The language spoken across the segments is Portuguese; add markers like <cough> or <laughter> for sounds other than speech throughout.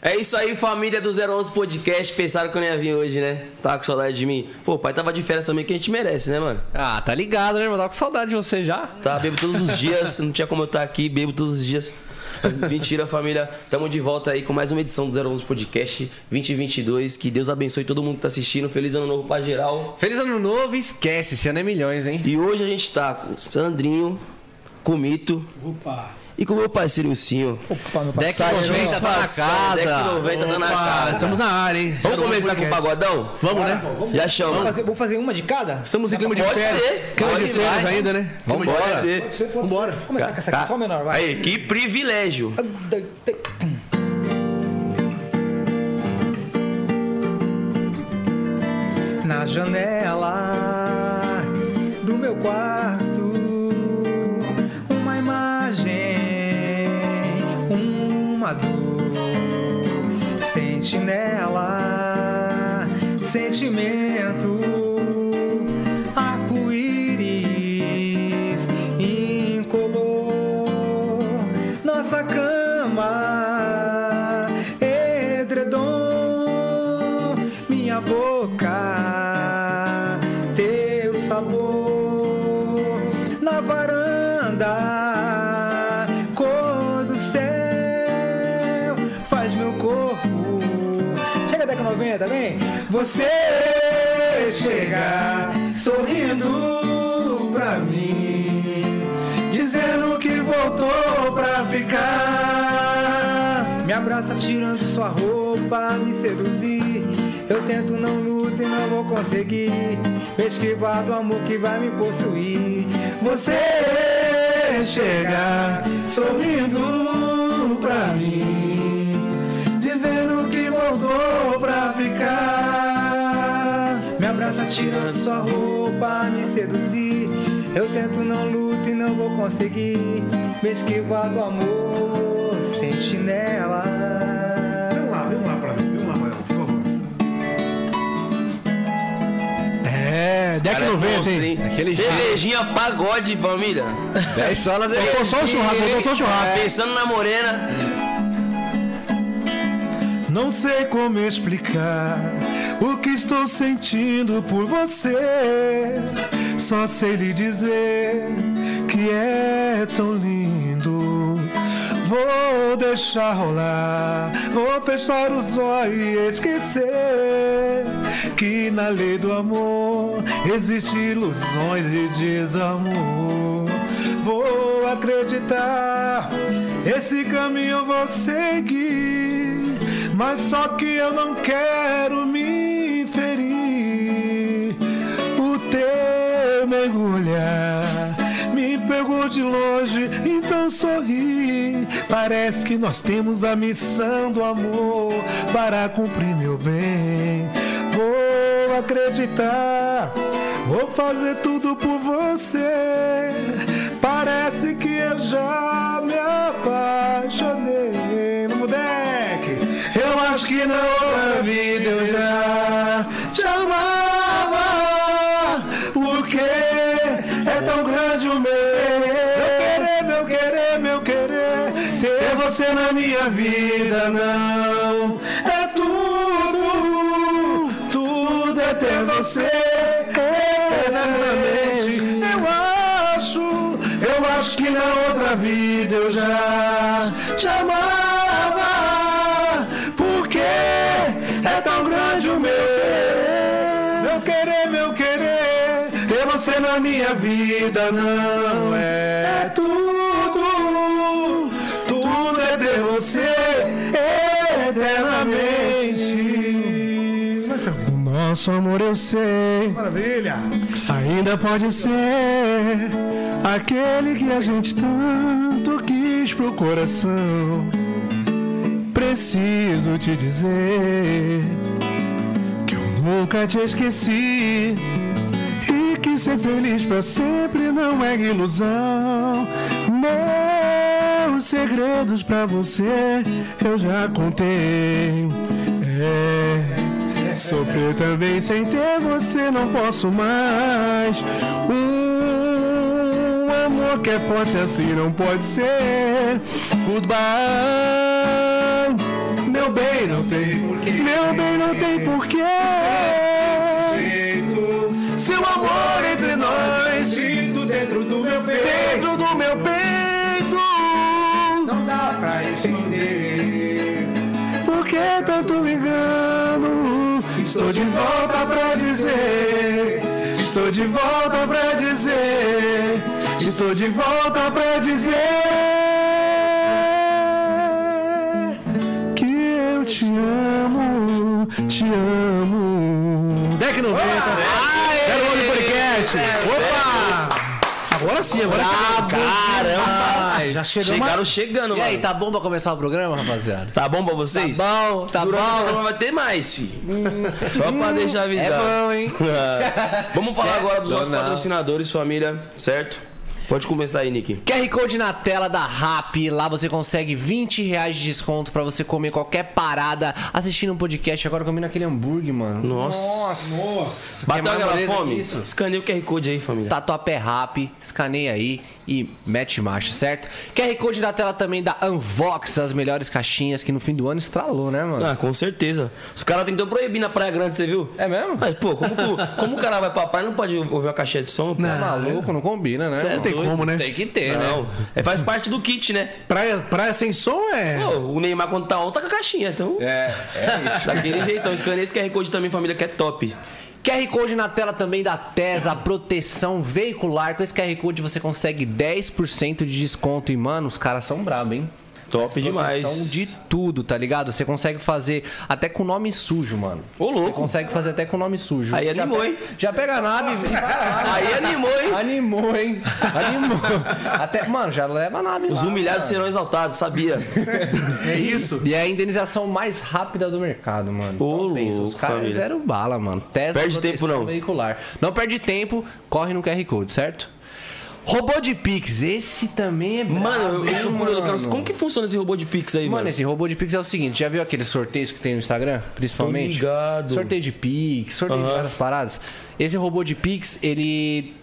É isso aí, família do 011 Podcast. Pensaram que eu não ia vir hoje, né? Tava com saudade de mim. Pô, o pai tava de férias também, que a gente merece, né, mano? Ah, tá ligado, né, irmão? Tava com saudade de você já. Tá, bebo todos os dias. Não tinha como eu estar aqui, bebo todos os dias. Mas Mentira, família. Tamo de volta aí com mais uma edição do 011 Podcast 2022. Que Deus abençoe todo mundo que tá assistindo. Feliz ano novo pra geral. Feliz ano novo e esquece, esse ano é milhões, hein? E hoje a gente tá com o Sandrinho, com o Mito Opa! E com o meu parceiro Ilcinho. Opa, meu Deck parceiro. 90 tá na Passando, Deck casa. 90 tá na casa. Estamos na área, hein? Vamos 011 começar com o pagodão? Vamos, né? Já chama. Vamos fazer, vou fazer uma de cada? Estamos em clima de Pode férias. ser, Clima pode de ser. férias ainda, né? Vamos Pode embora. Pode ser, pode Vambora. Começar com essa aqui, só menor, vai. Aí, que privilégio. Na janela do meu quarto, sentinela, sentimento, Você chega sorrindo pra mim, dizendo que voltou pra ficar. Me abraça tirando sua roupa, me seduzir. Eu tento, não luto e não vou conseguir esquivar do amor que vai me possuir. Você chega sorrindo pra mim, dizendo que voltou pra ficar. Abraça tirando sua roupa, me seduzir. Eu tento, não luto e não vou conseguir me esquivar do amor. Sentinela. Vem lá, vem lá pra mim, vem lá, Mael, por favor. É, é 90, monstro, hein? Aquele. Cervejinha pagode, família. 10 salas aí. Faltou só o churrasco, faltou só o churrasco. Pensando na morena. Não sei como explicar o que estou sentindo por você. Só sei lhe dizer que é tão lindo. Vou deixar rolar, vou fechar os olhos e esquecer que na lei do amor existem ilusões e desamor. Vou acreditar, esse caminho eu vou seguir, mas só que eu não quero me ferir. O teu mergulhar me pegou de longe, então sorri. Parece que nós temos a missão do amor para cumprir meu bem. Vou acreditar, vou fazer tudo por você. Parece que eu já me apaixonei. Eu acho que na outra vida eu já te amava. Porque é tão grande o meu querer, meu querer, meu querer. Ter você na minha vida, não. É tudo, tudo é ter você eternamente. Eu acho, eu acho que na outra vida eu já minha vida não é tudo. Tudo é ter você eternamente. O nosso amor eu sei. Maravilha! Ainda pode ser aquele que a gente tanto quis pro coração. Preciso te dizer que eu nunca te esqueci que ser feliz pra sempre não é ilusão. Meus segredos pra você eu já contei. É. Sofrer também sem ter você não posso mais. Um amor que é forte assim não pode ser. Goodbye, meu bem, não tem porquê. Meu bem, não tem porquê. Amor entre nós, Escrito dentro do meu peito, dentro do meu peito. não dá pra entender. Por que tanto me engano? Estou de volta pra dizer. Estou de volta pra dizer. Estou de volta pra dizer. Que eu te amo, te amo. Deck 90. Era o Podcast. Opa! Agora sim, agora Caramba! Já chegamos. Chegaram chegando, E mano. aí, tá bom pra começar o programa, rapaziada? Tá bom pra vocês? Tá bom, tá Durante o bom. programa vai ter mais, filho. Só pra deixar avisado. É bom, hein? <laughs> Vamos falar agora dos nossos patrocinadores, família, certo? Pode começar aí, Nick. QR Code na tela da RAP, lá você consegue 20 reais de desconto pra você comer qualquer parada assistindo um podcast. Agora comendo aquele hambúrguer, mano. Nossa. Nossa. Bateu aquela fome? isso? Escaneia o QR Code aí, família. Tatuapé Rap, escaneia aí e mete marcha, certo? QR Code na tela também da Unvox, as melhores caixinhas que no fim do ano estralou, né, mano? Ah, com certeza. Os caras tentam proibir na Praia Grande, você viu? É mesmo? Mas, pô, como, como o cara vai pra praia e não pode ouvir uma caixinha de som? pô? Tá maluco, não combina, né? Cê é mano? doido. Como, né? Tem que ter, Não, né? é, faz parte do kit, né? Praia, praia sem som é. Pô, o Neymar quando tá on tá com a caixinha, então... É, é isso. Daquele jeitão. Escaneia esse QR Code também, família, que é top. QR Code na tela também da TESA, proteção veicular. Com esse QR Code você consegue 10% de desconto. E, mano, os caras são brabos, hein? Top demais. De tudo, tá ligado? Você consegue fazer até com nome sujo, mano. Ô, louco. Você consegue fazer até com nome sujo. Aí Já animou, hein? Já pega a nave e vai lá. Aí animou, hein? Animou, hein? Animou. Até, mano, já leva a nave Os lá, humilhados mano. serão exaltados, sabia? <laughs> É isso. E é a indenização mais rápida do mercado, mano. Ô, Então, pensa, os louco, caras família. zero bala, mano. Tesla Perde tempo, não. veicular. Não perde tempo, corre no QR Code, certo? Robô de Pix, esse também é brabo, Mano, eu, eu sou curioso. mano? Como que funciona esse robô de Pix aí, mano? Mano, esse robô de Pix é o seguinte, já viu aqueles sorteios que tem no Instagram, principalmente? Tô ligado. Sorteio de Pix, sorteio de Aham. várias paradas. Esse robô de Pix, ele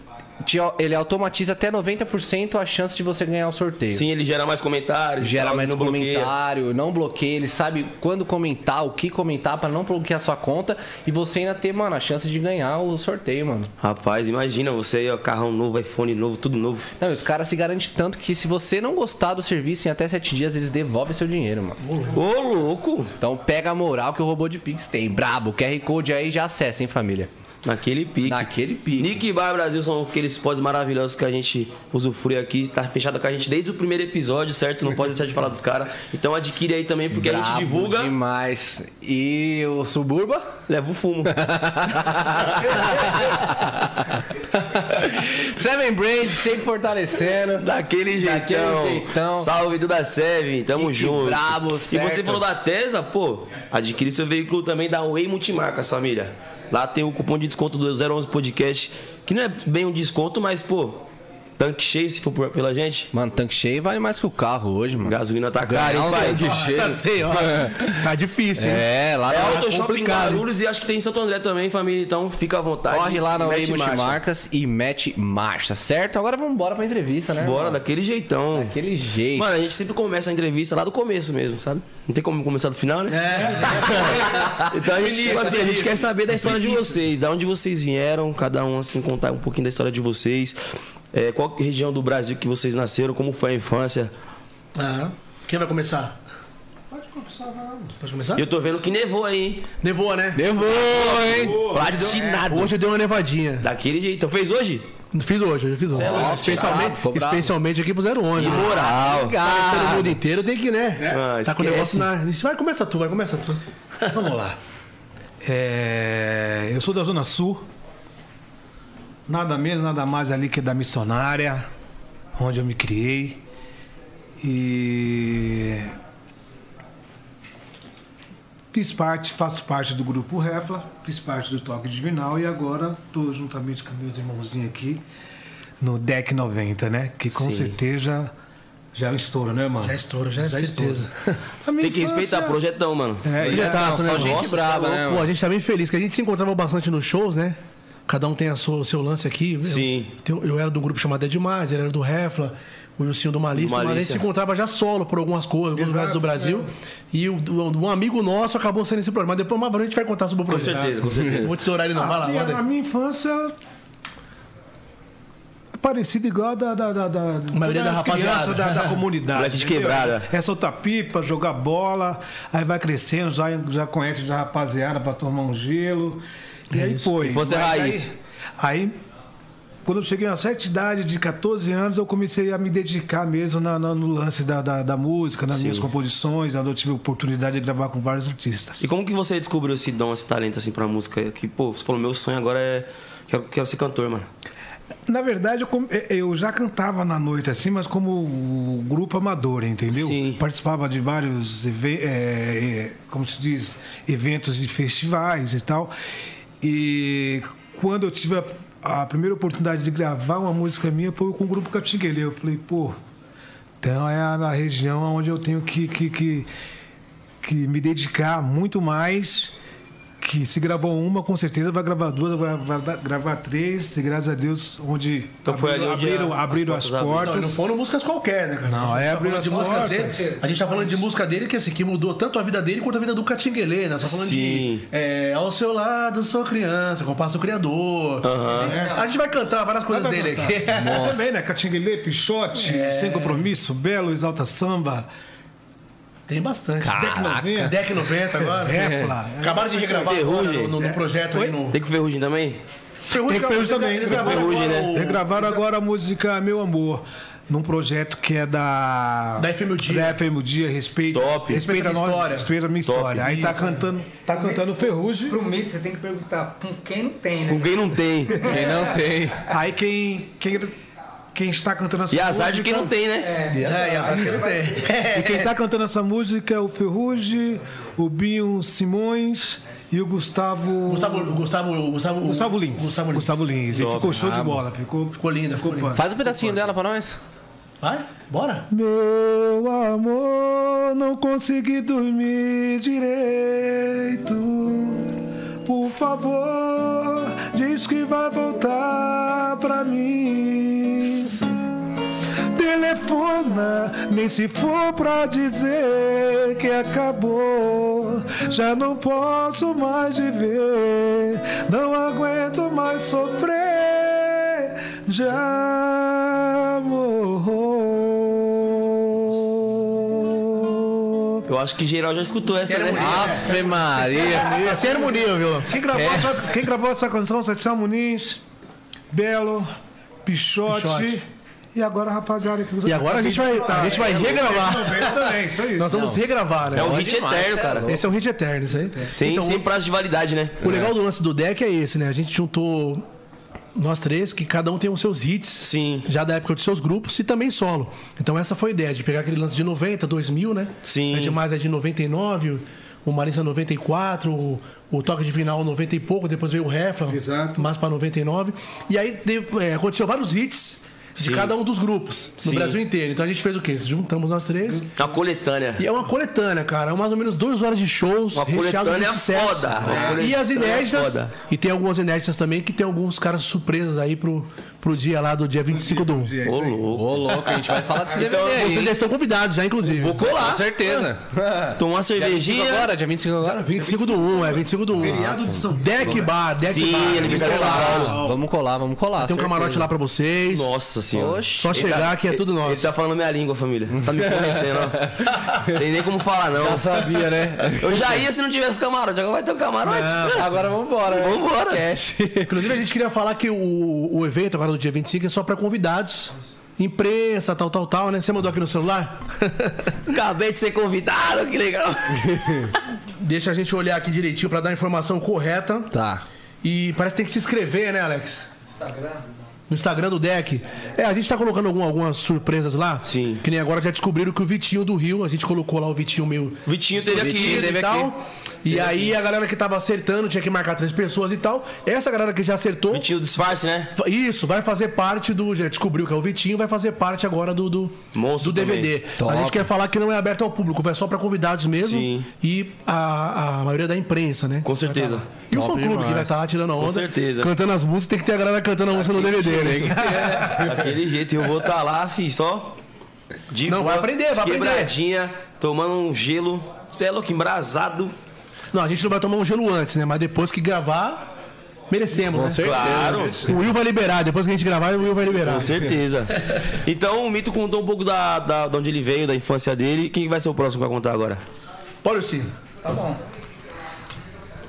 te- ele automatiza até 90% a chance de você ganhar o sorteio. Sim, ele gera mais comentários. Gera tal, mais não bloqueia. comentário, não bloqueia, ele sabe quando comentar, o que comentar pra não bloquear sua conta e você ainda ter, mano, a chance de ganhar o sorteio, mano. Rapaz, imagina você aí, ó, carrão novo, iPhone novo, tudo novo. Não, os caras se garantem tanto que se você não gostar do serviço em até 7 dias, eles devolvem seu dinheiro, mano. Ô, louco! Então pega a moral que o robô de Pix tem. Brabo, QR Code aí já acessa, hein, família? Naquele pique. Naquele pique. Nick Bar Brasil são aqueles pós maravilhosos que a gente usufrui aqui. Tá fechado com a gente desde o primeiro episódio, certo? Não pode deixar de falar dos caras. Então adquire aí também, porque a gente divulga, demais. E o Suburba? leva o fumo. <laughs> Seven Brand sempre fortalecendo. Daquele jeitão. Daquele jeitão. Salve do da Seven, tamo Kit junto. brabo, E certo. você falou da Tesa, pô, adquire seu veículo também da Way Multimarcas, família. Lá tem o cupom de desconto do 011 Podcast, que não é bem um desconto, mas, pô, tanque cheio se for por- pela gente. Mano, tanque cheio vale mais que o carro hoje, mano. Gasolina tá cara, hein, pai? tanque cheio. Nossa senhora. <laughs> Tá difícil, hein? É, lá É na Auto Shopping? Guarulhos e acho que tem em Santo André também, família. Então fica à vontade. Corre lá na marcha. Multimarcas e mete marcha, certo? Agora vamos embora pra entrevista, né? Bora, mano? daquele jeitão. Daquele jeito. Mano, a gente sempre começa a entrevista lá do começo mesmo, sabe? Não tem como começar do final, né? É. <laughs> então a gente, tipo assim, a gente quer saber da história de vocês, da onde vocês vieram, cada um assim contar um pouquinho da história de vocês. É, qual região do Brasil que vocês nasceram, como foi a infância. Ah, quem vai começar? Pode começar, vai lá. Pode começar? Eu tô vendo que nevou aí, hein? Nevou, né? Levou, hein? Platinado. Hoje deu uma nevadinha. Daquele jeitão. Fez hoje? Fiz hoje, hoje fiz hoje. É especialmente, bravo, especialmente aqui pro 011. Que moral. Aparecendo no mundo inteiro tem que, né? Ah, tá com o negócio na. Isso vai, começa tu, vai, começa tu. Vamos lá. É, eu sou da Zona Sul. Nada menos, nada mais ali que da missionária, onde eu me criei. E fiz parte, faço parte do grupo Refla, fiz parte do Toque Divinal e agora estou juntamente com meus irmãozinhos aqui no Deck 90, né? Que com Sim. certeza já é um estouro, né, mano? Já é estouro, já é certeza. <laughs> A minha Tem que respeitar, infância- projetão, mano. É, Projetaço, né? Só gente Nossa, braba, cê é né, Pô, mano? a gente tá bem feliz, que a gente se encontrava bastante nos shows, né? Cada um tem a sua- o seu lance aqui. Eu- Sim. Eu, eu era do grupo chamado É Demais, ele era do Refla. o Ilcinho do Malícia. Do O Malícia Malícia. se encontrava já solo por algumas coisas, alguns lugares do Brasil. E o, o- um amigo nosso acabou sendo esse programa. Mas depois mais a gente vai contar sobre o Com projeto. certeza, com certeza. Vou tesourar ele não. Vai lá, a, minha, a minha infância é parecida igual a da, da, da, da, maioria da das rapaziada. crianças da, da comunidade. Moleque de quebrada. É soltar pipa, jogar bola, aí vai crescendo, já, já conhece já a rapaziada pra tomar um gelo. E aí foi. Você é Mas raiz. Aí, aí, quando eu cheguei a uma certa idade, de 14 anos, eu comecei a me dedicar mesmo na- na- no lance da, da, da música, nas minhas composições, eu tive a oportunidade de gravar com vários artistas. E como que você descobriu esse dom, esse talento, assim, pra música? Que, pô, você falou, meu sonho agora é... Quero, quero ser cantor, mano. Na verdade, eu, com- eh, eu já cantava na noite assim, mas como grupo amador, entendeu? Sim. Participava de vários, eh, como se diz, eventos e festivais e tal. E quando eu tive a, a primeira oportunidade de gravar uma música minha foi com o grupo Catinguele. Eu falei, pô, então é a, a região onde eu tenho que, que, que, que me dedicar muito mais. Que se gravou uma, com certeza vai gravar duas, vai, gravar três, e graças a Deus, onde Então foi ali onde abriram, a- as abriram as portas portas. Não, não foram músicas qualquer, né, cara? Não, A gente é tá abrir falando as de músicas portas. dele. A gente tá falando de música dele que, assim, que mudou tanto a vida dele quanto a vida do Catinguelê, né? Tá falando Sim. de é, Ao seu lado, sou criança, compasso criador. É, A gente vai cantar várias coisas dele aqui. Também, né? Catinguelê, Pichote, Sem Compromisso, Belo, Exalta Samba, Tem bastante. Deck 90. Deck 90 agora. Répla. Acabaram de regravar agora Ferrugem. no, no- no projeto aí no. Tem com Ferrugem também? Ferrugem, Tem Ferrugem também, eles né? gravaram Ferrugem, agora né? o- Regravaram agora a música Meu Amor, num projeto que é da. Da FM Dia. Da FM Dia, respeita. Top. Respeita a, minha história. Respeita a minha Top. história. Aí tá cantando, tá cantando Ferrugem. Pro mito, você tem que perguntar com quem não tem, né? Com quem não tem. Quem não tem. Aí quem, quem, quem está cantando essa E azar de música. quem não tem, né? É, e azar que não tem. E quem tá cantando essa música é o Ferrugem, o Binho Simões e o Gustavo. Gustavo, Gustavo, Gustavo, Gustavo Lins. Gustavo Lins. Gustavo Lins. Ele ficou show de bola. Ficou, Ficou linda, ficou linda. Faz um pedacinho dela pra nós. Vai, bora. Meu amor, não consegui dormir direito. Por favor, diz que vai voltar pra mim. Telefona, nem se for pra dizer que acabou. Já não posso mais viver, não aguento mais sofrer. Já morrou. Acho que geral já escutou essa, né? Ave Maria. Sem harmonia, viu? Quem gravou, essa, quem gravou essa canção? Sessão Muniz, Belo, Pichote. Pichote. E agora, rapaziada, que E agora a gente vai, a gente vai regravar. também, isso aí. Nós vamos regravar, né? É um hit demais, eterno, é cara. Esse é um hit eterno, isso aí. Sem, Então, sem prazo de validade, né? O legal do lance do deck é esse, né? A gente juntou nós três, que cada um tem os seus hits. Sim. Já da época dos seus grupos e também solo. Então essa foi a ideia, de pegar aquele lance de 90, 2000, né? Sim. A demais é de 99, o Marisa 94, o, o Toque de Final 90 e pouco, depois veio o Refra, Exato. mais pra 99. E aí teve- é, aconteceu vários hits de Sim. cada um dos grupos, no Sim. Brasil inteiro. Então a gente fez o quê? Juntamos nós três. Uma coletânea. E é uma coletânea, cara. Mais ou menos duas horas de shows, Uma recheado de coletânea sucesso. foda. É. E as inéditas. foda. E tem algumas inéditas também que tem alguns caras surpresas aí pro, pro dia lá do dia 25 do 1. Ô, louco. Ô, louco, a gente vai falar desse DVD aí. Vocês já estão convidados já, inclusive. Vou colar. Com certeza. Tomar uma Dia 25 cervejinha. agora? Dia 25 agora? 25 do 1, é 25 do 1. Feriado de São Deck Bar, Deck Sim, Bar. aniversário de São Paulo. Vamos colar, vamos colar. Tem um camarote lá pra vocês. Nossa senhora. Oxe. Só chegar que é tudo Ele nosso. tá falando minha língua, família. Tá me convencendo, ó. <laughs> Tem nem como falar, não. Já sabia, né? Eu já ia se não tivesse camarote. Agora vai ter um camarote. Agora vamos embora. né? Vambora. Inclusive, a gente queria falar que o, o evento agora do dia 25 é só pra convidados. Imprensa, tal, tal, tal, né? Você mandou aqui no celular? <laughs> Acabei de ser convidado, que legal. <laughs> Deixa a gente olhar aqui direitinho pra dar a informação correta. Tá. E parece que tem que se inscrever, né, Alex? No Instagram do deck. É, a gente tá colocando algum- algumas surpresas lá. Sim. Que nem agora já descobriram que o Vitinho do Rio, a gente colocou lá o Vitinho meio. O Vitinho teve aqui. Teve e tal. E aí a galera que tava acertando tinha que marcar três pessoas e tal. Essa galera que já acertou. Vitinho disfarce, né? Isso, vai fazer parte do. Já descobriu que é o Vitinho, vai fazer parte agora do, do, Monstro do DVD. A gente quer falar que não é aberto ao público, vai só pra convidados mesmo. Sim. E a, a maioria da imprensa, né? Com certeza. E o fã-clube que vai estar lá tirando a onda. certeza. Cantando as músicas, tem que ter a galera cantando a música no DVD, né? <laughs> Daquele jeito, eu vou estar lá, fi, só De Não, boa, vai aprender, vai aprender. Quebradinha, tomando um gelo. Você é louco, embrasado. Não, a gente não vai tomar um gelo antes, né? Mas depois que gravar, merecemos, né? Claro. O Will vai liberar, depois que a gente gravar, o Will vai liberar. Com certeza. <laughs> Então o Mito contou um pouco da, da, de onde ele veio, da infância dele. Quem vai ser o próximo pra contar agora? Pode sim. Tá bom.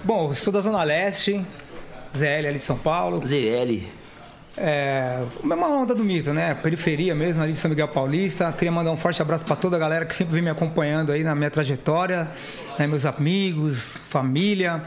Bom, eu sou da Zona Leste, ZL ali de São Paulo. ZL. É, mesma onda do mito, né? Periferia mesmo, ali de São Miguel Paulista. Queria mandar um forte abraço para toda a galera que sempre vem me acompanhando aí na minha trajetória, né? meus amigos, família.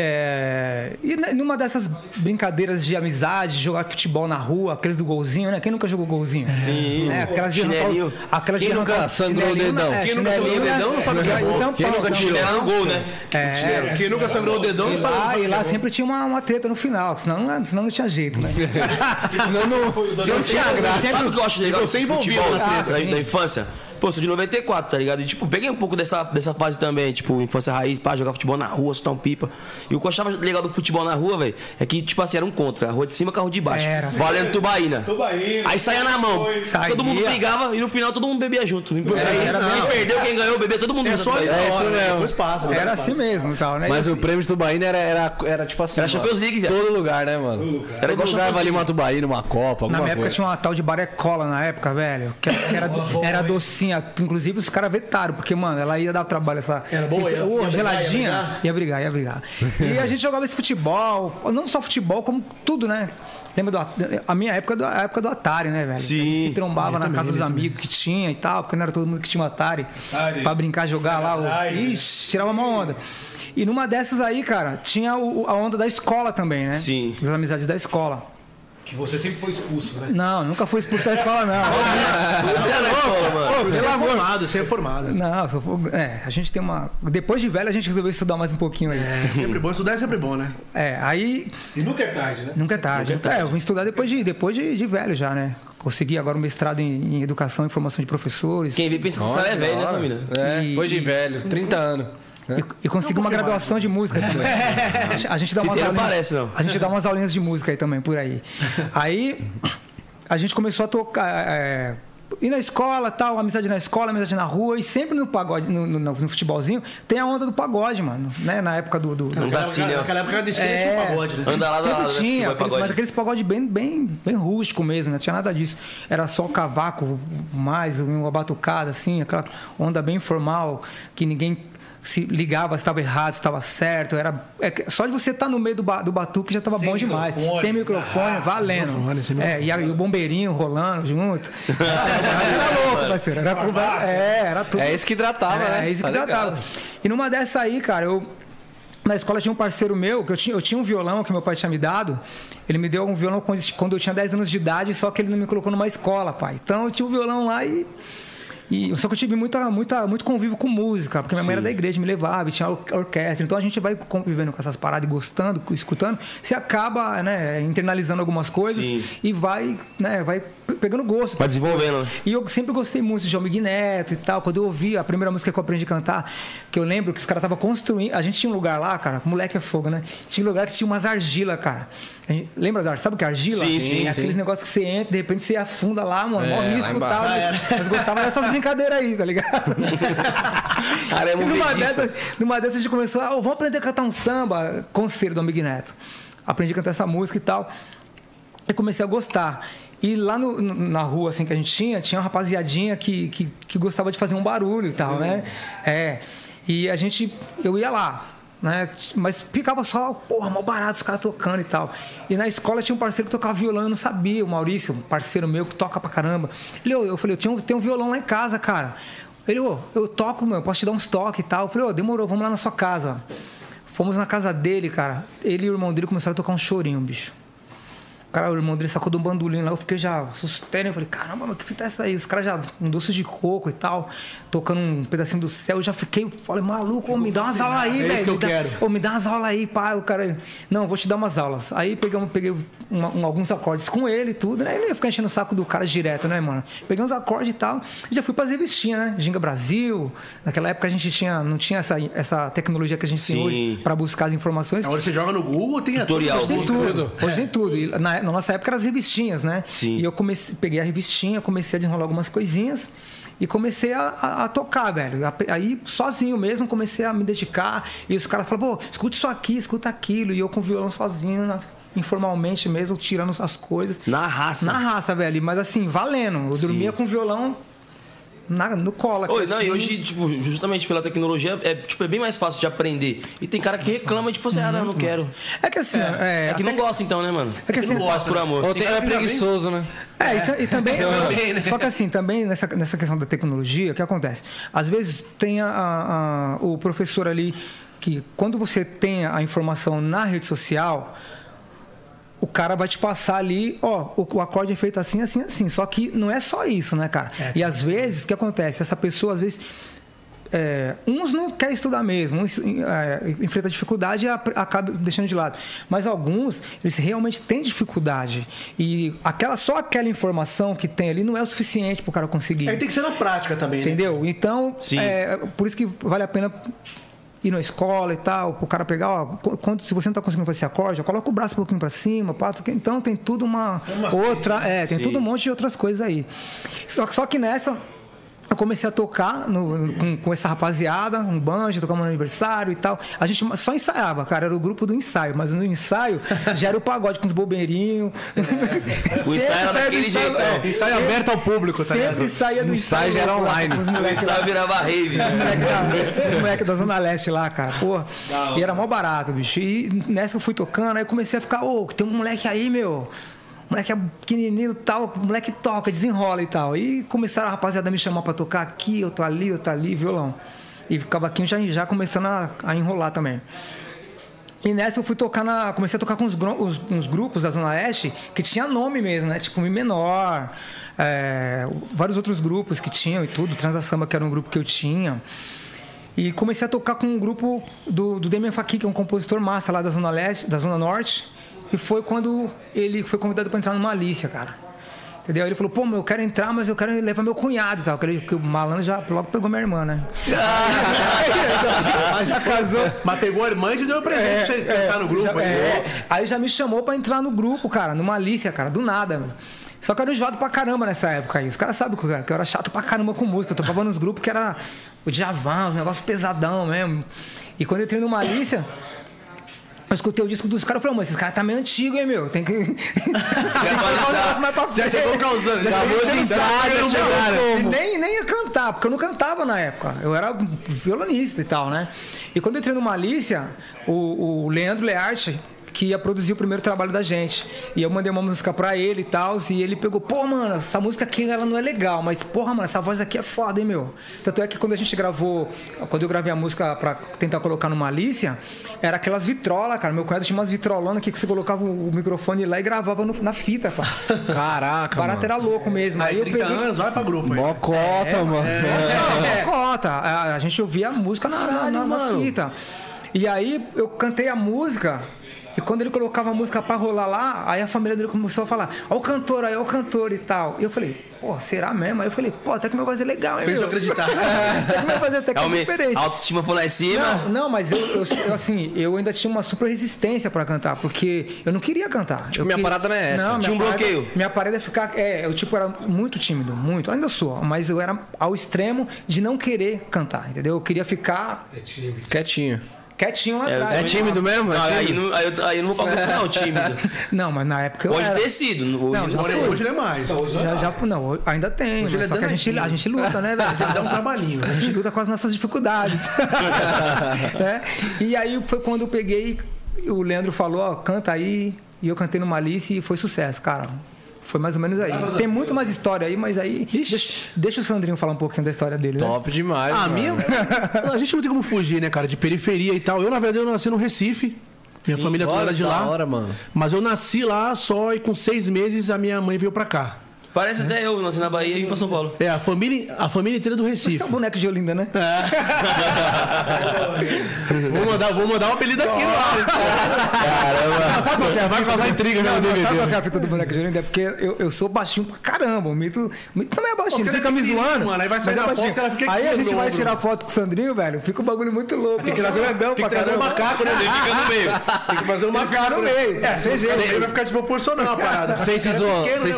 É, e né, numa dessas brincadeiras de amizade, jogar futebol na rua, aqueles do golzinho, né? Quem nunca jogou golzinho? Sim. Né? Aquelas de Chinelinho. aquelas Quem de nunca sangrou o dedão? né? Quem nunca sangrou o dedão não sabe o que é né? gol. Então, Quem nunca não. tirou no gol, né? É, Quem nunca sangrou o dedão, não e sabe. lá, sabe e lá que é sempre tinha uma, uma treta no final, senão não, senão não tinha jeito, né? <laughs> Senão não, senão tinha graça. Sabe o que eu acho legal Você envolvido futebol na treta. da, da infância? Pô, sou de 94, tá ligado? E, tipo, peguei um pouco dessa, dessa fase também, tipo, infância raiz, pá, jogar futebol na rua, soltar um pipa. E o que eu achava legal do futebol na rua, velho, é que, tipo assim, era um contra. A rua de cima com a rua de baixo. Era. Valendo tubaína. Tubaína. Aí saía na mão. Saía. Todo mundo brigava e no final todo mundo bebia junto. Aí, era quem não. perdeu, quem ganhou, bebia todo mundo É só tá é, isso mesmo. Depois passa. Era passa. assim mesmo e tal, né? Mas E o assim, prêmio de Tubaína era, era, era tipo assim. Era mano, Champions League, velho. Todo lugar, né, mano? Era Era igual lugar Champions valia uma. Tubaína, uma Copa, Na minha época tinha uma tal de barecola na época, velho. Que era, era, era docinha. Inclusive os caras vetaram, porque, mano, ela ia dar trabalho essa. Era boa, essa- ia- Ô, ia brigar, geladinha. Ia brigar, ia brigar. E a gente jogava esse futebol, não só futebol, como tudo, né? Lembra do. A minha época, do- a época do Atari, né, velho? Sim. A gente se trombava na casa dos amigos que tinha e tal, porque não era todo mundo que tinha um Atari. Atari. Pra brincar, jogar lá. O... Atari. Ixi, tirava uma onda. E numa dessas aí, cara, tinha o- a onda da escola também, né? Sim. Das amizades da escola. Que você sempre foi expulso, né? Não, nunca fui expulso da escola, não. Você era na escola, mano. Você é formado, você é formado. Não, só for- é, a gente tem uma. Depois de velho, a gente resolveu estudar mais um pouquinho aí. É sempre bom, estudar é sempre bom, né? É, aí E nunca é tarde, né? nunca é tarde. É, eu vim estudar depois de, depois de, de velho já, né? Consegui agora um mestrado em, em educação e formação de professores. Quem vê pensa que você é velho, né, família? É, E- depois de velho, 30 anos. E, e consegui uma graduação de música também. <laughs> A gente- dá Se umas aulinhas. não. A gente dá umas aulinhas de música aí também, por aí. Aí a gente começou a tocar. É, ir na escola, tal, amizade na escola, amizade na rua, e sempre no pagode, no, no- no futebolzinho, tem a onda do pagode, mano. Né? Na época do. do- do- Não dá assim, né? Naquela época era de esquerda É. tinha um pagode, né? Anda lá, lá, lá, Sempre tinha, aqueles, mas aqueles pagode bem, bem, bem rústico mesmo, não tinha nada disso. Era só o cavaco, mais uma batucada, assim, aquela onda bem informal, que ninguém se ligava se estava errado, se estava certo. Era, é só de você estar no meio do, ba- do batuque já estava Sem bom demais. microfone, sem microfone, arrasta, valendo. microfone, sem é, e, a- e o bombeirinho rolando junto. <laughs> era louco, parceiro. Era, é, era tudo. É isso que tratava, É, né? É isso que Tá tratava. ligado. E numa dessa aí, cara, eu. Na escola tinha um parceiro meu, que eu tinha, eu tinha um violão que meu pai tinha me dado. Ele me deu um violão quando quando eu tinha 10 anos de idade, só que ele não me colocou numa escola, pai. Então eu tinha um violão lá e. E, só que eu tive muita, muita, muito convívio com música, porque minha mãe era da igreja, me levava, tinha or- orquestra. Então a gente vai convivendo com essas paradas e gostando, escutando, você acaba né, internalizando algumas coisas Sim. e vai, né, vai pegando gosto. Vai desenvolvendo, né? E eu sempre gostei muito de João Miguel Neto e tal. Quando eu ouvi a primeira música que eu aprendi a cantar, que eu lembro que os caras estavam construindo. A gente tinha um lugar lá, cara, moleque é fogo, né? Tinha um lugar que tinha umas argila, cara. Gente- lembra das? Sabe o que é argila? Sim, sim, sim. aqueles negócios que você entra, de repente você afunda lá, mano. É, mó risco e tal. Mas, mas gostava dessas brincadeiras aí, tá ligado? <laughs> Cara, é E numa dessas, numa dessas a gente começou, ah, vamos aprender a cantar um samba, conselho do Amigo Neto. Aprendi a cantar essa música e tal. E comecei a gostar. E lá no- na rua, assim, que a gente tinha, tinha uma rapaziadinha que, que, que gostava de fazer um barulho e tal, né? É. E a gente, eu ia lá, né? Mas ficava só, porra, mal barato os caras tocando e tal. E na escola tinha um parceiro que tocava violão, eu não sabia, o Maurício, um parceiro meu que toca pra caramba. Ele, eu, eu falei, eu tinha um, tenho um violão lá em casa, cara. Ele, ô, eu toco, meu, posso te dar uns toques e tal. Eu falei, ô, demorou, vamos lá na sua casa. Fomos na casa dele, cara. Ele e o irmão dele começaram a tocar um chorinho, bicho. O cara, o irmão dele sacou do bandolim lá, eu fiquei já assustado. Eu falei, caramba, mas que fita é essa aí? Os caras já, um doce de coco e tal, tocando um pedacinho do céu. Eu já fiquei, falei, maluco, ô, me dá umas aulas aí, É isso velho. que eu dá- quero. Ô, me dá umas aulas aí, pai. O cara, não, vou te dar umas aulas. Aí pegamos, peguei uma- um- alguns acordes com ele e tudo, né? Eu não ia ficar enchendo o saco do cara direto, né, mano? Peguei uns acordes e tal, e já fui pras revistinhas, né? Ginga Brasil. Naquela época a gente tinha, não tinha essa, essa tecnologia que a gente tem Sim. hoje pra buscar as informações. Agora você joga no Google, tem Tutorial. Hoje tem tudo. Hoje tem tudo. E na na, na nossa época eram as revistinhas, né? Sim. E eu comecei, peguei a revistinha, comecei a desenrolar algumas coisinhas e comecei a, a- a tocar, velho. Aí, sozinho mesmo, comecei a me dedicar. E os caras falavam, pô, escuta isso aqui, escuta aquilo. E eu com o violão sozinho, na- informalmente mesmo, tirando as coisas. Na raça. Na raça, velho. Mas assim, valendo. Eu Sim. dormia com o violão na- no colo. aqui, Oi, não, e assim. hoje, tipo, justamente pela tecnologia, é, tipo, é bem mais fácil de aprender. E tem cara que reclama, tipo assim, ah, não, não quero. É que assim, é, É que não gosta então, né, mano? É que assim, não gosta por amor. Ou tem, é preguiçoso, né? É, e e, também. também, né? Só que assim, também nessa, nessa questão da tecnologia, o que acontece? Às vezes tem a- a- a- o professor ali que, quando você tem a informação na rede social, o cara vai te passar ali, ó, o, o acorde é feito assim, assim, assim. Só que não é só isso, né, cara? e às vezes, o que acontece? Essa pessoa, às vezes. é, uns não quer estudar mesmo, uns é, enfrenta dificuldade e acaba deixando de lado. Mas alguns, eles realmente têm dificuldade. E aquela, só aquela informação que tem ali não é o suficiente para o cara conseguir. Aí tem que ser na prática também, né? Entendeu? Então, Sim. é, por isso que vale a pena ir na escola e tal, o cara pegar, ó, qu- quando, se você não tá conseguindo fazer esse acorde, coloca o braço um pouquinho para cima, porque- então tem tudo uma, outra, é, tem Sim. tudo um monte de outras coisas aí. Só, só que nessa eu comecei a tocar no- com, com essa rapaziada, um banjo, tocamos no aniversário e tal. A gente só ensaiava, cara, era o grupo do ensaio, mas no ensaio já era o pagode com os bobeirinhos. O ensaio era daquele jeito, ensaio- é. Ensaio aberto ao público, tá ligado? Sempre saía do O ensaio já era online. os O moleques lá. ensaio virava rave. né? moleque da, os moleque da Zona Leste lá, cara. Porra. E era mó barato, bicho. E nessa eu fui tocando, aí comecei a ficar, ô, tem um moleque aí, meu. Moleque é pequenininho e tal, moleque toca, desenrola e tal. E começaram a rapaziada a me chamar pra tocar aqui, eu tô ali, eu tô ali, violão. E cavaquinho já, já começando a, a enrolar também. E nessa eu fui tocar na. Comecei a tocar com uns, os- uns grupos da Zona Leste que tinha nome mesmo, né? Tipo Mi Menor, é, vários outros grupos que tinham e tudo. Transa Samba, que era um grupo que eu tinha. E comecei a tocar com um grupo do, do Demian Faki, que é um compositor massa lá da Zona Leste, da Zona Norte. E foi quando ele foi convidado para entrar no Malícia, cara. Entendeu? Ele falou, pô, eu quero entrar, mas eu quero levar meu cunhado e tal. Porque o malandro já logo pegou minha irmã, né? <laughs> Mas já casou. Mas pegou a irmã e te deu um presente pra cantar no grupo. Já- aí. é. Aí já me chamou pra entrar no grupo, cara, no Malícia, cara, do nada. meu. Só que eu era enjoado pra caramba nessa época aí. Os caras sabem que eu era, que eu era chato pra caramba com música. Eu tocava nos grupos que era o Djavan, os negócios pesadão mesmo. E quando eu entrei no Malícia, eu escutei o disco dos caras e falei, mas esses caras tá meio antigo, hein, meu? Tem que. <laughs> Tem que colocar negócio mais pra Já chegou causando, já Acabou chegou de já chegaram. E nem, nem ia cantar, porque eu não cantava na época. Eu era violonista e tal, né? E quando eu entrei no Malícia, o, o Leandro Learte, que ia produzir o primeiro trabalho da gente. E eu mandei uma música pra ele e tal, e ele pegou, pô, mano, essa música aqui ela não é legal, mas porra, mano, essa voz aqui é foda, hein, meu? Tanto é que quando a gente gravou, quando eu gravei a música pra tentar colocar no Malícia, era aquelas vitrolas, cara. Meu cunhado tinha umas vitrolonas que você colocava o microfone lá e gravava no- na fita, pá. <laughs> Caraca, Barato mano. era louco mesmo. Aí, Aí eu 30 peguei. anos, vai pra grupo aí. Mocota, mano. Não, é cota. A, a gente ouvia a música na, na- na- na fita. E aí eu cantei a música. E quando ele colocava a música pra rolar lá, aí a família dele começou a falar: Ó o cantor aí, ó o cantor e tal. E eu falei: Pô, será mesmo? Aí eu falei: Pô, até que meu voz é legal, hein? Fez eu acreditar. <laughs> até que meu voz até que é diferente. a autoestima foi lá em cima. Não, não, mas eu, eu- eu, assim, eu ainda tinha uma super resistência pra cantar, porque eu não queria cantar. Tipo, Eu minha que- parada não é essa. Não, Tinha minha um parada- bloqueio. Minha parada é ficar. É, eu tipo era muito tímido, muito. Ainda sou, mas eu era ao extremo de não querer cantar, entendeu? Eu queria ficar Quietinho. quietinho lá É, atrás. É tímido mesmo? É Não, aí, tímido? não, aí, eu, aí eu não vou pra grupo, não, tímido. <laughs> Não, mas na época eu Pode era. ter sido. no- Não, já hoje- foi. Hoje ele é mais. Já, já, não, ainda tem, Hoje mas é só que a gente, a gente luta, né, velho? Já <laughs> dá um trabalhinho. A gente luta com as nossas dificuldades. né? <laughs> E aí foi quando eu peguei, o Leandro falou, ó, canta aí, e eu cantei no Malice e foi sucesso, cara. Foi mais ou menos aí. Tem muito mais história aí, mas aí. Deixa, deixa o Sandrinho falar um pouquinho da história dele, né? Top demais, Ah, a mano. minha. A gente não tem como fugir, né, cara? De periferia e tal. Eu, na verdade, eu nasci no Recife. Minha família toda era de da lá. hora, mano. Mas eu nasci lá só e com seis meses a minha mãe veio pra cá. Parece até eu, nasci na Bahia e vim pra São Paulo. É, a família, a família inteira do Recife. Esse é o boneco de Olinda, né? vou, mandar, vou mandar um apelido aqui no ar. Caramba. Sabe qual que é a Vai fita causar do- intriga não, DVD. Sabe qual que é a fita do boneco de Olinda? É porque eu, eu sou baixinho pra caramba. O Mito, o Mito também é baixinho, ele fica me é zoando. mano, aí vai sair mas é foto, caras ficam aqui Aí a gente meu vai tirar foto com o Sandrinho, velho. Fica um bagulho muito louco. Tem que trazer grandão Tem que trazer um macaco, né? Ele fica no meio. Tem que fazer um macaco. no né? meio. É, sem jeito. Aí vai ficar desproporcional a parada. Vocês se Cara zoam, pequeno, vocês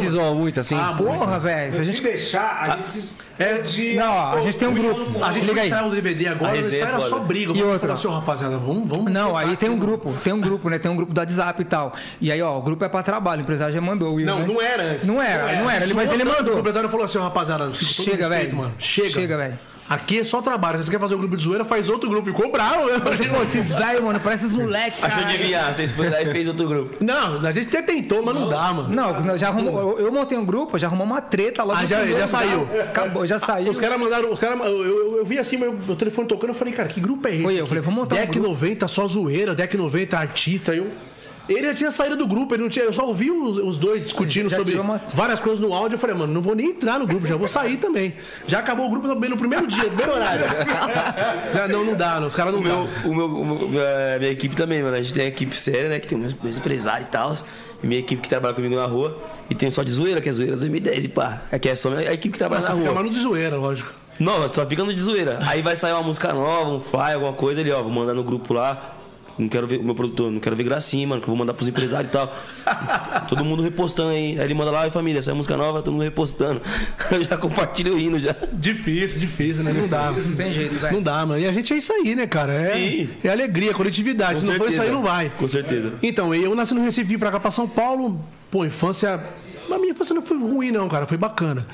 mano? zoam muito Porra, velho. Se a Se gente... deixar, a gente. É, de- Não, ó, a gente tem um grupo. A gente Liga aí. saiu do DVD agora, mas era é só briga. E outra? assim, rapaziada, vamos, vamos. Não, aí tem um grupo, tem um grupo, né? Tem um grupo do WhatsApp e tal. E aí, ó, o grupo é pra trabalho, o empresário já mandou. Will, Não, né? não era antes. Não era, não era, ele- mas Suou ele mandou. O empresário falou assim, rapaziada, Chega, velho. mano. Chega. Chega, velho. Aqui é só trabalho. Se você quer fazer um grupo de zoeira, faz outro grupo. E ficou bravo. Pô, esses velhos, mano, parecem esses moleques, Achou de vinhar, vocês foram lá e fez outro grupo. Não, a gente até tentou, mas não dá, mano. Não, já arrumou, eu, eu montei um grupo, já arrumou uma treta logo Ah, no já- já saiu. Acabou, já saiu. Os caras mandaram. Os cara, eu, eu, eu vi assim meu, meu telefone tocando, eu falei, cara, que grupo é esse? Foi eu, aqui? falei, vamos montar um Deck grupo. 90 só zoeira, Deck 90 artista. Eu, ele já tinha saído do grupo, ele não tinha, eu só ouvi os, os dois discutindo Já sobre uma- várias coisas no áudio. Eu falei, mano, não vou nem entrar no grupo, já vou sair também. Já acabou o grupo também no primeiro dia, no primeiro horário. <laughs> já não, não dá, não, os caras não O meu, dão. o meu, o meu- a minha equipe também, mano. A gente tem a equipe séria, né? Que tem meus, meus empresários e tal. E minha equipe que trabalha comigo na rua. E tem só de zoeira, que é zoeira 2010 e pá. É que é só a equipe que trabalha Nossa, na fica rua. mais no de zoeira, lógico. Não, só fica no de zoeira. Aí vai sair uma música nova, um fly, alguma coisa, ele, ó, vou mandar no grupo lá. Não quero ver o meu produtor, não quero ver gracinha, mano, que eu vou mandar pros empresários e tal. <laughs> todo mundo repostando aí. Aí ele manda lá, "Oi, família, saiu música nova, todo mundo repostando. <laughs> Eu já compartilho rindo já. Difícil, difícil, né? Não dá. Não tem jeito, velho. Não dá, mano. E a gente é isso aí, né, cara? É, Sim. é alegria, coletividade. Se não for isso aí, não vai. Com certeza. Então, eu nasci no Recife, vim pra cá pra São Paulo. Pô, infância. A minha infância não foi ruim, não, cara. Foi bacana.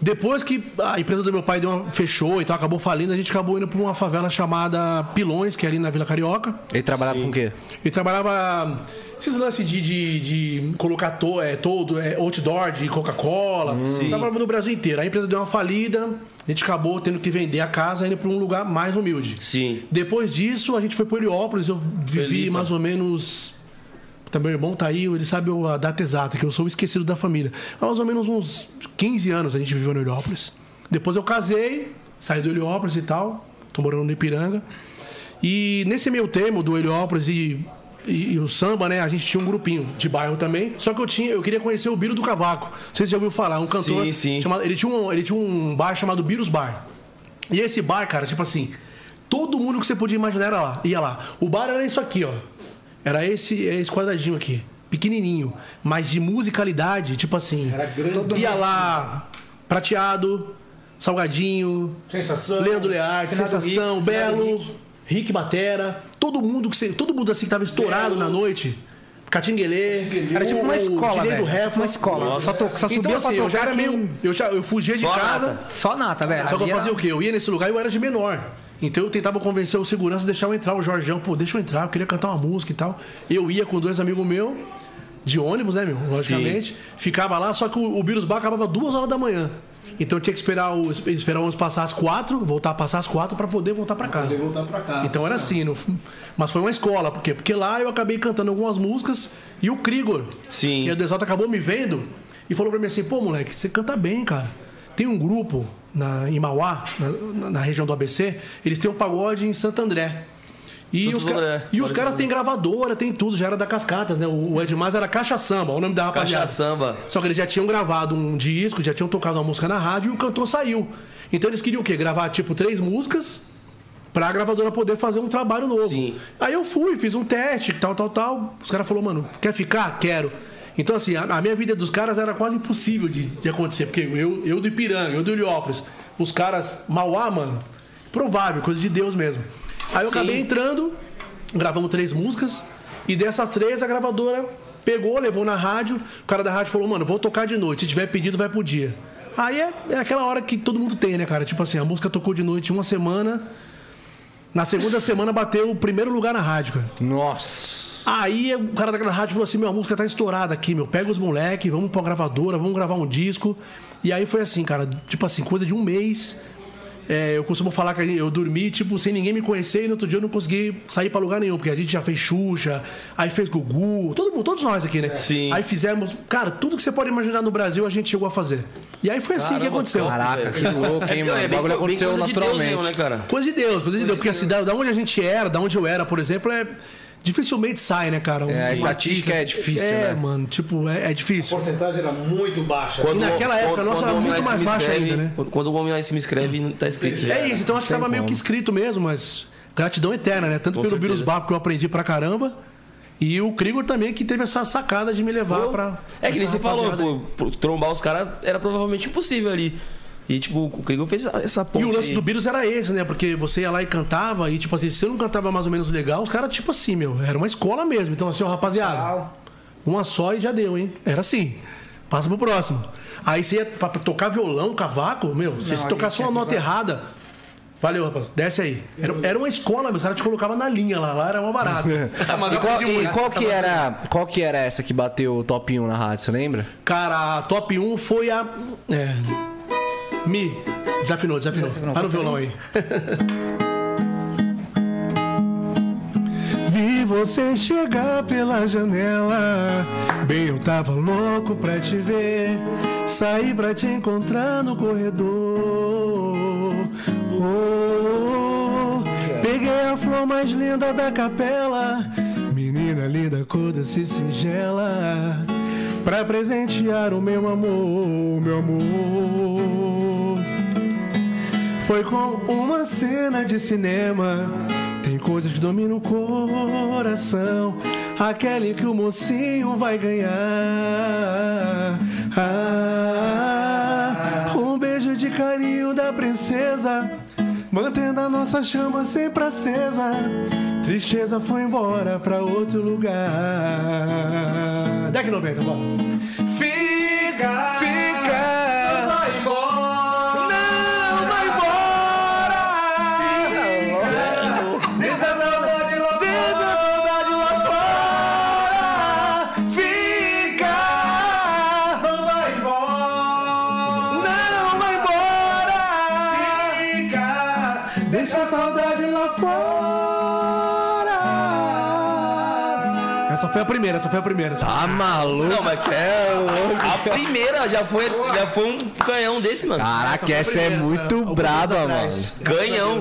Depois que a empresa do meu pai uma- fechou e tal, acabou falindo, a gente acabou indo pra uma favela chamada Pilões, que é ali na Vila Carioca. Ele trabalhava com o quê? E trabalhava esses lances de, de, de colocar to, é, todo, é, outdoor de Coca-Cola. Trabalhava no Brasil inteiro. A empresa deu uma falida, a gente acabou tendo que vender a casa indo para um lugar mais humilde. Sim. Depois disso, a gente foi para Heliópolis. Eu vivi Felipe. mais ou menos. Tá, meu irmão tá aí, ele sabe a data exata, que eu sou o esquecido da família. Há mais ou menos uns 15 anos a gente viveu no Heliópolis. Depois eu casei, saí do Heliópolis e tal. Tô morando no Ipiranga. E nesse meio termo do Heliópolis e, e, e o samba, né? A gente tinha um grupinho de bairro também. Só que eu tinha, eu queria conhecer o Biro do Cavaco. Não sei se você já ouviu falar, um cantor. Sim, sim. chamado- ele, tinha um, ele tinha um bar chamado Biros Bar. E esse bar, cara, tipo assim, todo mundo que você podia imaginar era lá, ia lá. O bar era isso aqui, ó. Era esse, esse quadradinho aqui, pequenininho, mas de musicalidade, tipo assim. Era grande. Ia lá, prateado, salgadinho, Sensação. Leandro Learte, Sensação, Rick, Belo, Finado Rick. Batera, todo mundo que você, todo mundo assim que tava estourado na noite. Catinguelê, Era tipo uma escola, Dinei do velho. Refa. Uma escola. Só, to, só subia Então, assim, pra eu já tocar era meio. Eu, já, eu fugia de Só casa. nata. Só nata, velho. Só que eu era- fazia o quê? Eu ia nesse lugar e eu era de menor. Então eu tentava convencer o segurança a deixar eu entrar, o Jorgão, pô, deixa eu entrar, eu queria cantar uma música e tal. Eu ia com dois amigos meus, de ônibus, né, meu? Logicamente. Ficava lá, só que o, o Birus Bar acabava duas horas da manhã. Então eu tinha que esperar o, esperar o ônibus passar às quatro, voltar a passar às quatro pra poder voltar pra casa. Poder voltar pra casa. Então era assim, no- mas foi uma escola, por quê? Porque lá eu acabei cantando algumas músicas e o Krigor, Sim. que o Desalto acabou me vendo e falou pra mim assim: pô, moleque, você canta bem, cara. Tem um grupo na, em Mauá, na, na- região do ABC, eles têm um pagode em Santo André. E Santo os, André, e os caras têm gravadora, tem tudo, já era da Cascatas, né? O, o Ed Mais era Caixa Samba, o nome da rapaziada. Caixa Samba. Só que eles já tinham gravado um disco, já tinham tocado uma música na rádio e o cantor saiu. Então eles queriam o quê? Gravar tipo três músicas pra gravadora poder fazer um trabalho novo. Sim. Aí eu fui, fiz um teste, tal, tal, tal. Os caras falaram, mano, quer ficar? Quero. Então, assim, a, a minha vida dos caras era quase impossível de, de acontecer, porque eu, eu do Ipiranga, eu do Heliópolis, os caras, Mauá, mano, provável, coisa de Deus mesmo. Aí eu Sim. acabei entrando, gravamos três músicas, e dessas três a gravadora pegou, levou na rádio, o cara da rádio falou, mano, vou tocar de noite, se tiver pedido, vai pro dia. Aí é, é aquela hora que todo mundo tem, né, cara? Tipo assim, a música tocou de noite uma semana, na segunda semana bateu o primeiro lugar na rádio, cara. Nossa. Aí o cara daquela rádio falou assim: meu, a música tá estourada aqui, meu. Pega os moleque, vamos pra gravadora, vamos gravar um disco. E aí foi assim, cara, tipo assim, coisa de um mês. É, eu costumo falar que eu dormi, tipo, sem ninguém me conhecer e no outro dia eu não consegui sair pra lugar nenhum, porque a gente já fez Xuxa, aí fez Gugu, todo mundo, todos nós aqui, né? Sim. Aí fizemos, cara, tudo que você pode imaginar no Brasil a gente chegou a fazer. E aí foi assim que aconteceu. Caraca, que louco, hein, É, mano? é O bem- bagulho bem aconteceu coisa de Deus naturalmente. mesmo, né, cara? Coisa de Deus, coisa de Deus, porque assim, da, da onde a gente era, da onde eu era, por exemplo, é. Dificilmente sai, né, cara? Uns- É, a estatística é difícil, É, né? mano, tipo, é, é A difícil. porcentagem era muito baixa. E naquela época a nossa era muito mais baixa escreve- ainda, né? Quando, quando o homem lá em cima escreve, não tá escrito. já. É isso, então acho que tava meio como. que escrito mesmo, mas gratidão eterna, né? Tanto Com pelo. Virus Bap que eu aprendi pra caramba. E o Krigor também que teve essa sacada de me levar Pô, pra. É que nem você falou, pô, trombar os caras era provavelmente impossível ali. E, tipo, o Krieger fez essa, ponte E o lance aí. do Beatles era esse, né? Porque você ia lá e cantava, e tipo assim, se você não cantava mais ou menos legal, os caras, tipo assim, meu, era uma escola mesmo. Então, assim, ó, rapaziada, Tchau. uma só e já deu, hein? Era assim. Passa pro próximo. Aí você ia pra, tocar violão, cavaco, meu, se você tocasse uma nota vai- errada. Valeu, rapaz. Desce aí. Era, era uma escola, meu. Os caras te colocavam na linha lá. Lá era uma barata. <laughs> E qual, e qual que era, qual que era essa que bateu o top 1 na rádio, você lembra? Cara, a top 1 foi a. É. Mi. Desafinou, desafinou. Desafinou. Para no violão aí. Vi você chegar pela janela. Bem, eu tava louco pra te ver. Saí pra te encontrar no corredor. Oh, peguei a flor mais linda da capela. Menina linda, cor doce singela. Pra presentear o meu amor, meu amor. Foi com uma cena de cinema. Tem coisas que dominam o coração. Aquela em que o mocinho vai ganhar. Ah, um beijo de carinho da princesa. Mantendo a nossa chama sempre acesa. Tristeza foi embora pra outro lugar. Deck 90, vamos. Fica, fica. A primeira, essa foi a primeira. Tá maluco? Não, mas é louco. a primeira já foi, já foi um canhão desse, mano. Caraca, essa é primeira, muito alguns braba, mano. Canhão.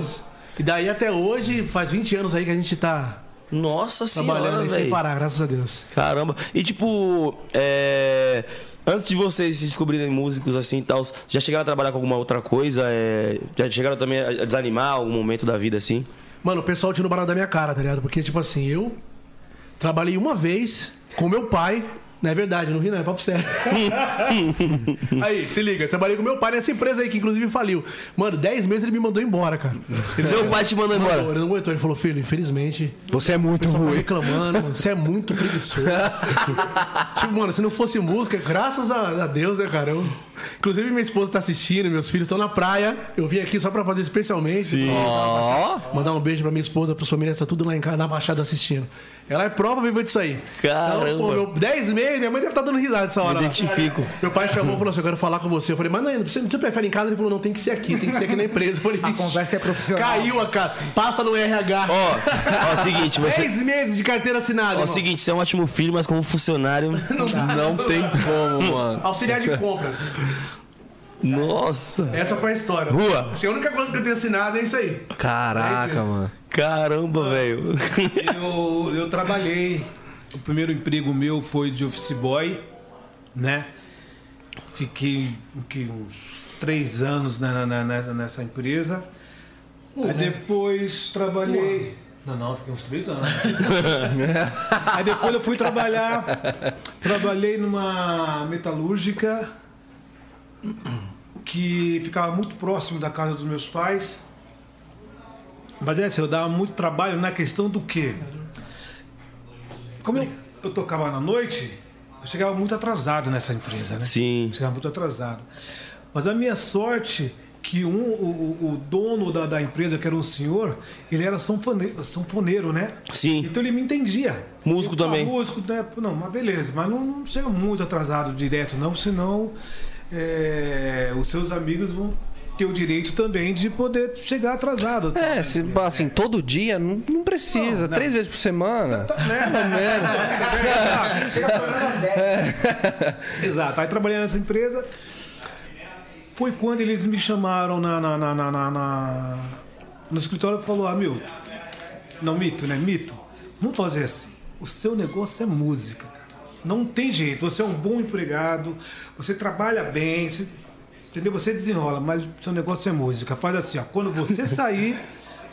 E daí até hoje, faz 20 anos aí que a gente tá Nossa trabalhando senhora, aí sem parar, graças a Deus. Caramba. E tipo, é... antes de vocês se descobrirem músicos assim e tal, já chegaram a trabalhar com alguma outra coisa? É... Já chegaram também a desanimar algum momento da vida assim? Mano, o pessoal tirou barato da minha cara, tá ligado? Porque, tipo assim, eu trabalhei uma vez com meu pai. Não é verdade, não ri não, é papo sério. <laughs> aí, se liga, trabalhei com meu pai nessa empresa aí que inclusive faliu. Mano, 10 meses ele me mandou embora, cara. Ele Seu pai te mandou embora? Ele não aguentou, ele falou, filho, infelizmente, Você é muito tá ruim. reclamando, mano, você é muito preguiçoso. <laughs> tipo, mano, se não fosse música, graças a, a Deus, né, cara? Eu- Inclusive, minha esposa tá assistindo, meus filhos estão na praia. Eu vim aqui só pra fazer especialmente. Sim. Ó, Mandar um beijo pra minha esposa, pra sua família, tá tudo lá em casa, na Baixada assistindo. Ela é prova viva disso aí. Caramba. Então, pô, meu 10 meses, minha mãe deve estar dando risada essa hora. lá. Identifico. Meu pai chamou e falou assim: Eu quero falar com você. Eu falei, mas não, você, você prefere em casa? Ele falou, não, tem que ser aqui, tem que ser aqui na empresa. Eu falei, A "Ixi, conversa é profissional. Caiu a cara. Passa no RH. Ó, ó, seguinte, você. 10 meses de carteira assinada. Ó, irmão. seguinte, você é um ótimo filho, mas como funcionário. <laughs> não tem como, mano. Auxiliar de compras. Nossa! Essa foi a história. Rua. Acho que a única coisa que eu tenho assinado é isso aí. Caraca, mano. Caramba, velho. Eu, eu trabalhei. O primeiro emprego meu foi de office boy, né? Fiquei o quê? uns três anos na- na- na- nessa empresa. Aí depois trabalhei. Não, não, fiquei uns três anos. <laughs> Aí depois eu fui trabalhar. Trabalhei numa metalúrgica que ficava muito próximo da casa dos meus pais. Mas é assim, eu dava muito trabalho na questão do quê? Como eu, eu tocava na noite, eu chegava muito atrasado nessa empresa, né? Sim. Chegava muito atrasado. Mas a minha sorte que um, o, o- dono da, da empresa, que era um senhor, ele era sanfoneiro, sanfoneiro né? Sim. Então ele me entendia. Músico falava, também. Músico, né? Não, mas beleza. Mas não, não chega muito atrasado direto, não, senão é, os seus amigos vão ter o direito também de poder chegar atrasado. É, se, assim, todo dia não, não precisa. Três vezes por semana. Pelo menos. <laughs> Exato. Aí trabalhando nessa empresa. Foi quando eles me chamaram na, na, na, na- na- na- no escritório e falou, ah, Milton. Não, Mito, né? Mito. Vamos fazer assim. O seu negócio é música, cara. Não tem jeito. Você é um bom empregado, você trabalha bem, você, entendeu? Você desenrola, mas o seu negócio é música. Faz assim, ó. Quando você <laughs> sair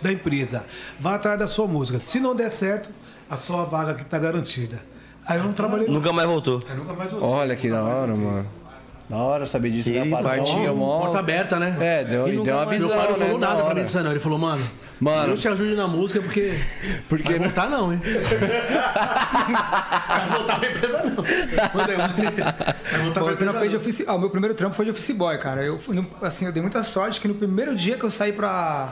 da empresa, vá atrás da sua música. Se não der certo, a sua vaga aqui tá garantida. Aí eu não trabalhei mais. Nunca mais voltou. Aí nunca mais voltei. Olha que da hora, mano. Da hora saber disso, né, Ele patrão? partiu, Mó- Porta aberta, né? É, deu, E deu uma visão, Meu pai não né, falou da nada pra mim disso, não. Ele falou, mano, Mano. eu te ajude na música porque. <laughs> Porque Vai voltar não, hein? <laughs> Vai voltar pra empresa não. Mandei, mandei. Vai voltar Pô, pra empresa office... ah, o meu primeiro trampo foi de office boy, cara. Eu, assim, eu dei muita sorte que no primeiro dia que eu saí pra,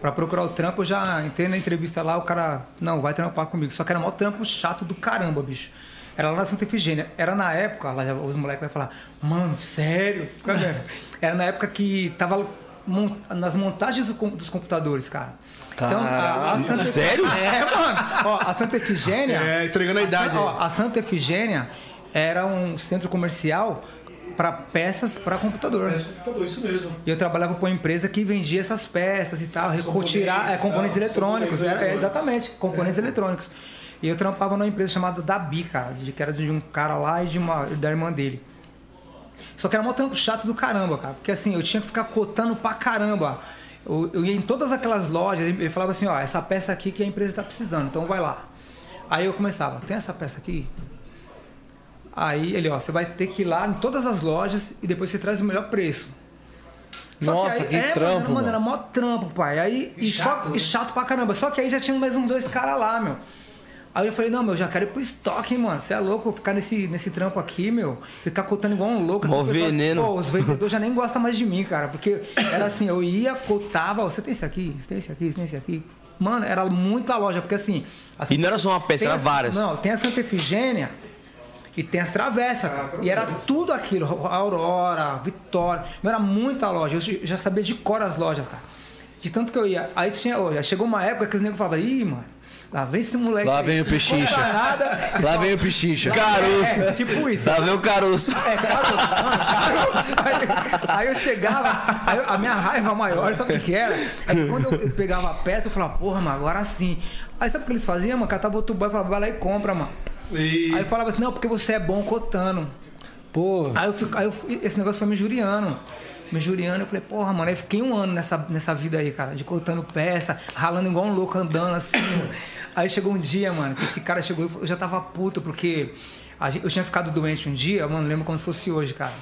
pra procurar o trampo, eu já entrei na entrevista lá, o cara, não, vai trampar comigo. Só que era mó trampo chato do caramba, bicho. Era lá na Santa Efigênia. Era na época, lá já, os moleques vão falar, mano, sério? Fica vendo. Era na época que tava nas montagens dos computadores, cara. Então, a, a Santa Sério? É, mano. Ó, a Santa Efigênia. É, entregando a idade San- aí. ó, a Santa Efigênia era um centro comercial para peças para computador. Computador, isso mesmo. E eu trabalhava para uma empresa que vendia essas peças e tal, retirar é, componentes ah, eletrônicos. componentes Era- é, eletrônicos. exatamente, componentes eletrônicos. E eu trampava numa empresa chamada Dabi, cara, de, que era de um cara lá e de uma, da irmã dele. Só que era mó trampo chato do caramba, cara. Porque assim, eu tinha que ficar cotando pra caramba. Eu, eu ia em todas aquelas lojas, ele falava assim, ó, essa peça aqui que a empresa tá precisando, então vai lá. Aí eu começava, tem essa peça aqui? Aí ele, ó, você vai ter que ir lá em todas as lojas e depois você traz o melhor preço. Só Nossa, aí- que é, mano, trampo, era, mano, mano. era mó trampo, pai. Aí, e, chato, só, né? e chato pra caramba. Só que aí já tinha mais uns dois caras lá, meu. Aí eu falei, não, meu, já quero ir pro estoque, hein, mano. Você é louco ficar nesse, nesse trampo aqui, meu. Ficar cotando igual um louco. Mó veneno. Pô, os vendedores já nem gostam mais de mim, cara. Porque era assim, eu ia, cotava, você tem esse aqui, você tem esse aqui, você tem esse aqui. Mano, era muita loja, porque assim. E não era só uma peça, era as- várias. Não, tem a Santa Efigênia e tem as travessas, cara. E era tudo aquilo, Aurora, Vitória. Meu, Era muita loja. Eu já sabia de cor as lojas, cara. De tanto que eu ia. Aí tinha, ó, chegou uma época que os negros falavam, ih, mano, lá vem esse moleque. Lá aí, vem o pechincha. Lá só- vem o pechincha. Caroço. É, tipo isso. Lá vem o caroço. É, caroço, mano, caroço. Aí, aí eu chegava, aí a minha raiva maior, sabe o que, que era? É que quando eu pegava a peça, eu falava, porra, mano, agora sim. Aí sabe o que eles faziam, mano? Catava outro boy e falava, vai lá e compra, mano. E... Aí eu falava assim, não, porque você é bom cotando. Pô, Aí, eu fico, aí eu fui- esse negócio foi me juriando. Me juriando, eu falei, porra, mano, aí eu fiquei um ano nessa, nessa vida aí, cara, de cortando peça, ralando igual um louco, andando assim. Aí chegou um dia, mano, que esse cara chegou, eu já tava puto, porque eu tinha ficado doente um dia, mano, lembro como se fosse hoje, cara.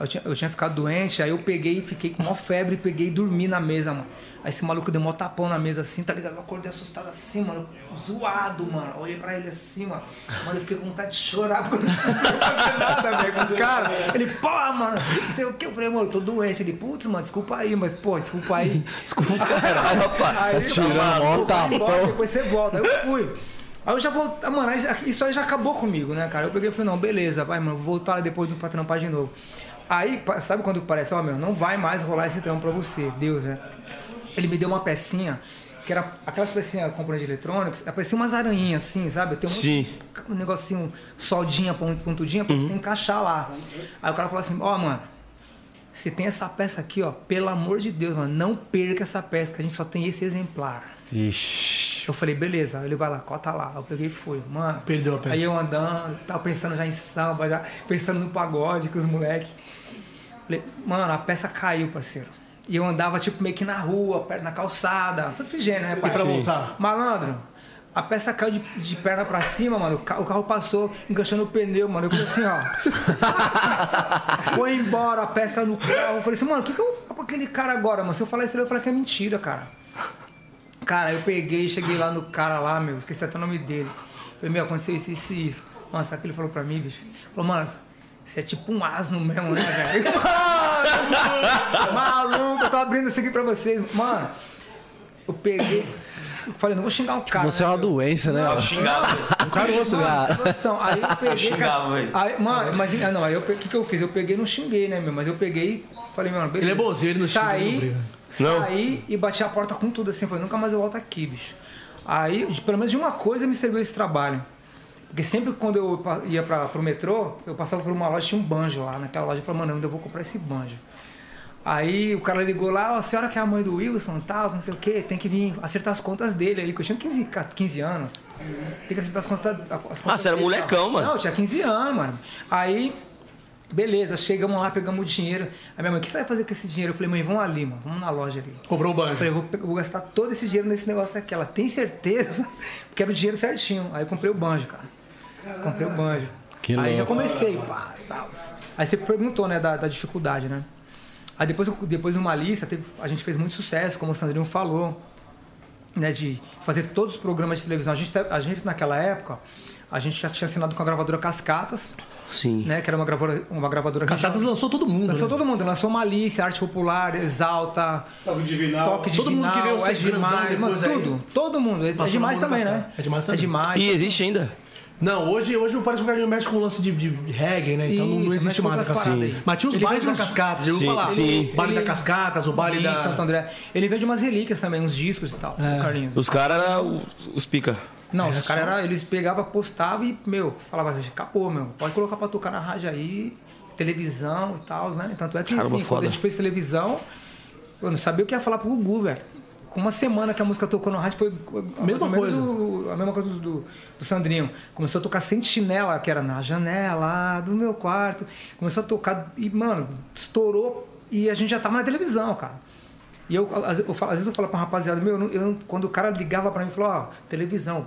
Eu tinha, eu tinha ficado doente, aí eu peguei e fiquei com maior febre, peguei e dormi na mesa, mano. Aí esse maluco deu mó tapão na mesa assim, tá ligado? Eu acordei assustado assim, mano, zoado, mano. Olhei pra ele assim, mano. Mano, eu fiquei com vontade de chorar porque eu não <laughs> fazer nada, velho, com o cara. Ele, pô, mano, não sei o que. Eu falei, mano, eu tô doente. Ele, putz, mano, desculpa aí, mas, pô, desculpa aí. <laughs> Desculpa, Caralho, rapaz. Aí, tirando mano, mó tapão. Depois você volta. Aí eu fui. Aí eu já voltei. Mano, aí já- isso aí já acabou comigo, né, cara? Eu peguei e falei, não, beleza, vai, mano, vou voltar depois pra trampar de novo. Aí, sabe quando parece, ó, meu, não vai mais rolar esse trampo pra você, Deus, né? Ele me deu uma pecinha, que era aquelas pecinhas componentes de eletrônicos, parecia umas aranhinhas assim, sabe? Tem um, Sim. um negocinho, soldinha, pon- pontudinha, pra você encaixar lá. Aí o cara falou assim, ó, mano, você tem essa peça aqui, ó, pelo amor de Deus, mano, não perca essa peça, que a gente só tem esse exemplar. ixi. Eu falei, beleza, Aí ele vai lá, cota lá. Eu peguei e fui, mano. Perdeu a peça. Aí eu andando, tava pensando já em samba, já pensando no pagode com os moleques. Falei, mano, a peça caiu, parceiro. E eu andava, tipo, meio que na rua, perto na calçada. Só de figênio, né, pai? pra voltar? Malandro, a peça caiu de, de perna pra cima, mano. O ca- o carro passou enganchando o pneu, mano. Eu falei assim, ó. <laughs> Foi embora a peça no carro. Eu falei assim, mano, o que, que eu vou falar pra aquele cara agora, mano? Se eu falar isso, vai falar que é mentira, cara. Cara, eu peguei, cheguei lá no cara lá, meu, esqueci até o nome dele. Falei, meu, aconteceu isso, isso e isso. Mano, sabe o que ele falou pra mim, bicho? Falou, mano, você é tipo um asno mesmo, né, velho? <laughs> Mano, maluco, eu tô abrindo isso aqui pra vocês. Mano, eu peguei, eu falei, não vou xingar o cara. Você é né, uma meu? doença, né? Eu xingava. <laughs> Um Mano, cara. noção, Aí eu peguei. xingava, cara, aí, mano, imagina. ah, Não, aí eu o que, que eu fiz? Eu peguei e não xinguei, né, meu? Mas eu peguei Falei, mano, beleza. Ele é bonzinho, ele não xinga, não Saí, briga. Não? saí e bati a porta com tudo assim. Falei, nunca mais eu volto aqui, bicho. Aí, pelo menos de uma coisa me serviu esse trabalho. Porque sempre quando eu ia pra, pro metrô, eu passava por uma loja, tinha um banjo lá naquela loja. Eu falei, mano, eu vou comprar esse banjo? Aí o cara ligou lá, ó, a senhora que é a mãe do Wilson e tal, não sei o quê, tem que vir acertar as contas dele aí, que eu tinha 15, ca- 15 anos. Tem que acertar as contas. As contas Ah, você era e tal. molecão, mano. Não, eu tinha 15 anos, mano. Aí, beleza, chegamos lá, pegamos o dinheiro. Aí minha mãe, o que você vai fazer com esse dinheiro? Eu falei, mãe, vamos ali, mano, vamos na loja ali. Comprou o Eu banjo. falei, eu vou, pe- eu vou gastar todo esse dinheiro nesse negócio aqui. Ela tem certeza? <laughs> Porque era o dinheiro certinho. Aí eu comprei o banjo, cara. Comprei o banjo. Que Aí já louco. comecei, pá, tal. Aí você perguntou, né, da, da dificuldade, né? Aí depois, depois do Malícia, teve, a gente fez muito sucesso, como o Sandrinho falou, né, de fazer todos os programas de televisão. A gente, te- a gente naquela época, a gente já tinha assinado com a gravadora Cascatas, Sim. né, que era uma gravadora, uma gravadora regional. lançou todo mundo. Lançou né? todo mundo, lançou Malícia, Arte Popular, Exalta, Toque Divinal. Toque Todo mundo Divinal, que veio é demais, mano, tudo, todo mundo. É, é demais também, né? É demais também. É demais. E existe ainda? Não, hoje, hoje parece que o Carlinho mexe com o lance de, de reggae, né? Então não- não Isso, existe mais a outras cascata. paradas aí. Mas tinha os Ele bailes da cascata, já ouviu Sim, falar? sim. O baile Ele- da cascatas, o baile Em da. Santo André. Ele vende umas relíquias também, uns discos e tal, É. o Carlinhos. Os caras eram os, pica. Não, É os só- caras era- eles pegavam, postavam e, meu, falava, acabou, meu, pode colocar pra tocar na rádio aí, televisão e tal, né? Tanto é que, Caramba, assim, foda. quando a gente fez televisão, eu não sabia o que ia falar pro Gugu, velho. Com uma semana que a música tocou na rádio, foi Mesma coisa. o- a mesma coisa do, do, do Sandrinho. Começou a tocar Sentinela, que era na janela do meu quarto. Começou a tocar e, mano, estourou e a gente já tava na televisão, cara. E eu, às, eu falo- às vezes eu falo pra uma rapaziada, meu, eu eu- quando o cara ligava pra mim, falou, ó, televisão,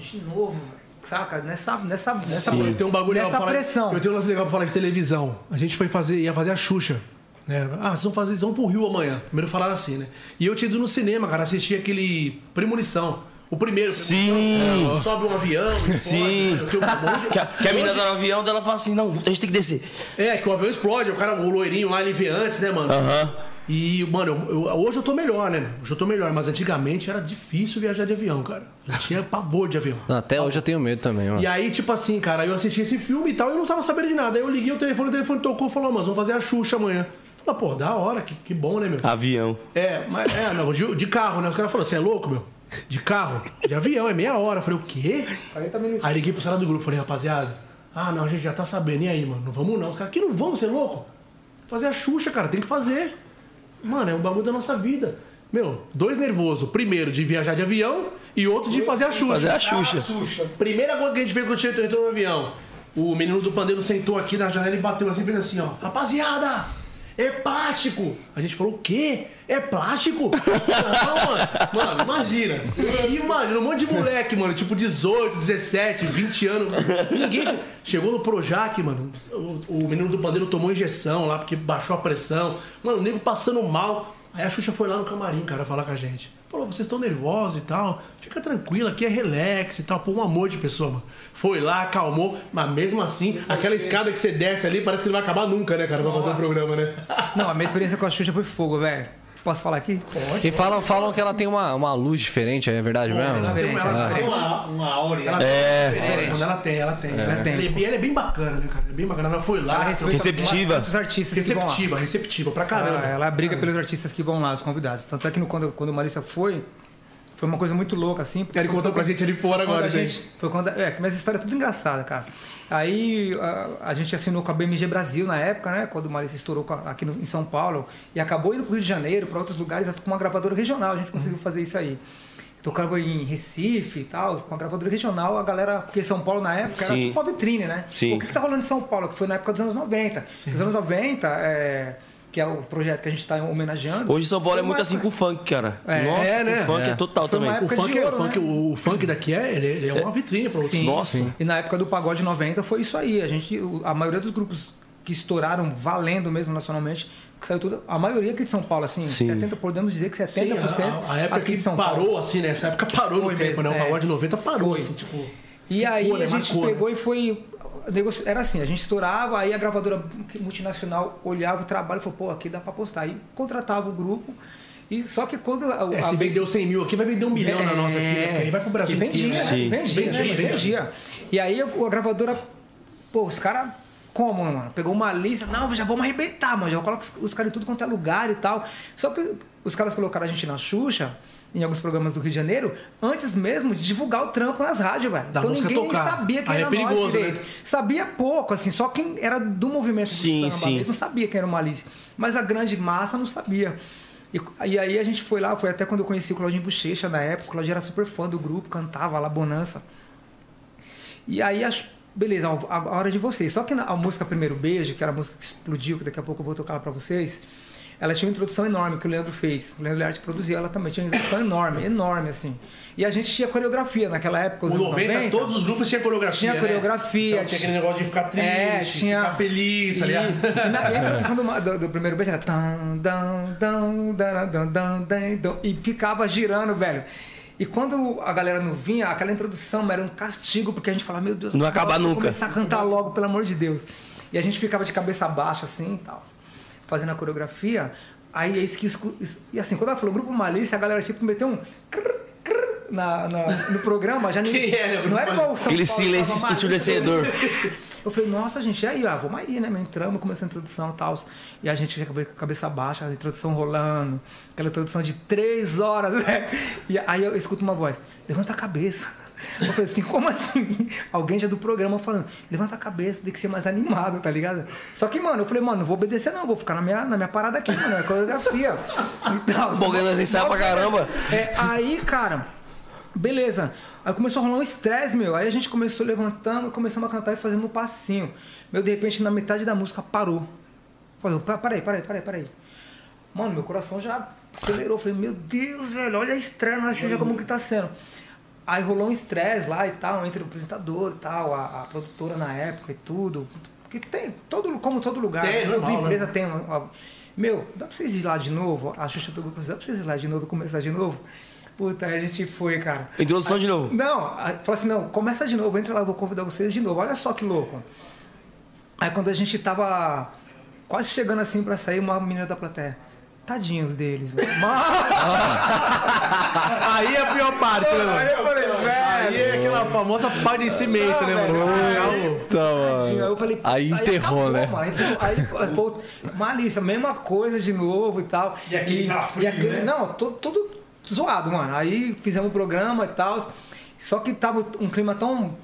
de novo, saca? Nessa, nessa, nessa, Sim. Tem um bagulho nessa pressão. Eu tenho um lance legal pra falar de televisão. A gente foi fazer, ia fazer a Xuxa. Né? Ah, vocês vão fazer, vocês vão pro Rio amanhã. Primeiro falaram assim, né? E eu tinha ido no cinema, cara, assistir aquele Premonição. O primeiro. Sim. Premonição, Sobe um avião. explode, Sim. né? Um <laughs> de- Que a, que a menina tá no avião dela fala assim: não, a gente tem que descer. É, que o avião explode, o cara, o loirinho lá, ele vê antes, né, mano? Aham. E, mano, eu- eu- hoje eu tô melhor, né? Hoje eu tô melhor, mas antigamente era difícil viajar de avião, cara. Eu tinha pavor de avião. Não, até hoje eu tenho medo também, mano. E aí, tipo assim, cara, eu assisti esse filme e tal, e eu não tava sabendo de nada. Aí eu liguei o telefone, o telefone tocou e falou, mas vamos fazer a Xuxa amanhã. Falei, pô, da hora, que, que bom, né, meu? Avião. É, mas é, não, de, de carro, né? O cara falou, você é louco, meu? De carro? De avião, é meia hora. Eu falei, o quê? 40 minutos. Aí liguei pro celular do grupo, falei, rapaziada, ah, não, a gente já tá sabendo, e aí, mano? Não vamos não. Os caras, que não vão, você é louco? Fazer a Xuxa, cara, tem que fazer. Mano, é o bagulho da nossa vida. Meu, dois nervosos. Primeiro de viajar de avião e outro de fazer a Xuxa. Fazer a Xuxa. Primeira coisa que a gente fez quando a entrou no avião. O menino do pandeiro sentou aqui na janela e bateu assim, fez assim, ó. Rapaziada, é plástico. A gente falou, o quê? É plástico? Não, mano. Mano, imagina. Imagina, um monte de moleque, mano, tipo 18, 17, 20 anos. Ninguém. Chegou no Projac, mano. O, menino do pandeiro tomou injeção lá porque baixou a pressão. Mano, o nego passando mal. Aí a Xuxa foi lá no camarim, cara, falar com a gente. Falou, vocês estão nervosos e tal. Fica tranquilo, aqui é relax e tal. Pô, um amor de pessoa, mano. Foi lá, acalmou, mas mesmo assim, aquela escada que você desce ali parece que não vai acabar nunca, né, cara, pra fazer o programa, né? Não, a minha experiência com a Xuxa foi fogo, velho. Posso falar aqui? E falam, falam que ela tem uma, uma luz diferente, é verdade mesmo? Ela tem diferente, ela ela tem é uma- Uma, uma áurea. Ela É. tem diferente. Quando ela tem, ela tem. Ela tem. Ela é, bem- ela é bem bacana, né, cara? Ela é bem bacana. Ela foi lá. Ela respeita Receptiva. Os artistas que vão lá. receptiva, receptiva pra caramba. Ela, ela briga pelos artistas que vão lá, os convidados. Tanto é que no- quando, quando o Marissa foi, foi uma coisa muito louca, assim. porque Ele contou pra gente ali fora agora, a gente. Foi quando, é, mas essa história é tudo engraçada, cara. Aí a, a gente assinou com a BMG Brasil na época, né? Quando o Marissa estourou a- aqui no- em São Paulo. E acabou indo pro Rio de Janeiro, para outros lugares, com uma gravadora regional. A gente conseguiu fazer isso aí. Tocava em Recife e tal, com a gravadora regional, a galera, porque São Paulo na época era Sim. tipo uma vitrine, né? Sim. O que, que tá rolando em São Paulo? Que foi na época dos anos 90. Os anos 90, é, que é o projeto que a gente está homenageando. Hoje São Paulo é muito assim com o funk, cara. É, Nossa, é, né? o funk é, É. total também. O funk, é, o, ouro, funk, né? o, o funk daqui é, ele, ele é uma vitrine pra outros. Sim, Nossa. sim. E na época do pagode 90 foi isso aí. A gente, o- a maioria dos grupos que estouraram valendo mesmo nacionalmente, que saiu tudo, a maioria aqui de São Paulo, assim, Sim. 70, podemos dizer que 70% Sim, a, a época aqui de São parou, Paulo. assim, né? Essa época parou Foi no tempo, mesmo, né? O é. pagode 90 parou, Foi. assim, tipo... E ficou, aí né? a gente Marcou, né? pegou e foi. Era assim, a gente estourava, aí a gravadora multinacional olhava o trabalho e falou, pô, aqui dá pra postar. Aí contratava o grupo. E só que quando. A, É, a- se vendeu 100 mil aqui, vai vender um milhão na nossa aqui, né? Porque aí vai pro Brasil e vendia, inteiro. né? né? Sim. Vendia, Vendia, né? vendia. vendia. E aí a, a gravadora, pô, os caras como, mano? Pegou uma lista, não, já vamos arrebentar, mano. Já coloca os, os caras em tudo quanto é lugar e tal. Só que os caras colocaram a gente na Xuxa, em alguns programas do Rio de Janeiro, antes mesmo de divulgar o trampo nas rádios, velho. Da então ninguém tocar. sabia quem Aí é era perigoso, nós direito. né? Sabia pouco, assim, só quem era do movimento Sim, do samba sim. mesmo sabia quem era o Malícia. Mas a grande massa não sabia. E, e aí a gente foi lá, foi até quando eu conheci o Claudinho Bochecha na época. O Claudinho era super fã do grupo, cantava lá Bonança. E aí, acho, beleza, a, a hora de vocês. Só que na, a música Primeiro Beijo, que era a música que explodiu, que daqui a pouco eu vou tocar ela pra vocês, ela tinha uma introdução enorme que o Leandro fez. O Leandro Learte produziu ela também. Tinha uma introdução enorme, enorme, assim. E a gente tinha coreografia naquela época, os O anos 90, todos os grupos tinham coreografia. Tinha né? coreografia, Então, tinha aquele negócio de ficar triste, É, tinha. ficar feliz, tá ligado? Isso. E na e a <laughs> introdução do, do- do primeiro beijo era. E ficava girando, velho. E quando a galera não vinha, aquela introdução era um castigo, porque a gente falava, meu Deus, Não acaba nunca. começar a cantar logo, pelo amor de Deus. E a gente ficava de cabeça baixa, assim e tal, fazendo a coreografia. Aí é isso que. escu- E assim, quando ela falou grupo Malícia, a galera tipo meteu um. crrr, crrr na, na- no programa, já <laughs> nem. Era não era igual o São Aquele Paulo, silêncio ensurdecedor. Eu falei, nossa, gente, e aí, ah, vamos aí, né? Entramos, começou a introdução e tal. E a gente já com a cabeça baixa, a introdução rolando, aquela introdução de três horas, né? E aí eu escuto uma voz, levanta a cabeça. Eu falei assim, como assim? Alguém já do programa falando, levanta a cabeça, tem que ser mais animado, tá ligado? Só que, mano, eu falei, mano, não vou obedecer não, vou ficar na minha, na minha parada aqui, mano, é coreografia. E tal. Bom, nós ensaiamos pra caramba. É, aí, cara, beleza. Aí começou a rolar um estresse, meu. Aí a gente começou levantando, começamos a cantar e fazendo um passinho. Meu, de repente, na metade da música, parou. Falei, "Pa- peraí, peraí, peraí, peraí. Mano, meu coração já acelerou. Falei, meu Deus, velho, olha a estreia na Xuxa como que tá sendo. Aí rolou um estresse lá e tal, entre o apresentador e tal, a, a produtora na época e tudo. Porque tem, todo, como todo lugar, Tem, né? toda normal, empresa tem. uma- uma- Meu, dá pra vocês ir lá de novo? A Xuxa pegou e falou, assim, dá pra vocês ir lá de novo e começar de novo? Puta, aí a gente foi, cara. Introdução de novo. Não, falou assim, não, começa de novo, entra lá, eu vou convidar vocês de novo. Olha só que louco. Aí quando a gente tava quase chegando assim pra sair, uma menina da plateia. Tadinhos deles, velho. Mas- <laughs> Aí é a pior parte, né, mano? Aí eu falei, Aí velho. é aquela famosa padecimento, né, mano? Então, Tadinho. Aí eu falei, Aí enterrou, acabou, né? mano. Aí foi malícia, mesma coisa de novo e tal. E aquele calafrio, aquele- né? Não, tudo, tudo zoado, mano. Aí fizemos um programa e tal. Só que tava um clima tão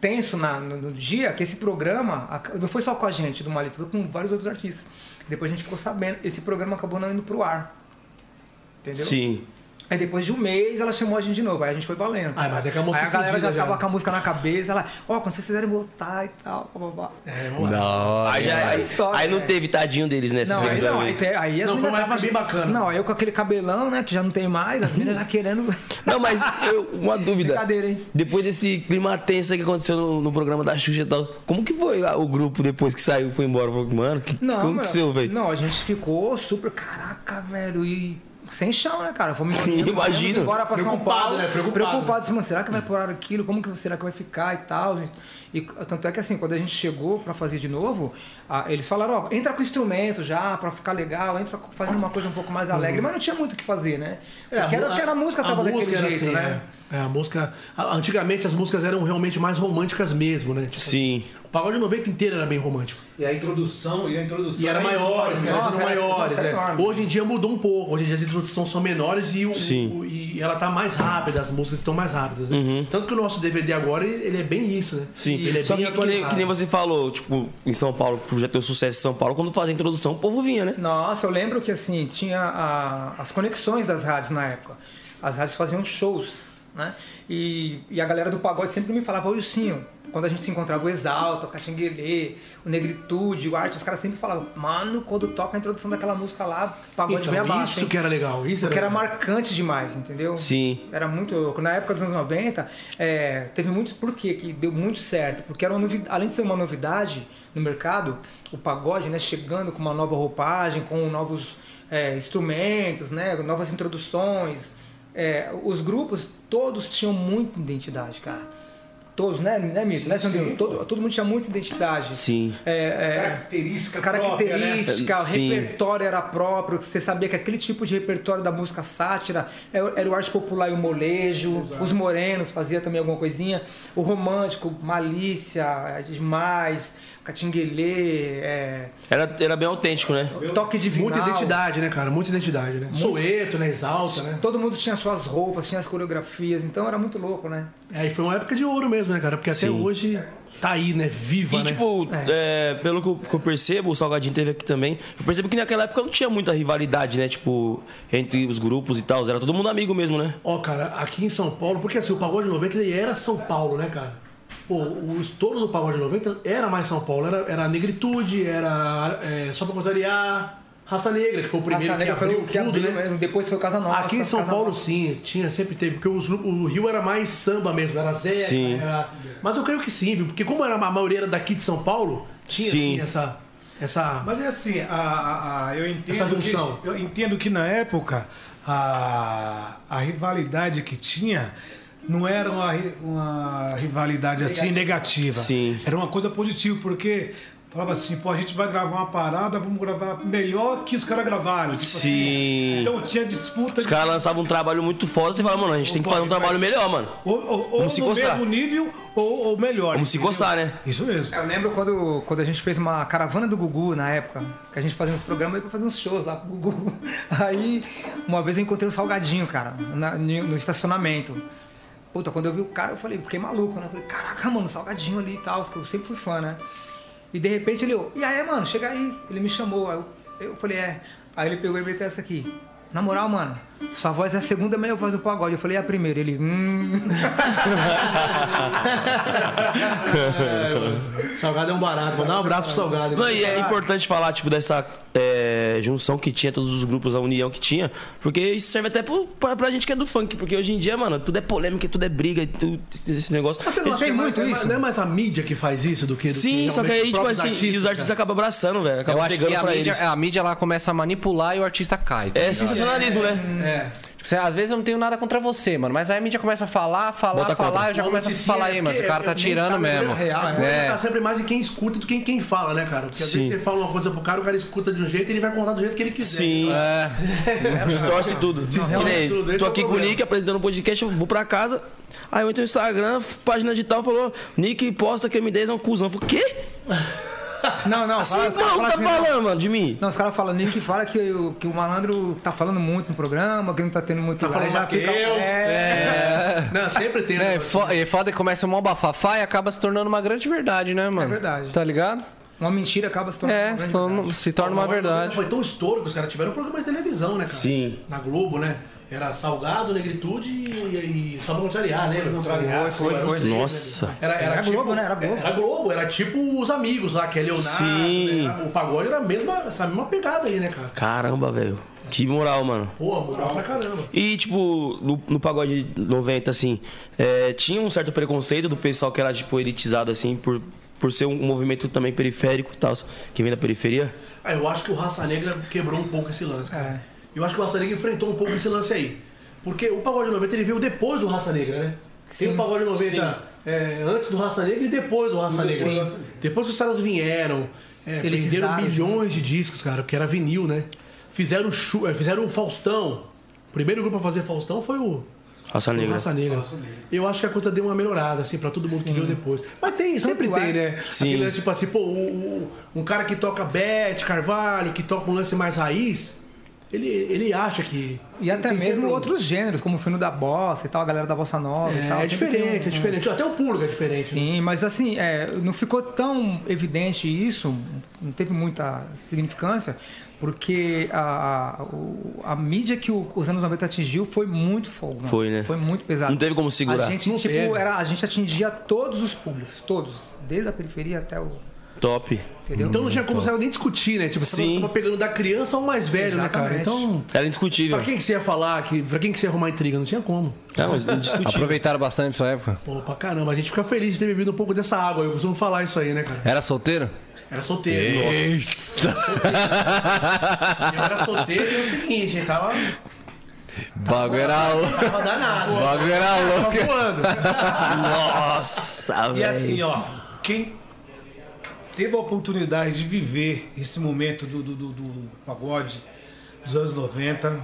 tenso na, no, no dia que esse programa não foi só com a gente do Malícia, foi com vários outros artistas. Depois a gente ficou sabendo. Esse programa acabou não indo pro ar. Entendeu? Sim. Aí depois de um mês ela chamou a gente de novo, aí a gente foi valendo. Ah, mas é que a música Aí a galera já explodida tava já. com a música na cabeça, ela, ó, quando vocês quiserem voltar e tal, blá, blá, blá. É, vamos lá. Não, Aí, já- é aí- história, aí não né? teve tadinho deles, né? Não, aí não, aí, aí as Não, foi meninas uma época bem bacana. Não, eu com aquele cabelão, né, que já não tem mais, as meninas já querendo. <laughs> Não, mas eu, uma dúvida. Brincadeira, hein? Depois desse clima tenso que aconteceu no, no programa da Xuxa e tal, como que foi lá o grupo depois que saiu, foi embora? Mano, que, Não, que aconteceu, velho? Não, a gente ficou super, caraca, velho, e sem chão, né, cara? Fomos Sim, imagino. embora pra São Preocupado, Paulo. né? Preocupado. Preocupado, assim, mano, será que vai parar aquilo? Como que será que vai ficar e tal? gente? E tanto é que assim, quando a gente chegou pra fazer de novo, ah, eles falaram, ó, entra com instrumento já, pra ficar legal, entra fazendo uma coisa um pouco mais alegre, mas não tinha muito o que fazer, né? Porque era, que era a música tava daquele música era jeito, assim, né? É, É, a música. a- Antigamente as músicas eram realmente mais românticas mesmo, né? Tipo, Sim. O pagode 90 inteiro era bem romântico. E a introdução, e a introdução. E era é maiores, enorme, né? Nossa, era- maiores, nossa, né? era enorme. Hoje em dia mudou um pouco. Hoje em dia as introduções são menores e, o, o- e ela tá mais rápida, as músicas estão mais rápidas. Né? Tanto que o nosso DVD agora, ele é bem isso, né? Sim, Ele é só que, que, nem, que nem você falou, tipo, em São Paulo, já ter o sucesso em São Paulo, quando fazia a introdução, o povo vinha, né? Nossa, eu lembro que assim, tinha a- as conexões das rádios na época. As rádios faziam shows, né? E, e a galera do pagode sempre me falava, oi, Ursinho. Quando a gente se encontrava, o Exalta, o Caxanguelê, o Negritude, o Arte, os caras sempre falavam, mano, quando toca a introdução daquela música lá, o pagode Então, vem abaixo. isso hein?" que era legal. Isso Porque era legal. marcante demais, entendeu? Sim. Era muito louco. Na época dos anos 90, é, teve muitos. Por quê? que deu muito certo? Porque era uma novidade, além de ser uma novidade no mercado, o pagode, né, chegando com uma nova roupagem, com novos é, instrumentos, né, novas introduções. É, os grupos todos tinham muita identidade, cara. Todos, né, né Mito? Né, Sandrinho? Todo, todo mundo tinha muita identidade. Sim. É, é, Característica característica, própria, né? o repertório era próprio. Você sabia que aquele tipo de repertório da música sátira era o arte popular e o molejo. Os morenos fazia também alguma coisinha. O romântico, malícia, é demais, catinguelê, é, Era, era bem autêntico, né? toque de vinal. Muita identidade, né, cara? Muita identidade, né? Soeto, né? Exalta, né? Todo mundo tinha suas roupas, tinha as coreografias, então era muito louco, né? É, e foi uma época de ouro mesmo, né, cara? Porque até Sim. hoje tá aí, né? Viva, E, né? tipo, é, pelo que eu, que eu percebo, o Salgadinho teve aqui também. Eu percebo que naquela época não tinha muita rivalidade, né? Tipo, entre os grupos e tal. Era todo mundo amigo mesmo, né? Ó, cara, aqui em São Paulo, porque assim, o Pagode 90 ele era São Paulo, né, cara? Pô, o estouro do Pagode 90 era mais São Paulo, era, era Negritude, era é, Só Pra Contrariar, Raça Negra, que foi o primeiro Raça que Negra foi abriu o que tudo, abriu né? mesmo, depois foi Casa Nossa. Aqui em São Casa Paulo, Nossa. sim, tinha, sempre teve, porque os o Rio era mais samba mesmo, era Zeca, Sim. era... Mas eu creio que sim, viu? Porque como era a maioria era daqui de São Paulo, tinha, Sim. assim, essa... essa... Mas é assim, a, a- a- eu entendo Essa junção. Que, eu entendo que na época a, a rivalidade que tinha não era uma, uma rivalidade assim negativa. Sim. Era uma coisa positiva, porque falava assim, pô, a gente vai gravar uma parada, vamos gravar melhor que os caras gravaram. Tipo Sim. Assim, então tinha disputa Os caras lançavam um trabalho muito foda e falavam, mano, a gente tem que fazer um trabalho melhor, mano. ou, ou, ou Vamos se no coçar. mesmo nível ou, ou melhor. Vamos se entendeu? coçar, né? Isso mesmo. Eu lembro quando, quando a gente fez uma caravana do Gugu na época, que a gente fazia uns programas e pra fazer uns shows lá pro Gugu. <laughs> Aí, uma vez eu encontrei o Salgadinho, cara, na- no estacionamento. Puta, quando eu vi o cara, eu falei, fiquei maluco, né? Eu falei, caraca, mano, Salgadinho ali e tal, que eu sempre fui fã, né? E de repente ele, e aí, mano, chega aí. Ele me chamou, aí eu, eu falei, é. Aí ele pegou e meteu essa aqui. Na moral, mano, sua voz é a segunda melhor voz do pagode. Eu falei, é a primeira. Ele, hum. <laughs> Salgado é um barato, vou dar um abraço pro Salgado. Não, e é importante falar, tipo, dessa é, junção que tinha, todos os grupos, a união que tinha, porque isso serve até pro, pra, pra gente que é do funk, porque hoje em dia, mano, tudo é polêmica, tudo é briga, tudo, esse negócio. Você não Tem acha muito é mais- isso? Não é mais a mídia que faz isso do que do Sim, que só que aí, tipo assim, e os artistas cara? acabam abraçando, velho. Eu Acabam acho pegando que a mídia, eles. a mídia lá começa a manipular e o artista cai. tá É ligado? sensacionalismo, né? É. Tipo, às vezes eu não tenho nada contra você, mano. Mas aí a mídia começa a falar, falar, Bota falar, eu já começo a falar aí, mano. Esse cara tá nem tirando mesmo. é real, É. é. Tá sempre mais em quem escuta do que em quem fala, né, cara? Porque às Sim. vezes você fala uma coisa pro cara, o cara escuta de um jeito e ele vai contar do jeito que ele quiser. Sim. <laughs> Distorce tudo. Distorce Que nem, tudo, esse Tô é o aqui com o. Nick apresentando um podcast, eu vou pra casa. Aí eu entro no Instagram, página digital, falou: Nick posta que M10 é um cuzão. Eu falei, quê? Não, não, Assim, fala, não, os caras tá falam assim, não. falando, mano, de mim. Não, os caras falam Nick fala que, o- que o malandro tá falando muito no programa, que não tá tendo muito. Tá falando já que fica- eu. É, Não, sempre tem. É, né? e fo- e foda que começa um bafafá e acaba se tornando uma grande verdade, né, mano? verdade. Tá ligado? Uma mentira acaba se tornando. É, uma se grande torna, verdade. se torna uma verdade. Foi tão estouro que os caras tiveram um programa de televisão, né, cara? Sim. Na Globo, né? Era Salgado, Negritude e, e só pra contrariar, lembra? Contrariar, Foi, foi, foi. Nossa. Era, era, Era tipo, Globo, né? Era Globo. Era Globo, era tipo os amigos lá, que é Leonardo. Sim. né? O pagode era a mesma, essa mesma pegada aí, né, cara? Caramba, velho. Que moral, mano. Pô, moral pra caramba. E, tipo, no, no pagode 90, assim, é, tinha um certo preconceito do pessoal que era, tipo, elitizado, assim, por, por ser um movimento também periférico e tal, que vem da periferia. Ah, eu acho que o Raça Negra quebrou um pouco esse lance, cara. Eu acho que o Raça Negra enfrentou um pouco esse lance aí. Porque o Pagode 90 ele veio depois do Raça Negra, né? Tem o Pagode 90 é, antes do Raça Negra e depois do Raça Negra. Sim. Depois que os caras vieram, é, Eles venderam milhões de discos, cara, que era vinil, né? Fizeram, é, fizeram o Faustão. O primeiro grupo a fazer Faustão foi o Raça Negra. Raça Negra. Eu acho que a coisa deu uma melhorada, assim, pra todo mundo que veio depois. Mas tem, sempre Tanto tem, é. né? Sim. Aquele lance, tipo assim, pô, o- o- um cara que toca Beth, Carvalho, que toca um lance mais raiz, ele, ele acha que. E até mesmo sempre outros gêneros, como o fino da bossa e tal, a galera da bossa nova e tal. É, é diferente, um- é diferente. Até o público é diferente. né? Sim, mas assim, é, não ficou tão evidente isso, não teve muita significância, porque a, a, a mídia que o- os anos 90 atingiu foi muito fogo. Foi, né? Foi muito pesado. Não teve como segurar. A gente, Não tipo, teve. era, a gente atingia todos os públicos, todos. Desde a periferia até o. Top. Entendeu? Então não tinha como você nem discutir, né? Tipo, você Sim. tava pegando da criança ao mais velho, né, cara? Exatamente. Então. Era indiscutível. Pra quem que você ia falar? Que, pra quem que você ia arrumar intriga? Não tinha como. Não, mas indiscutível. Aproveitaram bastante essa época. Pô, pra caramba. A gente fica feliz de ter bebido um pouco dessa água. Eu costumo falar isso aí, né, cara? Era solteiro? Era solteiro. Nossa. <laughs> Eu era solteiro e é o seguinte, hein? Tava. Bagulho era louco. Tava danado. Bagulho era louco. Tava voando. Nossa, E velho. assim, ó, quem teve a oportunidade de viver esse momento do, do, do, do pagode dos anos 90,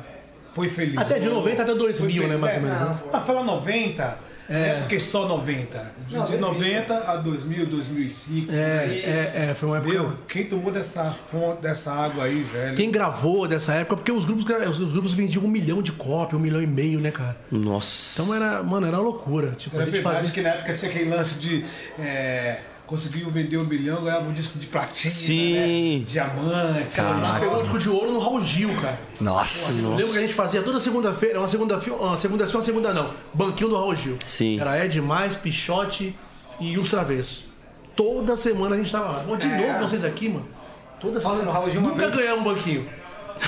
foi feliz. Até de 90 até 2000, né, mais ou menos. né? Ah, fala 90, é. porque só 90. De, de 90 a 2000, 2005. É, é, é, foi uma época. Meu, quem tomou dessa fonte, dessa água aí, velho? Quem gravou dessa época, porque os grupos, os grupos vendiam um milhão de cópias, um milhão e meio, né, cara? Nossa. Então era, mano, era uma loucura. Tipo, Era a gente verdade fazia. que na época tinha aquele lance de. É, conseguiu vender um milhão, ganhava um disco de platina, Sim. né? diamante. A gente pegou o disco de ouro no Raul Gil, cara. Nossa. Eu lembro que a gente fazia toda segunda-feira, uma segunda uma segunda sim, uma segunda não. Banquinho do Raul Gil. Sim. Era Ed Mais, Pichote e os. Toda semana a gente tava lá. Pô, de novo vocês aqui, mano. Toda semana. no Raul Gil Nunca ganhamos um banquinho.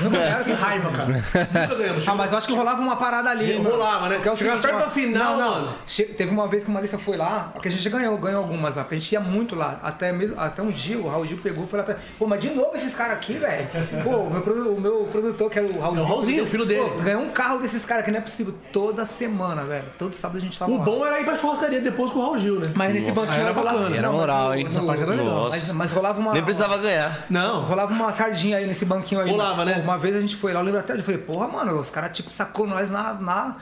Não ganharam, Que raiva, cara. Nunca ganhamos. Ah, mas eu acho que rolava uma parada ali. Mano. rolava, né? Porque é o Chegava seguinte, perto ó, da final, não, não. mano. Che- Teve uma vez que o Marissa foi lá, porque a gente ganhou, ganhou algumas lá, porque a gente ia muito lá. Até, mesmo, até um dia, o Raul Gil pegou e foi lá pra. Pô, mas de novo esses caras aqui, velho. Pô, o meu, produ- o meu produtor, que era o Raulzinho. É o Raulzinho, o filho dele. Pô, ganhou um carro desses caras que não é possível. Toda semana, velho. Todo sábado a gente tava O lá. bom era ir pra churrascaria depois com o Raul Gil, né? Mas nesse banquinho era rolava- bacana. Era mas moral, no- hein? Essa parte era legal. Nossa. Mas, mas rolava uma. Nem precisava ganhar. Não. Rolava uma sardinha aí nesse banquinho aí. Rolava, né? Uma vez a gente foi lá, eu lembro até, eu falei, porra, mano, os caras, tipo, sacou nós na. na...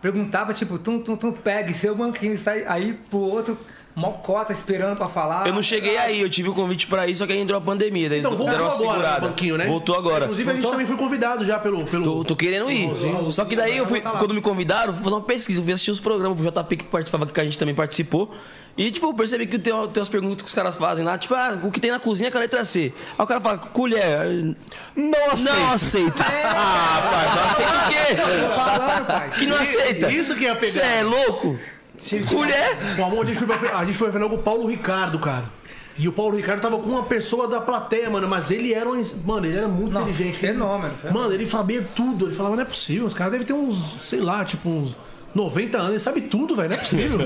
Perguntava, tipo, tum, tum, tum, pegue seu banquinho sai aí pro outro, mó cota esperando pra falar. Eu não cheguei aí, eu tive o convite pra ir, só que aí entrou a pandemia. Daí Então voltou deram uma agora segurada. banquinho, né? Voltou agora. Inclusive a gente também foi convidado já pelo. pelo... Tô, tô querendo ir. Só que daí eu fui, quando me convidaram, fui fazer uma pesquisa, eu fui assistir os programas, o JP que participava, que a gente também participou. E, tipo, eu percebi que tem, tem umas perguntas que os caras fazem lá, tipo, ah, o que tem na cozinha com a letra C. Aí o cara fala, colher. Não aceito. Não aceito. <laughs> Ah, pai, não aceita o quê? falando, pai. Que não aceita. Isso que é pegar. Você é louco? O amor, a gente foi pra, a gente foi pra final com o Paulo Ricardo, cara. E o Paulo Ricardo tava com uma pessoa da plateia, mano, mas ele era um, mano, ele era muito Não, inteligente. fenômeno, fenômeno. Mano, ele sabia tudo. Ele falava, não é possível, os caras devem ter uns, sei lá, tipo uns 90 anos, ele sabe tudo, velho, não é possível.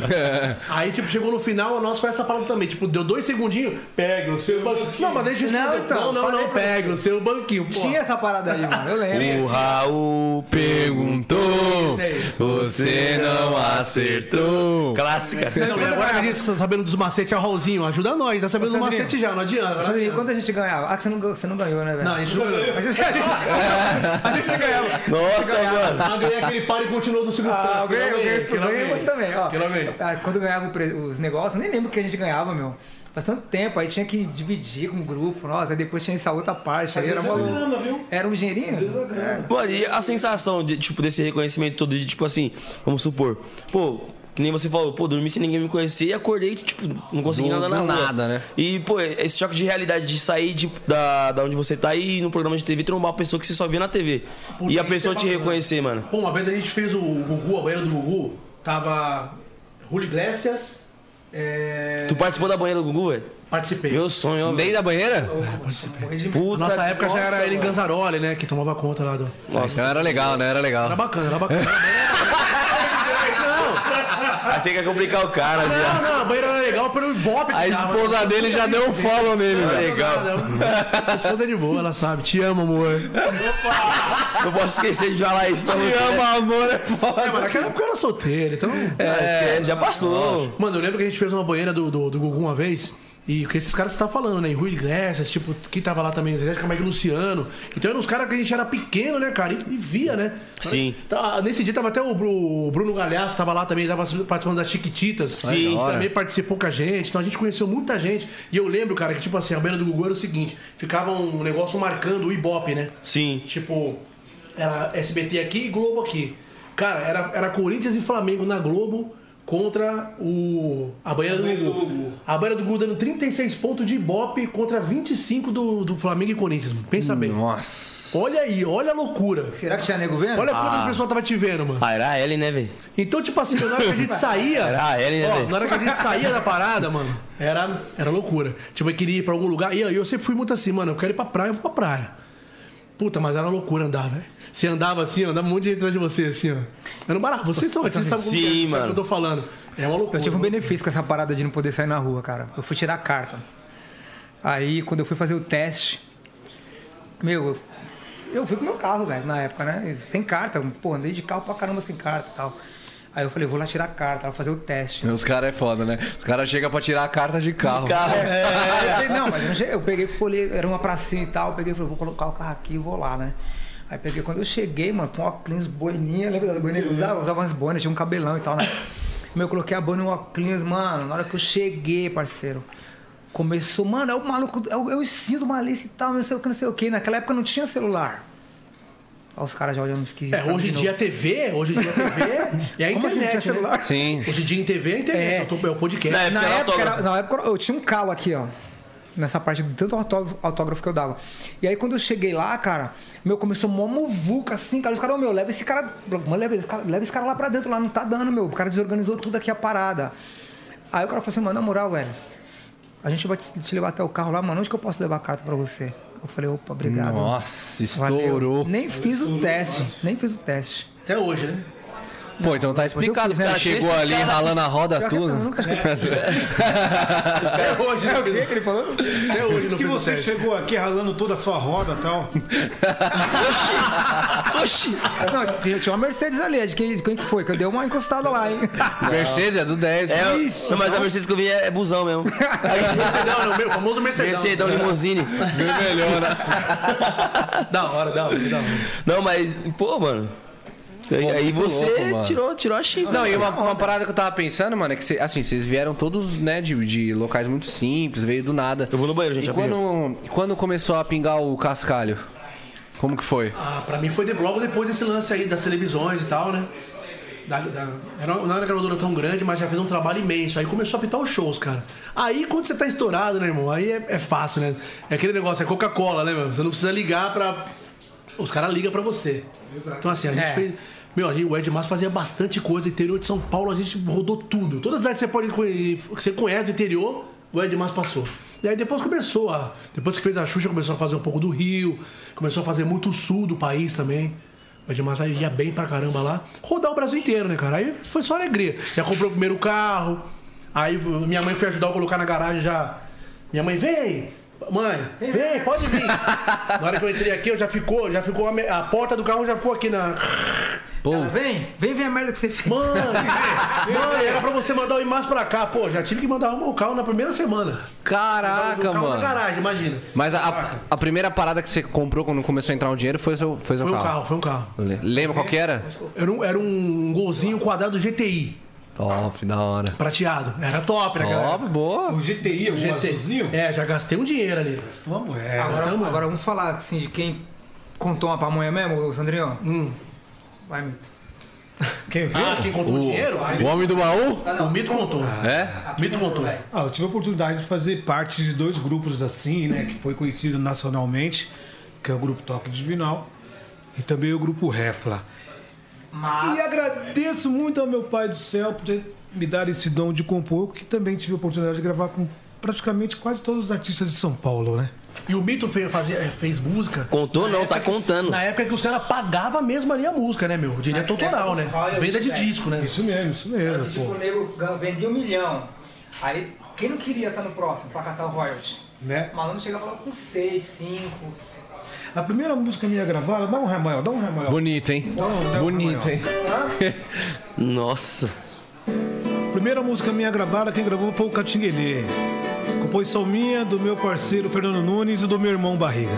Aí, tipo, chegou no final, a nossa foi essa parada também. Tipo, deu dois segundinhos, pega o seu banquinho. Não, mas deixa eu Não, então, não, não, não, pega o seu banquinho. Pô. Tinha essa parada aí, mano, eu lembro. O Raul Perguntou, é você não acertou. Clássica. Não, e agora a gente tá sabendo dos macetes, é o Raulzinho, ajuda nós, tá sabendo dos macetes já, não adianta. né? Sandrinho, quando a gente ganhava? Ah, que você não, ganhou- você não ganhou, né, velho? Não, a gente não ganhou. A gente, a gente, a gente ganhava. Nossa, mano. Ah, ganhei aquele par e continuou do Silvio Ah, Santos. eu eu mas também, ó. Ah, Quando ganhava o pre- os negócios, eu nem lembro o que a gente ganhava, meu. Faz tanto tempo, aí tinha que dividir com o grupo, nossa, aí depois tinha essa outra parte. Aí era, uma... grana, viu? era um dinheirinho? É. Mano, e a sensação de, tipo, desse reconhecimento todo, de tipo assim, vamos supor, pô, que nem você falou, pô, dormi sem ninguém me conhecer e acordei, tipo, não consegui Do- nada na do rua. nada, né? E, pô, esse choque de realidade de sair de, da, da onde você tá e ir no programa de TV trombar uma pessoa que você só via na TV. Puta, e a isso pessoa é te reconhecer, mano. Pô, uma vez a gente fez o Gugu, a banheira do Gugu, tava Julio Iglesias, é... Tu participou da banheira do Gugu, velho? Participei. Meu sonho, ó. Dentro da banheira? Puta Nossa época já era nossa, ele. Ganzaroli, né, que tomava conta lá do... Nossa. Então era legal, né? Era legal. Era bacana, era bacana. <laughs> Aí você quer complicar o cara, Não, viado. não, a banheira era legal pelo que A tava. esposa dele já deu um follow nele, velho. Legal. A esposa é de boa, ela sabe. Te amo, amor. Não posso esquecer de falar isso pra você. ama, amor, é É, mas naquela época eu era solteiro, então... É, esquece, já passou. Mano, eu lembro que a gente fez uma banheira do, do, do Gugu uma vez. E que esses caras que você tá falando, né? E Rui Iglesias, tipo, que tava lá também, Zé Camargo Luciano. Então eram os caras que a gente era pequeno, né, cara? E, e via, né? Sim. Tá, nesse dia tava até o, Bru- o Bruno Galhaço, tava lá também, tava participando das Chiquititas. Sim. Também participou com a gente. Então a gente conheceu muita gente. E eu lembro, cara, que tipo assim, a banheira do Gugu era o seguinte: ficava um negócio marcando o Ibope, né? Sim. Tipo, era SBT aqui e Globo aqui. Cara, era, era Corinthians e Flamengo na Globo contra o a banheira do Gugu. A banheira do Gugu dando 36 pontos de Ibope contra 25 do, do Flamengo e Corinthians, mano. Pensa bem. Nossa. Olha aí, olha a loucura. Será que tinha nego vendo? Olha quanto o pessoal tava te vendo, mano. Ah, era a Ellen, né, velho? Então, tipo assim, na hora que a gente <laughs> saía. Era a Ellen, né, ó, velho? na hora que a gente saía da parada, mano, era, era loucura. Tipo, eu queria ir pra algum lugar. E eu, eu sempre fui muito assim, mano, eu quero ir pra praia, eu vou pra praia. Puta, mas era loucura andar, velho. Você andava assim, ó, andava um monte de gente atrás de você, assim, ó. Era um barato. Vocês são, vocês sabem como Sim, que é, sabe o que eu tô falando. É uma loucura. Eu tive um benefício com essa parada de não poder sair na rua, cara. Eu fui tirar a carta. Aí, quando eu fui fazer o teste, meu, eu eu fui com meu carro, velho, na época, né? Sem carta. Pô, andei de carro pra caramba sem carta e tal. Aí eu falei, vou lá tirar a carta, vou fazer o teste. Os caras é foda, né? Os caras chegam pra tirar a carta de carro. <laughs> É, não, mas eu, não cheguei, eu peguei, folhei, era uma pracinha e tal, eu peguei e falei, vou colocar o carro aqui e vou lá, né? Aí peguei, quando eu cheguei, mano, com óculos, boininha, lembra das boininhas que eu usava? Eu usava umas boinas, tinha um cabelão e tal, né? Meu, eu coloquei a boina no óculos, mano, na hora que eu cheguei, parceiro, começou, mano, é o maluco, é o, é o ensino do malícia e tal, não sei o que, não sei o que. Naquela época não tinha celular. Olha os caras já olhando esquisito. É, hoje em dia a TV, hoje em dia a TV é <laughs> a Como assim, internet, tinha celular? né? Sim. Hoje em dia em TV é a internet, É. tô- é o podcast. Na Na Era época, era- na época eu tinha um calo aqui, ó. Nessa parte de tanto autógrafo, que eu dava. E aí quando eu cheguei lá, cara, meu, começou mó muvuca assim, cara. Os caras, meu, leva esse cara. Mano, leva, esse cara leva esse cara lá pra dentro, lá não tá dando, meu. O cara desorganizou tudo aqui a parada. Aí o cara falou assim, mano, na moral, velho. A gente vai te, levar até o carro lá, mano. Onde que eu posso levar a carta pra você? Eu falei, opa, obrigado. Nossa, Valeu. estourou. Nem fiz o teste. Nem fiz o teste. Até hoje, né? Pô, então tá explicado. fiz, O cara né? chegou ali ralando a roda tudo. eu nunca- Até hoje, né? <laughs> É o que que ele falou? Até hoje Diz não que você teste. chegou aqui ralando toda a sua roda e tal. Oxi! Não, tinha, tinha uma Mercedes ali, de quem, de quem que foi? Que eu dei uma encostada lá, hein? Mercedes é do 10. É, Ixi, não, mas a Mercedes que eu vi é, é busão mesmo. <laughs> Mercedão, né? o meu famoso Mercedão. Mercedão limousine. <laughs> melhor, né? Da hora, da hora, da hora. Não, mas, pô, mano. Aí, aí você louco, tirou, tirou a chifre. Não, e uma, uma parada que eu tava pensando, mano, é que cê- assim, vocês vieram todos, né, de, de locais muito simples, veio do nada. Eu vou no banheiro, gente, E quando, quando começou a pingar o cascalho? Como que foi? Ah, pra mim foi de- logo depois desse lance aí das televisões e tal, né? Da, da- era, não era gravadora tão grande, mas já fez um trabalho imenso. Aí começou a pitar os shows, cara. Aí quando você tá estourado, né, irmão? Aí é, é fácil, né? É aquele negócio, é Coca-Cola, né, mano? Você não precisa ligar pra. Os caras ligam pra você. Então, assim, a gente É. fez. Meu, gente- o Ed Márcio fazia bastante coisa. Interior de São Paulo, a gente rodou tudo. Todas as artes que você, pode, que você conhece do interior, o Ed Márcio passou. E aí depois começou a. Depois que fez a Xuxa, começou a fazer um pouco do Rio, começou a fazer muito o sul do país também. O Ed Márcio ia bem pra caramba lá. Rodar o Brasil inteiro, né, cara? Aí foi só alegria. Já comprou o primeiro carro. Aí minha mãe foi ajudar a colocar na garagem já. Minha mãe, vem! Mãe, vem, pode vir. <laughs> Na hora que eu entrei aqui, eu já ficou, já ficou a, me- a porta do carro já ficou aqui na. Pô, Ela, vem, vem ver a merda que você fez. Mãe, <laughs> mãe, era pra você mandar o IMAS pra cá. Pô, já tive que mandar arrumar o carro na primeira semana. caraca, o carro na mano. garagem, imagina. Mas a, a- primeira parada que você comprou quando começou a entrar o dinheiro foi o seu, foi seu Foi um carro. carro, foi um carro. Le- Lembra qual que era? Era um, era um golzinho quadrado GTI, Top, da hora. prateado. Era top, né, galera? Top, boa. O GTI, o azulzinho. É, já gastei um dinheiro ali. Vamos, é. Agora, mano. agora vamos falar assim de quem contou uma pamonha mesmo, o Sandrinho? Hum. Vai, Mito. Quem vê? Ah, quem contou o dinheiro? O homem do baú? O Mito contou. É? O Mito contou. Ah, eu tive a oportunidade de fazer parte de dois grupos assim, né? Que foi conhecido nacionalmente, que é o grupo Toque Divinal e também o grupo Refla. Mas... E agradeço muito ao meu pai do céu por ter me dado esse dom de compor, que também tive a oportunidade de gravar com praticamente quase todos os artistas de São Paulo, né? E o Mito fez, fazia, fez música. Contou não, tá que- contando. Na época que os caras pagavam mesmo ali a música, né, meu? Direito autoral, né? Venda de disco, né? Isso mesmo, isso mesmo, Tipo, pô. o nego vendia um milhão. Aí, quem não queria estar no próximo pra catar o royalty? Né? O malandro chegava lá com 6, 5. A primeira música minha gravada, dá um remanho, dá um remanho. Bonito, hein? Não, não, Bonito, não. hein? <laughs> Nossa. A primeira música minha gravada, quem gravou foi o Catinguelê. Composição minha, do meu parceiro Fernando Nunes e do meu irmão Barriga.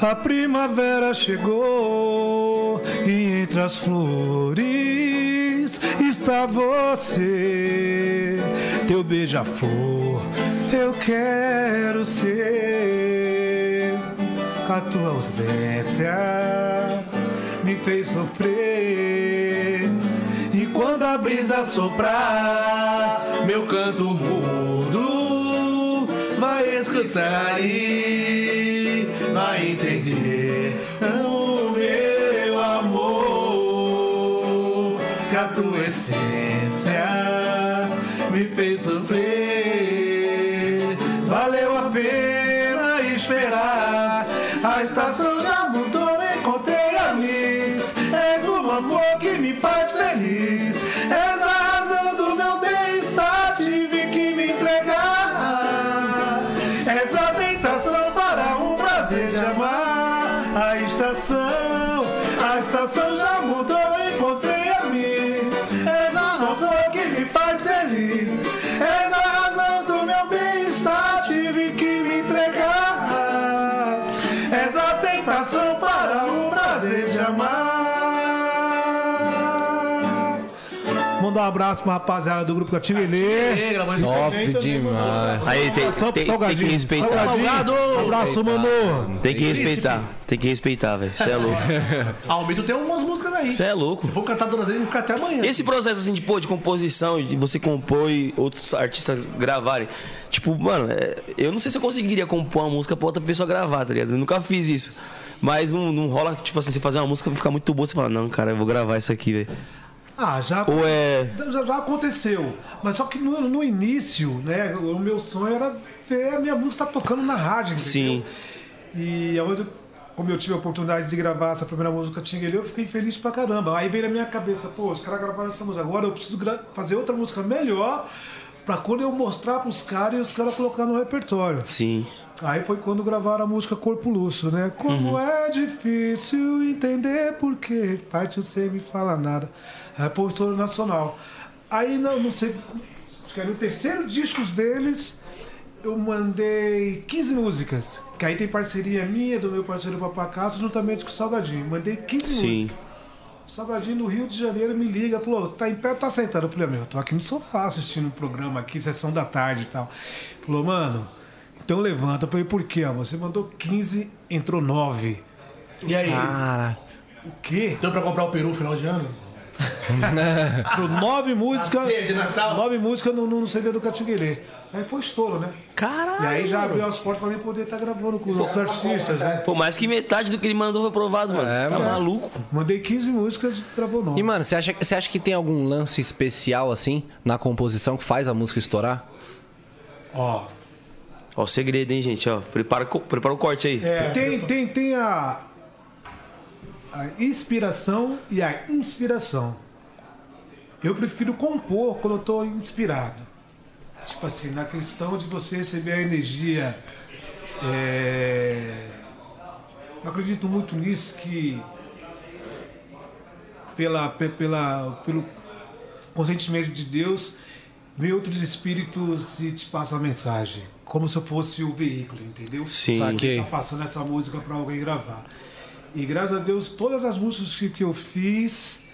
A primavera chegou e entre as flores está você, teu beija-flor. Eu quero ser a tua ausência me fez sofrer. Quando a brisa soprar, meu canto mudo vai escutar e vai entender o meu amor. Que a tua essência Mandar um abraço pra rapaziada do grupo Catinguelê. Top demais. Aí tem, Só pro tem, tem que respeitar. Salgadinho. Abraço, mamô. Tem que respeitar. Tem que respeitar, velho. Você é louco. <laughs> Ah, o Mito tem umas músicas aí. Você é louco. Se for cantar todas eles, vai ficar até amanhã. Esse processo assim de, pô, de composição, de você compor e outros artistas gravarem. Tipo, mano, é, eu não sei se eu conseguiria compor uma música pra outra pessoa gravar, tá ligado? Eu nunca fiz isso. Mas não, não rola, tipo assim, você fazer uma música ficar muito boa, você fala, não, cara, eu vou gravar isso aqui, velho. Ah, já, Ou é. já, já aconteceu. Mas só que no, no início, né, o meu sonho era ver a minha música tocando na rádio, entendeu? Sim. E onde, como eu tive a oportunidade de gravar essa primeira música Tinguele, eu fiquei feliz pra caramba. Aí veio na minha cabeça, pô, os caras gravaram essa música. Agora eu preciso fazer outra música melhor pra quando eu mostrar pros caras e os caras colocar no repertório. Sim. Aí foi quando gravaram a música Corpo Luxo, né? Como é difícil entender por que parte sem me fala nada. O estouro nacional. Aí não, não sei, acho que era no terceiro disco deles, eu mandei 15 músicas. Que aí tem parceria minha, do meu parceiro Papacato, juntamente com o Salgadinho. Mandei 15 Sim. músicas. O Salgadinho do Rio de Janeiro me liga, falou, tá em pé, tá sentado? Eu falei, meu, eu tô aqui no sofá assistindo um programa aqui, sessão da tarde e tal. Falou, mano, então levanta. Eu falei, por quê? ó? Você mandou 15, entrou 9. E aí? Cara. O quê? Deu pra comprar o peru no final de ano? <laughs> Nove músicas. Nove músicas no, no CD do Catinguelê. Aí foi estouro, né? Caralho. E aí já abriu as portas pra mim poder estar gravando com os outros artistas, né? Pô, mais que metade do que ele mandou foi aprovado, mano. É, tá mano. maluco. Mandei 15 músicas e gravou nove. E, mano, você acha, você acha que tem algum lance especial, assim, na composição que faz a música estourar? Ó. Ó, o segredo, hein, gente, ó. Prepara, prepara o corte aí. É, tem, tem, tem a, a inspiração e a inspiração. Eu prefiro compor quando eu tô inspirado. Tipo assim, na questão de você receber a energia. é, Eu acredito muito nisso que pela, pe- pela, pelo consentimento de Deus, vem outros espíritos e te passam a mensagem. Como se eu fosse o veículo, entendeu? Sim. Saquei. tá passando essa música para alguém gravar. E graças a Deus, todas as músicas que, que eu fiz,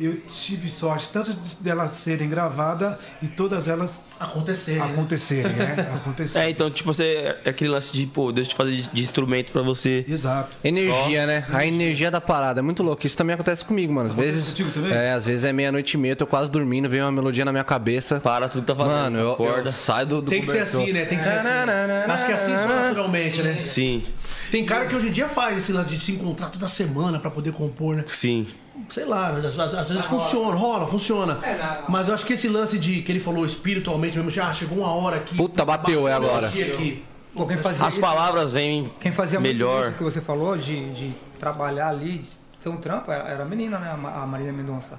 eu tive sorte, tanto de- delas serem gravadas e todas elas Acontecer. né? acontecerem, né? <laughs> Acontecerem. É, então, tipo, você. É aquele lance de, pô, Deus te fazer de, de instrumento pra você. Exato. Energia, né? A energia da parada. É muito louco. Isso também acontece comigo, mano. Às vezes. contigo também? É, às vezes é meia-noite e meia, eu tô quase dormindo, vem uma melodia na minha cabeça. Para tudo que tá fazendo. Mano, eu, acorda. eu saio do, do Tem que ser cobertor. assim, né? Tem que ser assim. Acho que é assim só naturalmente, né? Sim, Tem cara que hoje em dia faz esse lance de se encontrar toda semana pra poder compor, né? sim. Sei lá, às, às- às vezes funciona, rola, funciona. Mas eu acho que esse lance de que ele falou espiritualmente mesmo, já chegou uma hora aqui. Puta, bateu, é agora. Aqui, aqui. Pô, quem fazia As isso- palavras vêm Quem fazia melhor. isso que você falou, de, de trabalhar ali, de ser um trampo, era, era a menina, né? A Ma- a Marília Mendonça.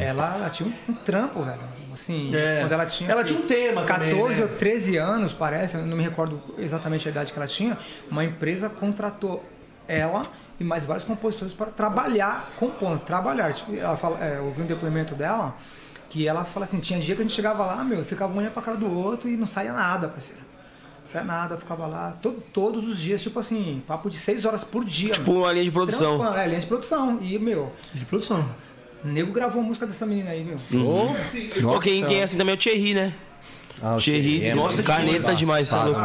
Ela, ela tinha um, um trampo, velho. Assim, É. quando ela tinha. Ela tinha um tema 14 também, né? ou 13 anos, parece, eu não me recordo exatamente a idade que ela tinha. Uma empresa contratou ela e mais vários compositores para trabalhar compondo, trabalhar. Tipo, ela fala, é, eu ouvi um depoimento dela que ela fala assim, tinha dia que a gente chegava lá, meu, ficava um olhando pra cara do outro e não saía nada, parceiro. Não saía nada, eu ficava lá to- todos os dias, tipo assim, papo de 6 horas por dia. Tipo meu. uma linha de produção. Trampando, É, linha de produção. E, meu, De produção. o nego gravou a música dessa menina aí, meu. Ô, Pô, quem, quem é assim também é o Thierry, né? Ah, o Thierry, Thierry é nossa, caneta engraçado, demais, é louco.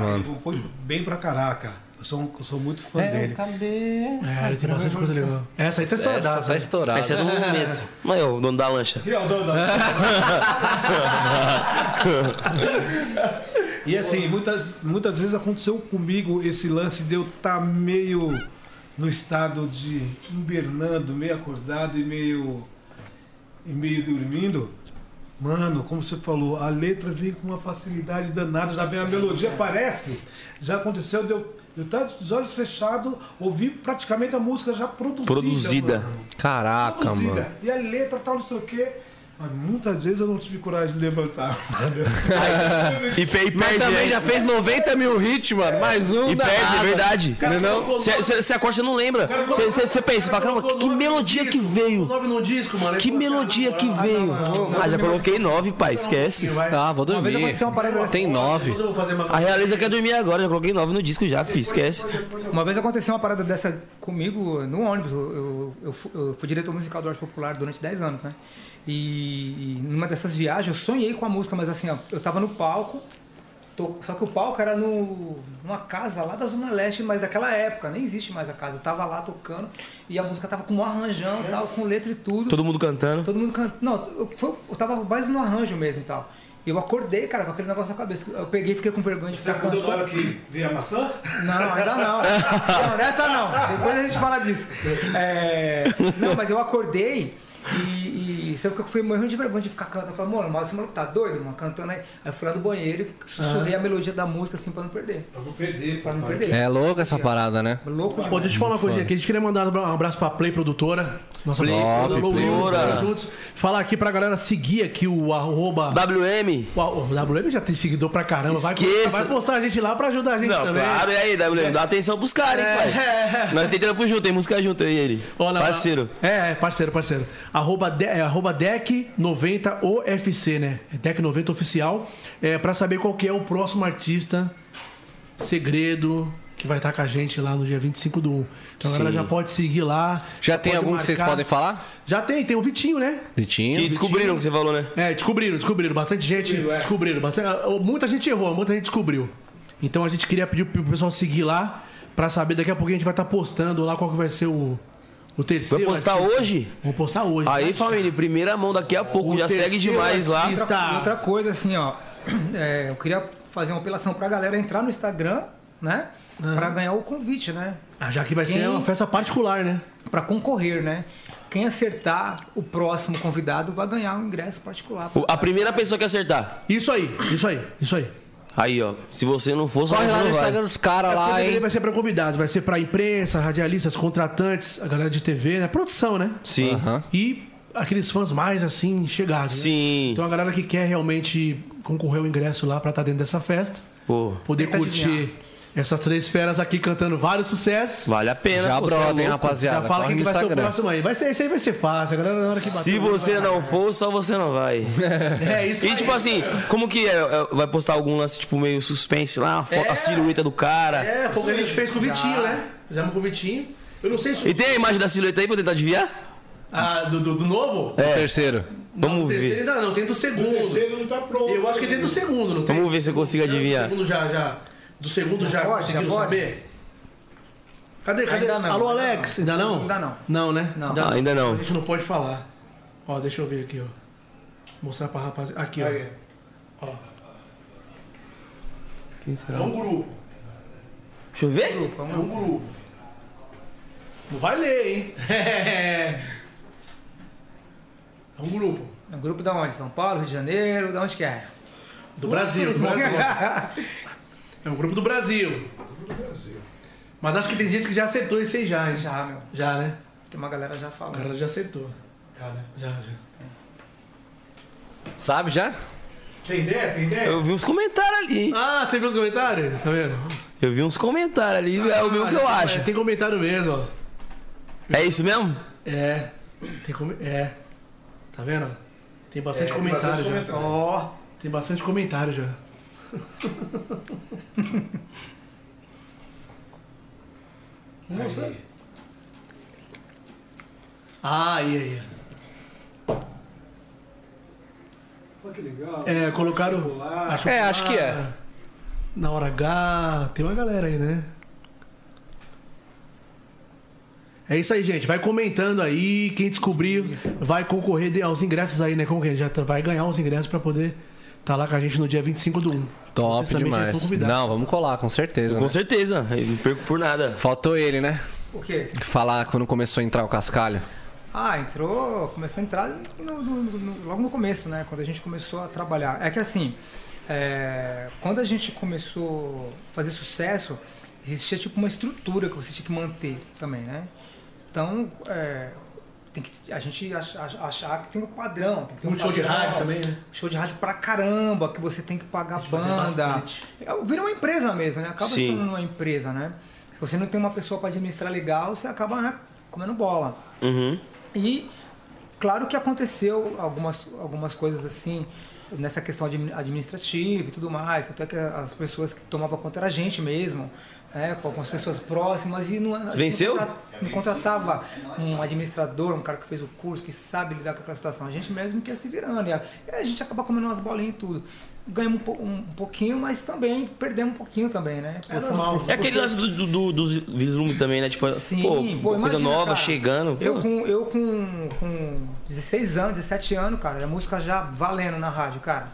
Mano. bem pra caraca. Eu sou, um- eu sou muito fã dele. É, ele tem bastante coisa legal. Essa aí tá Essa estourada. tá estourada. Esse é do <laughs> momento. Mas é o dono da lancha. <laughs> E assim, muitas, muitas vezes aconteceu comigo esse lance de eu estar meio no estado de hibernando, meio acordado e meio, e meio dormindo. Mano, como você falou, a letra vem com uma facilidade danada, já vem a melodia, aparece. Já aconteceu de eu eu estar de olhos fechados, ouvir praticamente a música já produzida. Produzida. mano. Caraca, Produzida. mano. E a letra tal, não sei o quê. Mas muitas vezes eu não tive coragem de levantar. <laughs> E, e Mas perde, também já fez 90 mil hits, mano. Mais um E perde, é nada. verdade. Não, Você acorda, você não lembra. Você- pensa, você fala, caramba, que, melodia que veio. Nove no disco, mano. Que melodia que veio. Ah, já coloquei nove, pai, esquece. Ah, vou dormir. Tem nove. A Realiza quer dormir agora, já coloquei nove no disco já, fi, esquece. Uma vez aconteceu uma parada dessa comigo no ônibus. Eu, eu- eu fu- eu fui diretor musical do Arte Popular durante 10 anos, né? E, e numa dessas viagens eu sonhei com a música, mas assim, ó, eu tava no palco, tô- só que o palco era no, numa casa lá da Zona Leste, mas daquela época, nem existe mais a casa. Eu tava lá tocando e a música tava com um arranjão e tal, com letra e tudo. Todo mundo cantando. Todo mundo canta. Não, eu, foi- eu tava mais no arranjo mesmo e tal. Eu acordei, cara, com aquele negócio na cabeça. Eu peguei e fiquei com vergonha de Você ficar acordou na cantando. hora que veio a maçã? Não, ainda não. <laughs> não, nessa não. Depois a gente fala disso. É, Não, mas eu acordei e, e sabe que eu fui morrendo de vergonha de ficar cantando. Eu falei, mano, mas maluco tá doido, mano, cantando aí. Aí eu fui lá do banheiro e sussurrei a melodia da música assim pra não perder. Pra não perder, Pra não perder. É louco essa parada, né? Louco Pô, deixa eu te falar uma coisinha aqui. A gente queria mandar um abraço pra Play Produtora. Nossa Play Will, Produtora. tamo juntos. Falar aqui pra galera seguir aqui o arroba. WM. O, o WM já tem seguidor pra caramba. Vai, vai postar a gente lá pra ajudar a gente Não, também. claro, e aí, WM? Dá atenção pros caras, hein, pai? Nós tem trampo junto, tem música junto, e ele. Na- Parceiro. É, é, parceiro, parceiro. Arroba, de, é, arroba DEC90OFC, né? É DEC90 Oficial. É, pra saber qual que é o próximo artista segredo que vai estar com a gente lá no dia 25 do 1. Então a galera Sim. já pode seguir lá. Já tem pode algum que vocês marcar. podem falar? Já tem, tem o Vitinho, né? Vitinho? Que descobriram que você falou, né? É, descobriram, descobriram. Bastante gente Descobriu, é. descobriram. Bastante, muita gente errou, muita gente descobriu. Então a gente queria pedir pro pessoal seguir lá pra saber. Daqui a pouquinho a gente vai estar postando lá qual que vai ser o, o terceiro. Vai postar artista. hoje? Vamos postar hoje. Aí, família, primeira mão daqui a pouco. O Já segue demais lá. artista. Outra, outra coisa, assim, ó. <clears throat> é, eu queria fazer uma apelação pra galera entrar no Instagram, né? Pra ganhar o convite, né? Ah, já que vai Quem- ser uma festa particular, né? Pra concorrer, né? Quem acertar o próximo convidado vai ganhar um ingresso particular. A primeira pessoa que acertar. Isso aí, isso aí, isso aí. Aí, ó. Se você não for, só Corre lá no vai. Instagram dos caras É, lá, ele hein? vai ser pra convidados, vai ser pra imprensa, radialistas, contratantes, a galera de TV, né? Produção, né? Sim. Aham. E aqueles fãs mais assim, chegados. né? Sim. Então a galera que quer realmente concorrer ao ingresso lá pra estar dentro dessa festa, Pô, poder Tenta curtir adivinhar. Essas três feras aqui cantando vários sucessos. vale a pena. Já é brota, hein, louco. rapaziada? Já fala quem que vai ser o próximo aí. Vai ser, esse aí vai ser fácil. A galera na hora que bater. Se você não for, só você não vai. <laughs> É isso E aí. tipo assim, como que é? É, Vai postar algum lance, tipo, meio suspense lá, a, fo- a silhueta do cara. É, foi o que a gente fez com o Vitinho, né? Fizemos com o Vitinho. Eu não sei se. E tem a imagem da silhueta aí pra tentar adivinhar? Ah, do, do, do novo? O terceiro. Vamos o terceiro ver. ainda não, tem do O segundo. terceiro não tá pronto. Eu acho que tem do segundo, não tem? Vamos ver se eu consigo Do adivinhar. segundo já, já. Do segundo já, pode, conseguiram já pode? saber? Cadê, cadê? Ainda não, Alô, ainda Alex, não. ainda não? Ainda não. Não, né? Não. Ah, ainda não. A gente não pode falar. Ó, deixa eu ver aqui, ó. Mostrar pra rapaziada. Aqui, ó. Aí. ó. Quem É será? um grupo. Deixa eu ver. É um grupo. Não vai ler, hein? <laughs> É um grupo. No grupo da onde? São Paulo, Rio de Janeiro, da onde que é? Do Brasil, do Brasil. <laughs> É um grupo do Brasil. Mas acho que tem gente que já acertou isso aí já, hein? Já, meu. Já, né? Tem uma galera já O falando. cara já acertou. Já, né? Já, já. Sabe já? Tem ideia? Tem ideia? Eu vi uns comentários ali. Ah, você viu os comentários? Tá vendo? Eu vi uns comentários ali, é o mesmo que eu Ah, acho. é, tem comentário mesmo, ó. É isso mesmo? É. Tem come... É. Tá vendo? Tem bastante É, tem comentário bastante já. comentário. Ó, Tem bastante comentário já. Nossa. Aí. Ah, aí, aí. Pô, que legal. É, colocaram. Acho É, acho que é. Na hora H, tem uma galera aí, né? É isso aí, gente. Vai comentando aí. Quem descobrir vai concorrer aos ingressos aí, né? Como que é? já tá- vai ganhar os ingressos pra poder estar lá com a gente no dia 25 do 1. Top demais. Não, vamos colar, com certeza. Com né? certeza. Eu não perco por nada. Faltou ele, né? o quê? Falar quando começou a entrar o cascalho. Ah, entrou, começou a entrar no- no- no- logo no começo, né? Quando a gente começou a trabalhar. É que assim, é, quando a gente começou a fazer sucesso, existia tipo uma estrutura que você tinha que manter também, né? Então, é, tem que a gente ach- ach- achar que tem um padrão. Tem que ter Muito show de padrão. rádio também, né? Show de rádio pra caramba, que você tem que pagar fazia banda. bastante. É, Vira uma empresa mesmo, né? Acaba se Sim. tornando uma empresa, né? Se você não tem uma pessoa para administrar legal, você acaba né, comendo bola. Uhum. E claro que aconteceu algumas, algumas coisas assim nessa questão admi- administrativa e tudo mais, até que as pessoas que tomavam conta era a gente mesmo, é, com algumas pessoas próximas e não, Venceu? Não, contra- não contratava um administrador, um cara que fez o curso, que sabe lidar com aquela situação. A gente mesmo que ia se virando. E a, e a gente acaba comendo umas bolinhas e tudo. Ganhamos um, um pouquinho, mas também perdemos um pouquinho também, né? É normal. É aquele lance do, do, do, dos vislumbre também, né? Tipo, Sim, pô, pô, coisa imagina, nova cara. chegando. Eu com, eu com, com 16 anos, 17 anos, cara, a música já valendo na rádio, cara.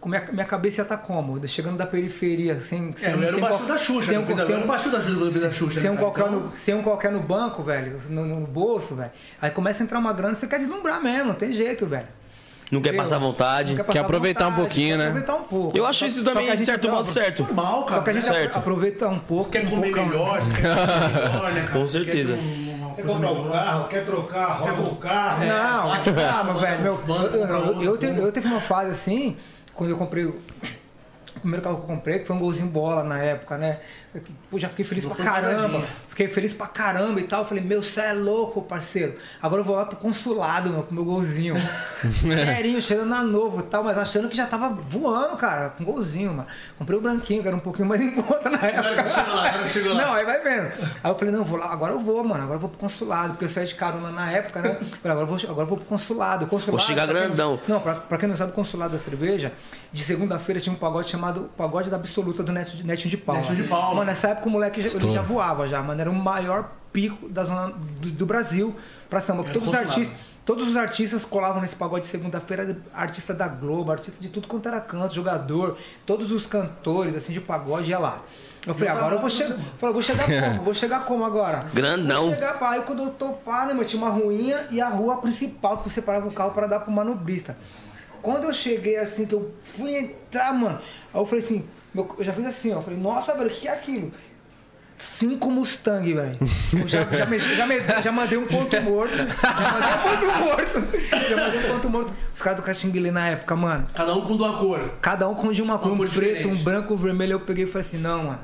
Com minha, minha cabeça ia estar como? Chegando da periferia, sem. É, eu era o baixo da Xuxa, sem um- Eu sem um- baixo da Xuxa, da Xuxa. sem um, né, qualquer cara? no, sem um qualquer no banco, velho, no, no bolso, velho. Aí começa a entrar uma grana, você quer deslumbrar mesmo, não tem jeito, velho. Não quer passar vontade. Não passar aproveitar um pouquinho, quer né? Aproveitar um pouco. Eu acho isso também, de gente certo modo, certo. Normal, cara. Só que a gente Certo. aproveita um pouco. Você quer um comer poucão, melhor, né? você quer comer <laughs> melhor, né, cara? Com Você quer certeza. um- Quer comprar um melhor. carro, quer trocar, roda o carro. Não, calma, velho. Meu, eu, eu, eu, eu teve uma fase assim, quando eu comprei o primeiro carro que eu comprei, que foi um golzinho bola na época, né? Eu, Pô, já fiquei feliz Não pra caramba. Fiquei feliz pra caramba e tal. Falei, meu, você é louco, parceiro. Agora eu vou lá pro consulado, meu, com meu golzinho. <laughs> Serinho, cheirando a novo e tal, mas achando que já tava voando, cara, com golzinho, mano. Comprei o branquinho, que era um pouquinho mais em conta na época. Chegou lá, agora chegou lá. Não, aí vai vendo. Aí eu falei, não, vou lá, agora eu vou, mano. Agora eu vou pro consulado, porque eu saí de carona na época, né? Falei, agora eu vou, agora eu vou pro consulado. Consulado Vou chegar quem não- grandão. Não, pra, pra quem não sabe, o consulado da cerveja, de segunda-feira tinha um pagode chamado Pagode da Absoluta do Netinho de, de Paula. Netinho de Paula. Mano, nessa época o moleque já, ele já voava já, mano. Era o maior pico da zona do, do Brasil pra samba. Todos os artistas. Todos os artistas colavam nesse pagode de segunda-feira, artista da Globo, artista de tudo quanto era canto, jogador, todos os cantores assim de pagode ia lá. Eu falei, agora eu vou chegar. Falei, vou chegar <laughs> como? Vou chegar como agora? Grandão. Vou chegar pá. Aí quando eu tô pá, né, mano, tinha uma ruinha e a rua principal que você parava o carro para dar pro manobrista. Quando eu cheguei assim, que eu fui entrar, mano, aí eu falei assim, meu- eu já fiz assim, ó. Falei, nossa, velho, o que é aquilo? Cinco Mustang, velho. Já, já, já, já mandei um ponto morto. Já mandei um ponto morto. Já mandei um ponto morto. Os caras do Caxinguele na época, mano. Cada um com uma cor. Cada um com de uma cor, um cor preto, diferente. um branco, um vermelho. Eu peguei e falei assim, não, mano.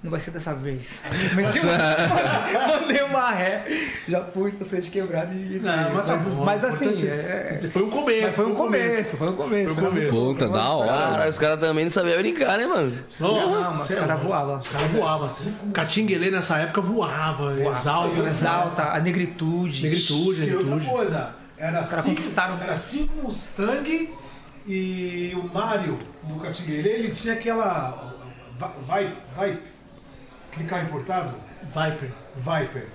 Não vai ser dessa vez. <laughs> Meti uma- Mandei uma ré, já pus, sendo quebrado e. Não, mas tá bom. mas assim, Importante- é- é- Foi um começo. mas foi um começo, foi um começo. Foi um começo. Puta, da hora. Cara, os caras também não sabiam brincar, né, mano? Não, mas os é caras voavam. Os caras voavam. Catinguelê nessa época voava. Exalta, né? Exalta, a negritude. Negritude, E outra negritude. coisa, era caras cinco, conquistaram. era cinco Mustang e o Mário do Catinguele, ele tinha aquela. va- Vai, vai. Aquele carro importado? Viper. Viper.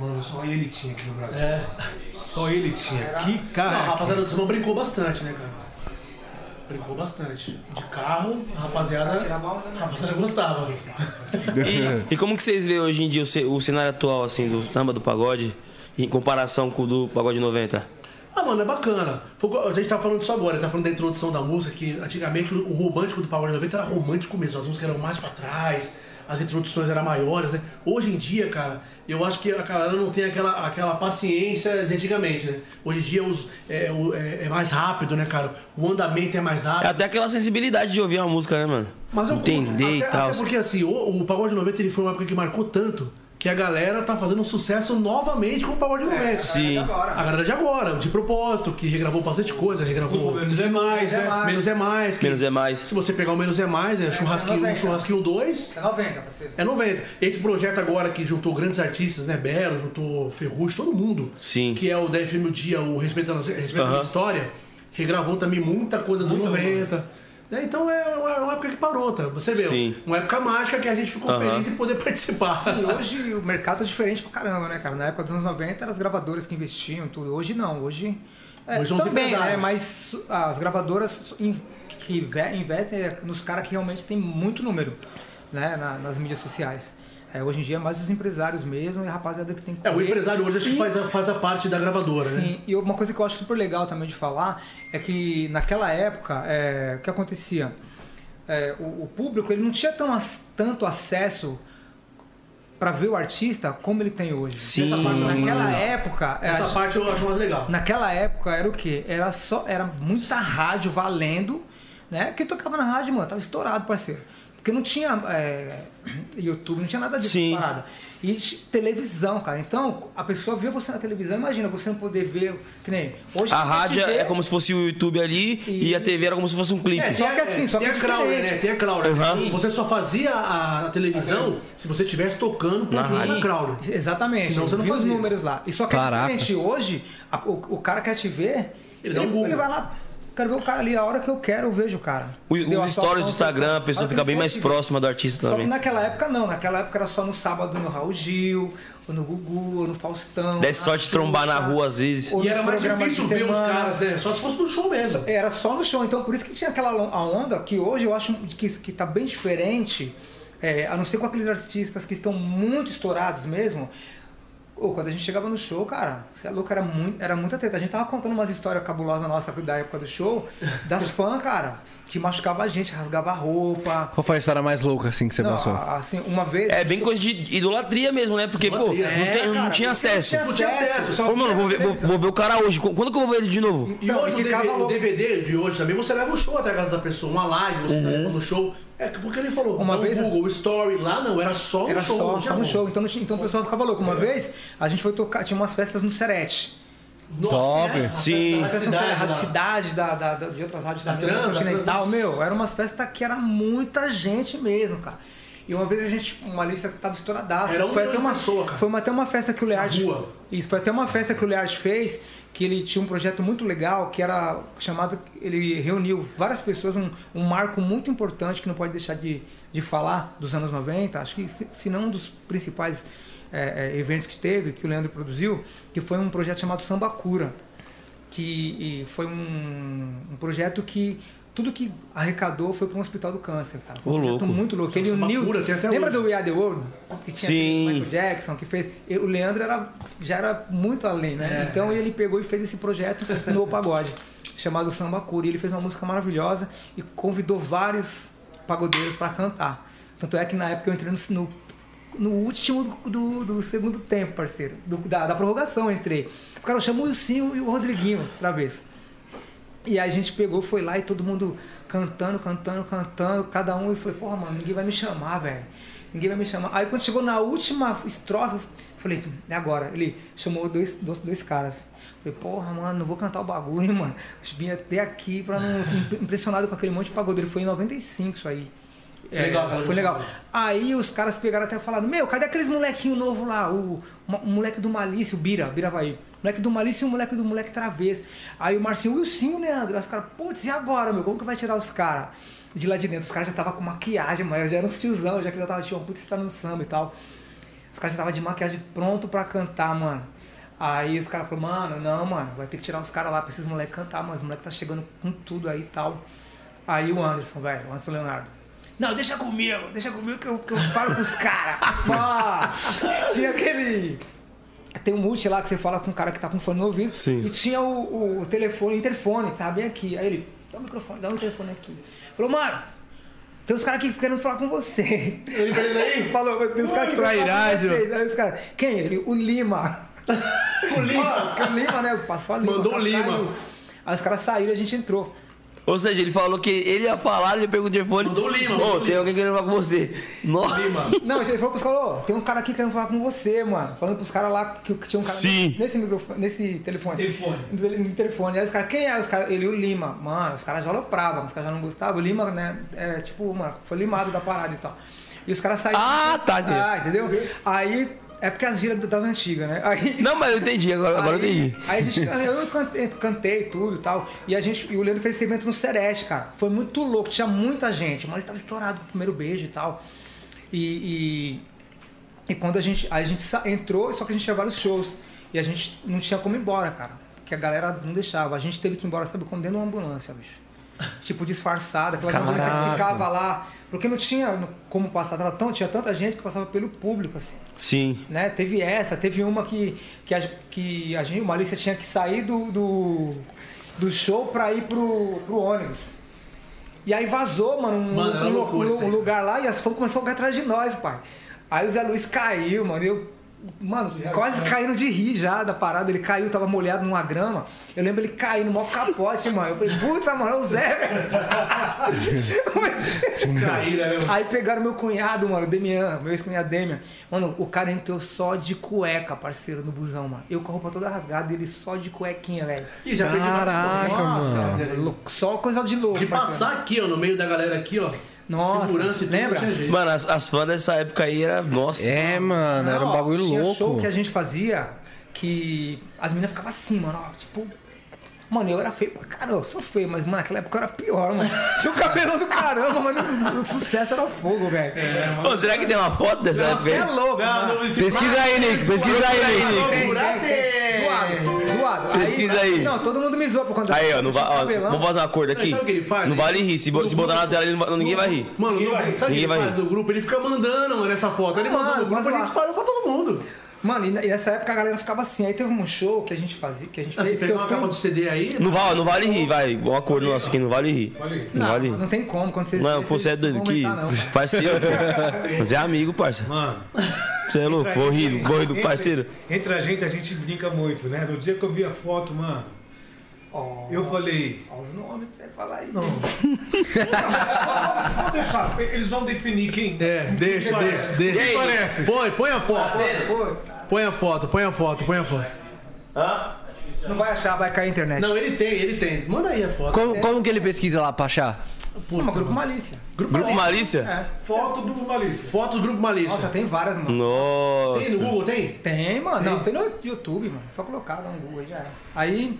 Mano, só ele tinha aqui no Brasil. É. Só ele tinha. Que Não, carro. a rapaziada do samba brincou bastante, né, cara? Brincou bastante. De carro, a rapaziada. A rapaziada gostava. E, e como que vocês veem hoje em dia o, ce- o cenário atual, assim, do samba do pagode, em comparação com o do pagode 90? Ah, mano, é bacana. Que A gente tá falando disso agora, tá falando da introdução da música, que antigamente o o romântico do Pagode 90 era romântico mesmo, as músicas eram mais pra trás, as introduções eram maiores, né? Hoje em dia, cara, eu acho que a galera não tem aquela, aquela paciência de antigamente, né? Hoje em dia os, é, o- é- é mais rápido, né, cara? O andamento é mais É rápido. até aquela sensibilidade de ouvir uma música, né, mano? Mas eu curto, Entender e até, tal. Até porque assim, o, o Pagode 90 ele foi uma época que marcou tanto que a galera tá fazendo um sucesso novamente com o Pagode 90. Sim. A galera de agora, de propósito, que regravou bastante coisa, regravou. Menos é mais, né? Menos é mais. que- Menos é mais. Se você pegar o Menos é mais, é churrasquinho 1, 90. churrasquinho 2, É 90, parceiro. é 90. Esse projeto agora que juntou grandes artistas, né? Belo, juntou Ferrugem, todo mundo. Sim. Que é o da FM o Dia, o Respeitando, a- Respeitando Aham. a História, regravou também muita coisa do Muita 90. Né? Então é uma, uma época que parou, tá? Você vê, Sim. uma época mágica que a gente ficou Aham. feliz em poder <laughs> participar. E hoje o mercado é diferente pra caramba, né, cara? Na época dos anos 90 eram as gravadoras que investiam tudo. Hoje não, hoje. É, Hoje são os também, né? Mas as gravadoras que inve- investem é nos caras que realmente tem muito número né? na- nas mídias sociais. É, hoje em dia é mais os empresários mesmo e a rapaziada que tem que É, o correr. empresário hoje acho que faz a, faz a parte da gravadora, né? Sim, e uma coisa que eu acho super legal também de falar é que naquela época, é, o que acontecia? É, o, o público ele não tinha tão, tanto acesso para ver o artista como ele tem hoje. Sim. Essa parte- naquela época, é, Essa a- parte eu acho mais legal. naquela época era o quê? Era só era muita rádio valendo, né? Quem tocava na rádio, mano, tava estourado, parceiro. Porque não tinha é, YouTube, não tinha nada disso Sim. parada. E televisão, cara. Então, a pessoa vê você na televisão, imagina você não poder ver, que nem. Hoje A rádio vê- é como se fosse o YouTube ali e a TV era como se fosse um clipe. É, só que assim, só tem que a Crowler, diferente. né? Tem a Crowler. Uhum. Você só fazia a, a televisão se você estivesse tocando por cima da Crowler. Exatamente. Senão você não Viu os fazia. números lá. E só que Caraca. é diferente. Hoje, a- o, o cara quer te ver, Ele dá um Google. Ele vai lá, quero ver o cara ali, a hora que eu quero, eu vejo o cara. O-? Os stories do Instagram, a pessoa que fica bem mais próxima do artista Só que também. naquela época não, naquela época era só no sábado no Raul Gil, ou no Gugu, ou no Faustão. Desse na sorte de trombar na rua às vezes. ou E era mais difícil de ver os caras, né? Só se fosse no show mesmo. Era só no show, então por isso que tinha aquela onda que hoje eu acho que, que tá bem diferente, é, a não ser com aqueles artistas que estão muito estourados mesmo. Ou quando a gente chegava no show, cara, você é louco, era, muito, era muita treta. A gente tava contando umas histórias cabulosas nossa da época do show, das <laughs> fãs, cara, que machucava a gente, rasgava a roupa. Qual foi a história mais louca assim que você Não, passou? assim, uma vez. É bem coisa de idolatria mesmo, né? Porque, pô, não, tem- não É, cara, tinha acesso. Não tinha acesso. só Pô, mano, vou ver, vou, vou ver o cara hoje. Quando que eu vou ver ele de novo? E Então, hoje o ficava DVD, o. DVD de hoje também, você leva o show até a casa da pessoa, uma live, você tá levando o show. É que porque ele falou, Uma vez- vez, Google, Story, lá não, era só Era no show. só, não só no como. show. Então, então o pessoal ficava louco. Uma vez a gente foi tocar, tinha umas festas no Serete. No- Top. Sim. Uma festa na Cidade, Rádio. Cidade, da, da- da- de outras rádios Da da Trans, Continental, Trans. meu, eram umas festas que era muita gente mesmo, cara. E uma vez a gente, uma lista que tava estouradaça. Era um foi até uma pessoa, cara. Foi até uma festa que o Learte. rua. Isso, foi até uma festa que o Learte fez, que ele tinha um projeto muito legal, que era chamado. Ele reuniu várias pessoas, um, um marco muito importante que não pode deixar de, de falar dos anos 90, acho que se, se não um dos principais é, é, eventos que teve, que o Leandro produziu, que foi um projeto chamado Samba Cura que foi um, um projeto que tudo que arrecadou foi para um hospital do câncer, cara. Foi um louco. muito louco. Ele uniu. Tem até Lembra hoje. do We Are the World? Que tinha Sim. Michael Jackson que fez. E O Leandro era, já era muito além, né? É. Então ele pegou e fez esse projeto no pagode, <laughs> chamado Samba Cura. E ele fez uma música maravilhosa e convidou vários pagodeiros para cantar. Tanto é que na época eu entrei no, no, no último do, do segundo tempo, parceiro. do- da, da prorrogação eu entrei. Os caras chamam o Wilson e o Rodriguinho, os travessos. E a gente pegou, foi lá e todo mundo cantando, cantando, cantando, cada um e foi, porra, mano, ninguém vai me chamar, velho. Ninguém vai me chamar. Aí quando chegou na última estrofe, eu falei, é agora. Ele chamou dois, dois, dois caras. Falei, porra, mano, não vou cantar o bagulho, mano. Eu vim até aqui pra não. Impressionado com aquele monte de pagodeiro. Foi em 95 isso aí. Foi legal, aquela Foi legal. Aí os caras pegaram até e falaram, meu, cadê aqueles molequinho novo lá? O, o moleque do Malício, o Bira, Bira vai. Moleque do Malício e o moleque do moleque travesso. Aí o Marcinho, Wilson, Leandro. Aí os caras, putz, e agora, meu? Como que vai tirar os caras de lá de dentro? Os caras já estavam com maquiagem, mas já eram uns tiozão, já que já tava, tinha putz, você tá no samba e tal. Os caras já estavam de maquiagem pronto pra cantar, mano. Aí os caras falaram, mano, não, mano, vai ter que tirar os caras lá pra esses moleques cantar, mano. Os moleques tá chegando com tudo aí e tal. Aí o Anderson, velho, o Anderson Leonardo. Não, deixa comigo, deixa comigo que eu, que eu falo pros caras. <laughs> Ah, tinha aquele. Tem um multi lá que você fala com um cara que tá com fone no ouvido. Sim. E tinha o, o telefone, o interfone, que tava bem aqui. Aí ele, dá o microfone, dá o interfone aqui. Falou, mano, tem uns caras aqui querendo falar com você. Ele fez aí? <laughs> Falou, tem uns caras que querendo falar com vocês. Aí os caras, quem? Ele, o Lima. <laughs> o Lima? o Lima, né? Passou a Lima. Mandou o Lima. caiu. Aí os caras saíram e a gente entrou. Ou seja, ele falou que ele ia falar, ele pegou o telefone. Mandou o Lima, Ô, mandou o tem Lima. alguém querendo falar com você. Nossa. Lima. Não, ele falou pros caras, tem um cara aqui querendo falar com você, mano. Falando pros caras lá que tinha um cara Sim. nesse microfone, nesse telefone. Telefone. No, tele- no telefone. Aí os caras, quem é? Os caras, ele e o Lima. Mano, os caras já alopravam, os caras já não gostavam. O Lima, né, é tipo, mano, foi limado da parada e tal. E os caras saíram. Ah, tá. Ah, entendeu? Aí, é porque as gírias das antigas, né? Aí, Não, mas eu entendi, agora, agora eu entendi. Aí a gente, eu cantei, cantei tudo e tal. E a gente, e o Leandro fez esse evento no Sereste, cara. Foi muito louco, tinha muita gente, mas ele tava estourado com o primeiro beijo e tal. E, e, e quando a gente, a gente entrou, só que a gente tinha vários shows. E a gente não tinha como ir embora, cara. Porque a galera não deixava. A gente teve que ir embora, sabe, como dentro de uma ambulância, bicho. Tipo, disfarçada, aquela ambulância que ficava lá. Porque não tinha como passar, tava tão, tinha tanta gente que passava pelo público, assim Sim. né? Teve essa, teve uma que, que, a, que a gente, o Malícia tinha que sair do, do, do show pra ir pro, pro ônibus. E aí vazou, mano, um, Mano, era um, loucura um- um lugar lá e as fãs começaram a correr atrás de nós, pai. Aí o Zé Luiz caiu, mano. Eu Mano, quase caindo de rir já da parada. Ele caiu, tava molhado numa grama. Eu lembro ele caindo, mó capote, mano. Eu falei, puta, mano, é o Zé, velho. <laughs> Aí pegaram meu cunhado, mano, o Demian, meu ex-cunhado Demian. Mano, o cara entrou só de cueca, parceiro, no busão, mano. Eu com a roupa toda rasgada e ele só de cuequinha, velho. Ih, já perdi Caraca, Nossa, Lou- Só coisa de louco. De parceiro. passar aqui, ó, no meio da galera aqui, ó. Nossa, segurança e lembra? não. Mano, as, as fãs dessa época aí era. Nossa. É, mano, era um Não, bagulho tinha louco. show que a gente fazia que as meninas ficavam assim, mano, ó, tipo. Mano, eu era feio pra caramba, eu sou feio, mas mano, naquela época eu era pior, mano. Tinha o cabelão do caramba, mano. O sucesso era fogo, velho. Ô, será que tem uma foto dessa época Você é louco, mano. Pesquisa aí, Nick, pesquisa aí, Nick. Zoado, zoado. Pesquisa aí. Não, todo mundo me zoa por conta Aí, ó, não va- ó, vamos fazer um acordo aqui. sabe o que ele faz? Não vale rir. Se, se botar na tela, não ninguém vai rir. Mano, no, sabe o que Ninguém ele vai faz no grupo? Ele fica mandando mano, essa foto. Ele Mano, mandou no grupo, gente lá. espalhou pra todo mundo. Mano, e nessa época a galera ficava assim. Aí teve um show que a gente fazia, que a gente Assim, fez, que pegou uma fui... capa do CD aí. Não vale, não vale rir, vai. Um acordo nosso aqui, não vale rir. Não, Não, vale não rir. tem como, quando vocês... Não, você é doido não. Parceiro, pô. Você é amigo, parça. Mano, Você é louco, vou rir, vou rir do entre- parceiro. Entre a gente, a gente brinca muito, né? No dia que eu vi a foto, mano, Ó, eu falei. ó os nomes que você fala aí. Não. Vou deixar, eles vão definir quem. É, deixa, deixa, deixa. aí? Parece. Põe, põe a foto. Pô, Põe a foto, põe a foto, põe a foto. não vai achar, vai cair a internet. Não, ele tem, ele tem. Manda aí a foto. Como, como que ele pesquisa lá pra achar? Não, grupo Malícia. Grupo Malícia? É. Foto do Malícia. Foto do Grupo Malícia. Nossa, tem várias, mano. Tem no Nossa. Google, tem? Tem, mano. Não, tem no YouTube, mano. Só colocar lá no Google aí já era. Aí,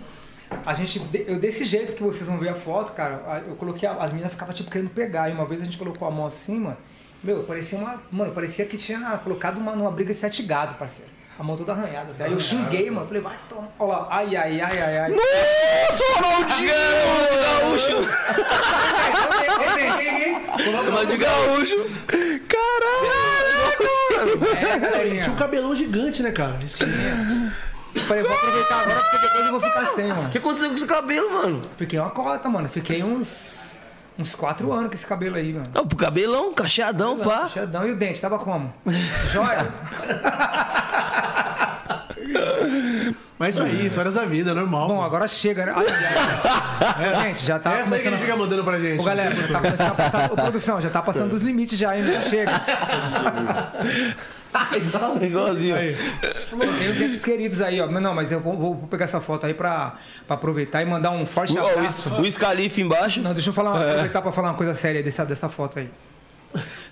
a gente, eu desse jeito que vocês vão ver a foto, cara, eu coloquei, a- as meninas ficavam tipo querendo pegar. E uma vez a gente colocou a mão assim, mano. Meu, parecia uma. Mano, parecia que tinha colocado uma, numa briga de sete gados, parceiro. A mão toda arranhada. assim. Aí eu xinguei, mano. Falei, vai tomar. Olha lá. Ai, ai, ai, ai, ai. Nossa, Ronaldinho! Gaúcho! Ronaldinho Gaúcho! Caralho! É, Ele galerinha. tinha um cabelão gigante, né, cara? Esse Falei, vou aproveitar agora porque depois eu vou ficar sem, mano. O que aconteceu com esse cabelo, mano? Fiquei uma cota, mano. Fiquei uns. Uns quatro anos com esse cabelo aí, mano. Não, pro cabelão, cacheadão, pá. Chadão e o dente, tava como? Jóia? <laughs> Mas isso aí, histórias da vida, normal. Bom, agora chega, né? Ai, ai. <laughs> Gente, já tá Essa aí que começando... ele fica mandando pra gente. Ô, galera, já tá começando a passar... Ô, produção, já tá passando dos limites já, hein? Chega. <laughs> <laughs> Igualzinho. Tem os entes queridos aí, ó. Não, mas eu vou, vou- pegar essa foto aí pra, pra aproveitar e mandar um forte o, abraço. o Scalife embaixo. Não, deixa eu falar, aproveitar pra falar uma coisa séria dessa, dessa foto aí.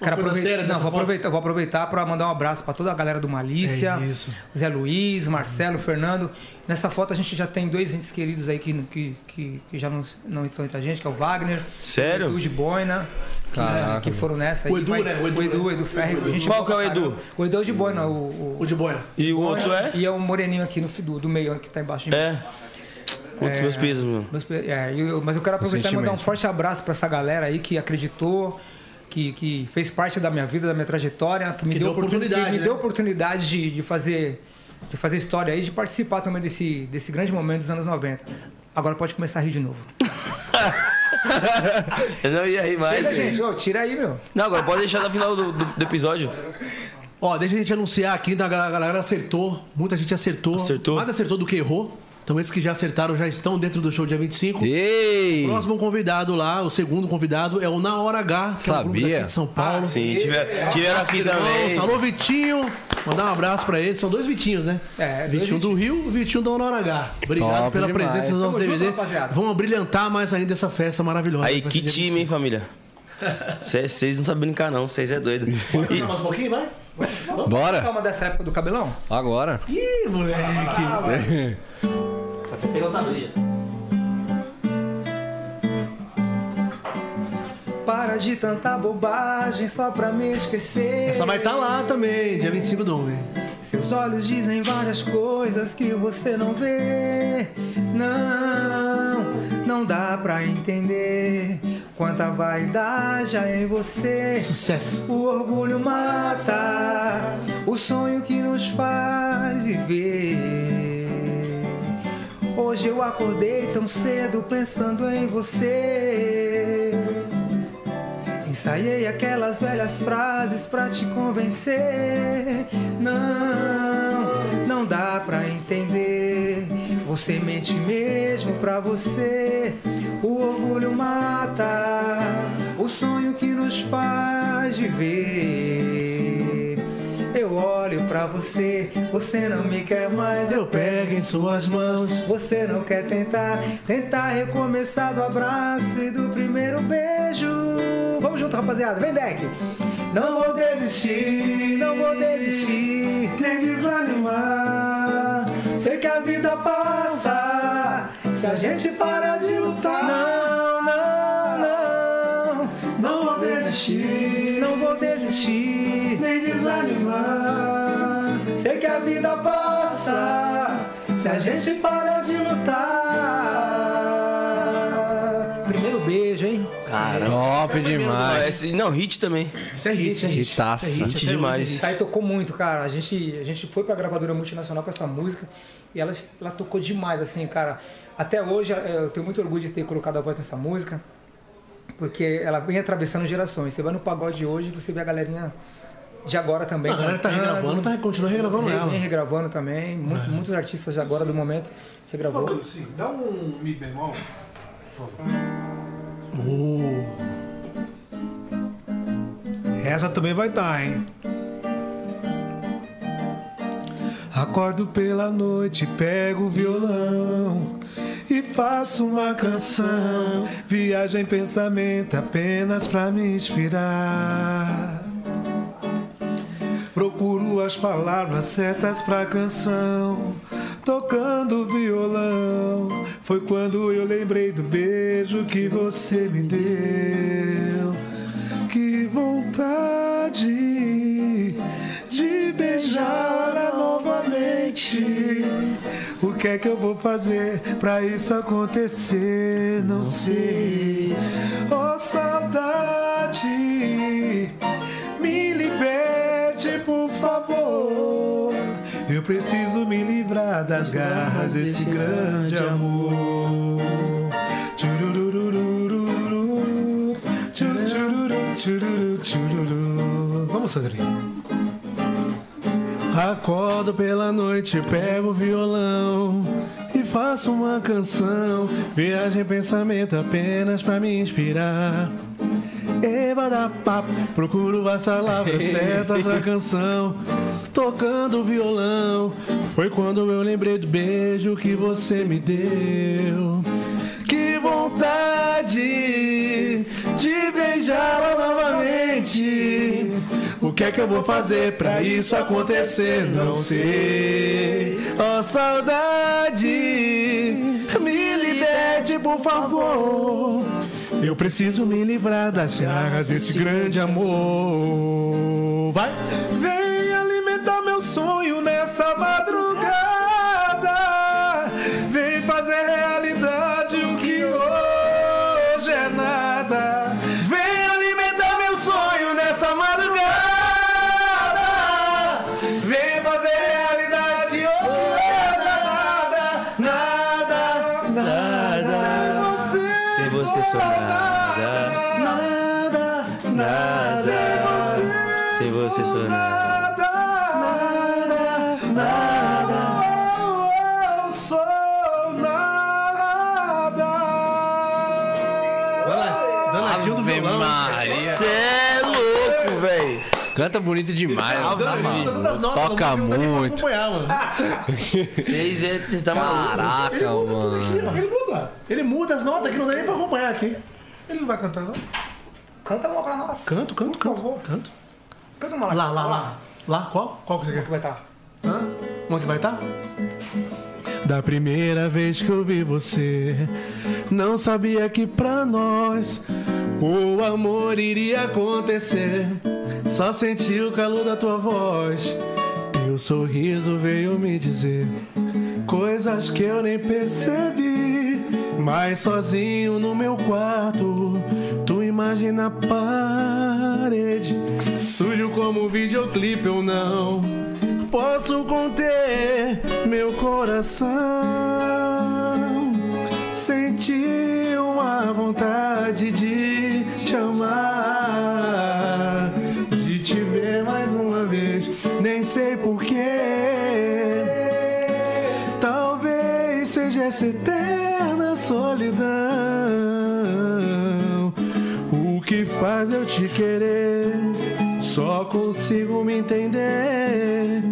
Quero coisa aproveitar, não, vou aproveitar, vou aproveitar para mandar um abraço para toda a galera do Malícia, É isso. Zé Luiz, Marcelo, Fernando. Nessa foto a gente já tem dois entes queridos aí que, que, que, que já não, não estão entre a gente, que é o Wagner, Sério? o Edu de Boina, que, Caraca. que foram nessa aí. O Edu, né? O O Edu, né? Edu Ferri. O Edu. gente Qual que é o Edu? O Edu é o de Boina, o, o, O de boina. E o outro é? E é o moreninho aqui no, do, do meio, que tá embaixo de mim. É. Putz, meus pesos, mano. Meus é, eu- mas eu quero aproveitar e mandar um forte abraço para essa galera aí que acreditou, que, que fez parte da minha vida, da minha trajetória, que me Que deu, deu oportun- oportunidade, que me né? deu oportunidade de, de fazer de fazer história aí, de participar também desse, desse grande momento dos anos 90. Agora pode começar a rir de novo. <laughs> Eu não ia rir mais. Velho. gente, ô, tira aí, meu. Não, agora pode deixar no final do, do- do episódio. Ó, deixa a gente anunciar aqui, então a galera a galera acertou. Muita gente acertou. Acertou. Mais acertou do que errou. Então esses que já acertaram já estão dentro do show dia 25. Ei! Próximo convidado lá, o segundo convidado é o Na Hora H, que é um grupo Sabia? daqui de São Paulo. Sim, tiver, tiveram aqui também. Alô, Vitinho. Mandar um abraço pra ele. São dois Vitinhos, né? É, Vitinho do Rio e Vitinho da Na Hora H. Obrigado Top pela demais. presença nos nossos junto, DVD. Vamos brilhantar mais ainda essa festa maravilhosa. Aí, que time, hein, família? <laughs> Vocês não sabem brincar, não. Vocês é doido. 25. Vamos mais um pouquinho, vai? Bora! Calma dessa época do cabelão? Agora. Ih, moleque. Pegar o tabuleiro. Para de tanta bobagem só pra me esquecer. Essa vai estar lá também, dia 25 do 1. hein? Seus olhos dizem várias coisas que você não vê. Não, não dá pra entender quanta vaidade há em você. Sucesso. O orgulho mata o sonho que nos faz viver. Hoje eu acordei tão cedo pensando em você. Ensaiei aquelas velhas frases pra te convencer. Não, não dá pra entender. Você mente mesmo pra você. O orgulho mata o sonho que nos faz viver. Eu olho pra você, você não me quer mais. Eu pego em suas mãos. Você não quer tentar, tentar recomeçar do abraço e do primeiro beijo. Vamos junto, rapaziada, vem deck. Não vou desistir, não vou desistir, nem desanimar. Sei que a vida passa se a gente parar de lutar. Não, não, não, não vou desistir, não vou desistir, nem desanimar. Sei que a vida passa se a gente parar de lutar. Primeiro beijo, hein? Top demais. Esse- Não, hit também. Isso é hit, isso é hit. Hitaça. Isso é Hit até demais. hoje. Isso aí tocou muito, cara. A gente, a gente foi pra gravadora multinacional com essa música e ela, ela tocou demais, assim, cara. Até hoje eh, eu tenho muito orgulho de ter colocado a voz nessa música, porque ela vem atravessando gerações. Você vai no pagode hoje e você vê a galerinha de agora também. A galera tá regravando, tá, continua regravando Vem- ela. Vem regravando também. Muito- Muitos artistas de agora do momento regravou. Fabrício, sim, dá um Mi bemol, por favor. Oh. Essa também vai dar, hein? Acordo pela noite, pego o violão e faço uma canção. Viajo em pensamento apenas pra me inspirar. Procuro as palavras certas pra canção, tocando violão. Foi quando eu lembrei do beijo que você me deu. Que vontade de beijá-la novamente. O que é que eu vou fazer pra isso acontecer? Não sei. Oh, saudade, Eu preciso me livrar das garras desse grande amor. Vamos, Sandrinho. Acordo pela noite, pego o violão e faço uma canção. Viagem em pensamento apenas pra me inspirar. Eba da papo, procuro as palavras <laughs> certas pra canção. Tocando violão, foi quando eu lembrei do beijo que você me deu. Que vontade de beijá-la novamente. O que é que eu vou fazer pra isso acontecer? Não sei. Ó saudade, me liberte, por favor. Eu preciso me livrar das chagas desse grande amor. Vai! Vem alimentar meu sonho nessa madrugada. Canta bonito demais. Tá mano. tá dando as notas, Toca não dá nem pra muito. acompanhar, mano. Vocês é, vocês tá maluco. Caraca, Aqui, mano. Ele muda. Ele muda as notas que não dá nem pra acompanhar aqui. Ele não vai cantar, não? Canta uma pra nós. Canto, canto, Por canto. favor. Canto. Canta uma Lá, lá, lá. Lá, qual? Qual que você quer? que vai estar? Hã? Uma que vai estar? Da primeira vez que eu vi você, não sabia que pra nós o amor iria acontecer. Só senti o calor da tua voz, teu sorriso veio me dizer coisas que eu nem percebi. Mas sozinho no meu quarto, tu imagina a parede, sujo como videoclipe ou não posso conter meu coração. Senti uma vontade de te amar, de te ver mais uma vez, nem sei porquê. Talvez seja essa eterna solidão o que faz eu te querer. Só consigo me entender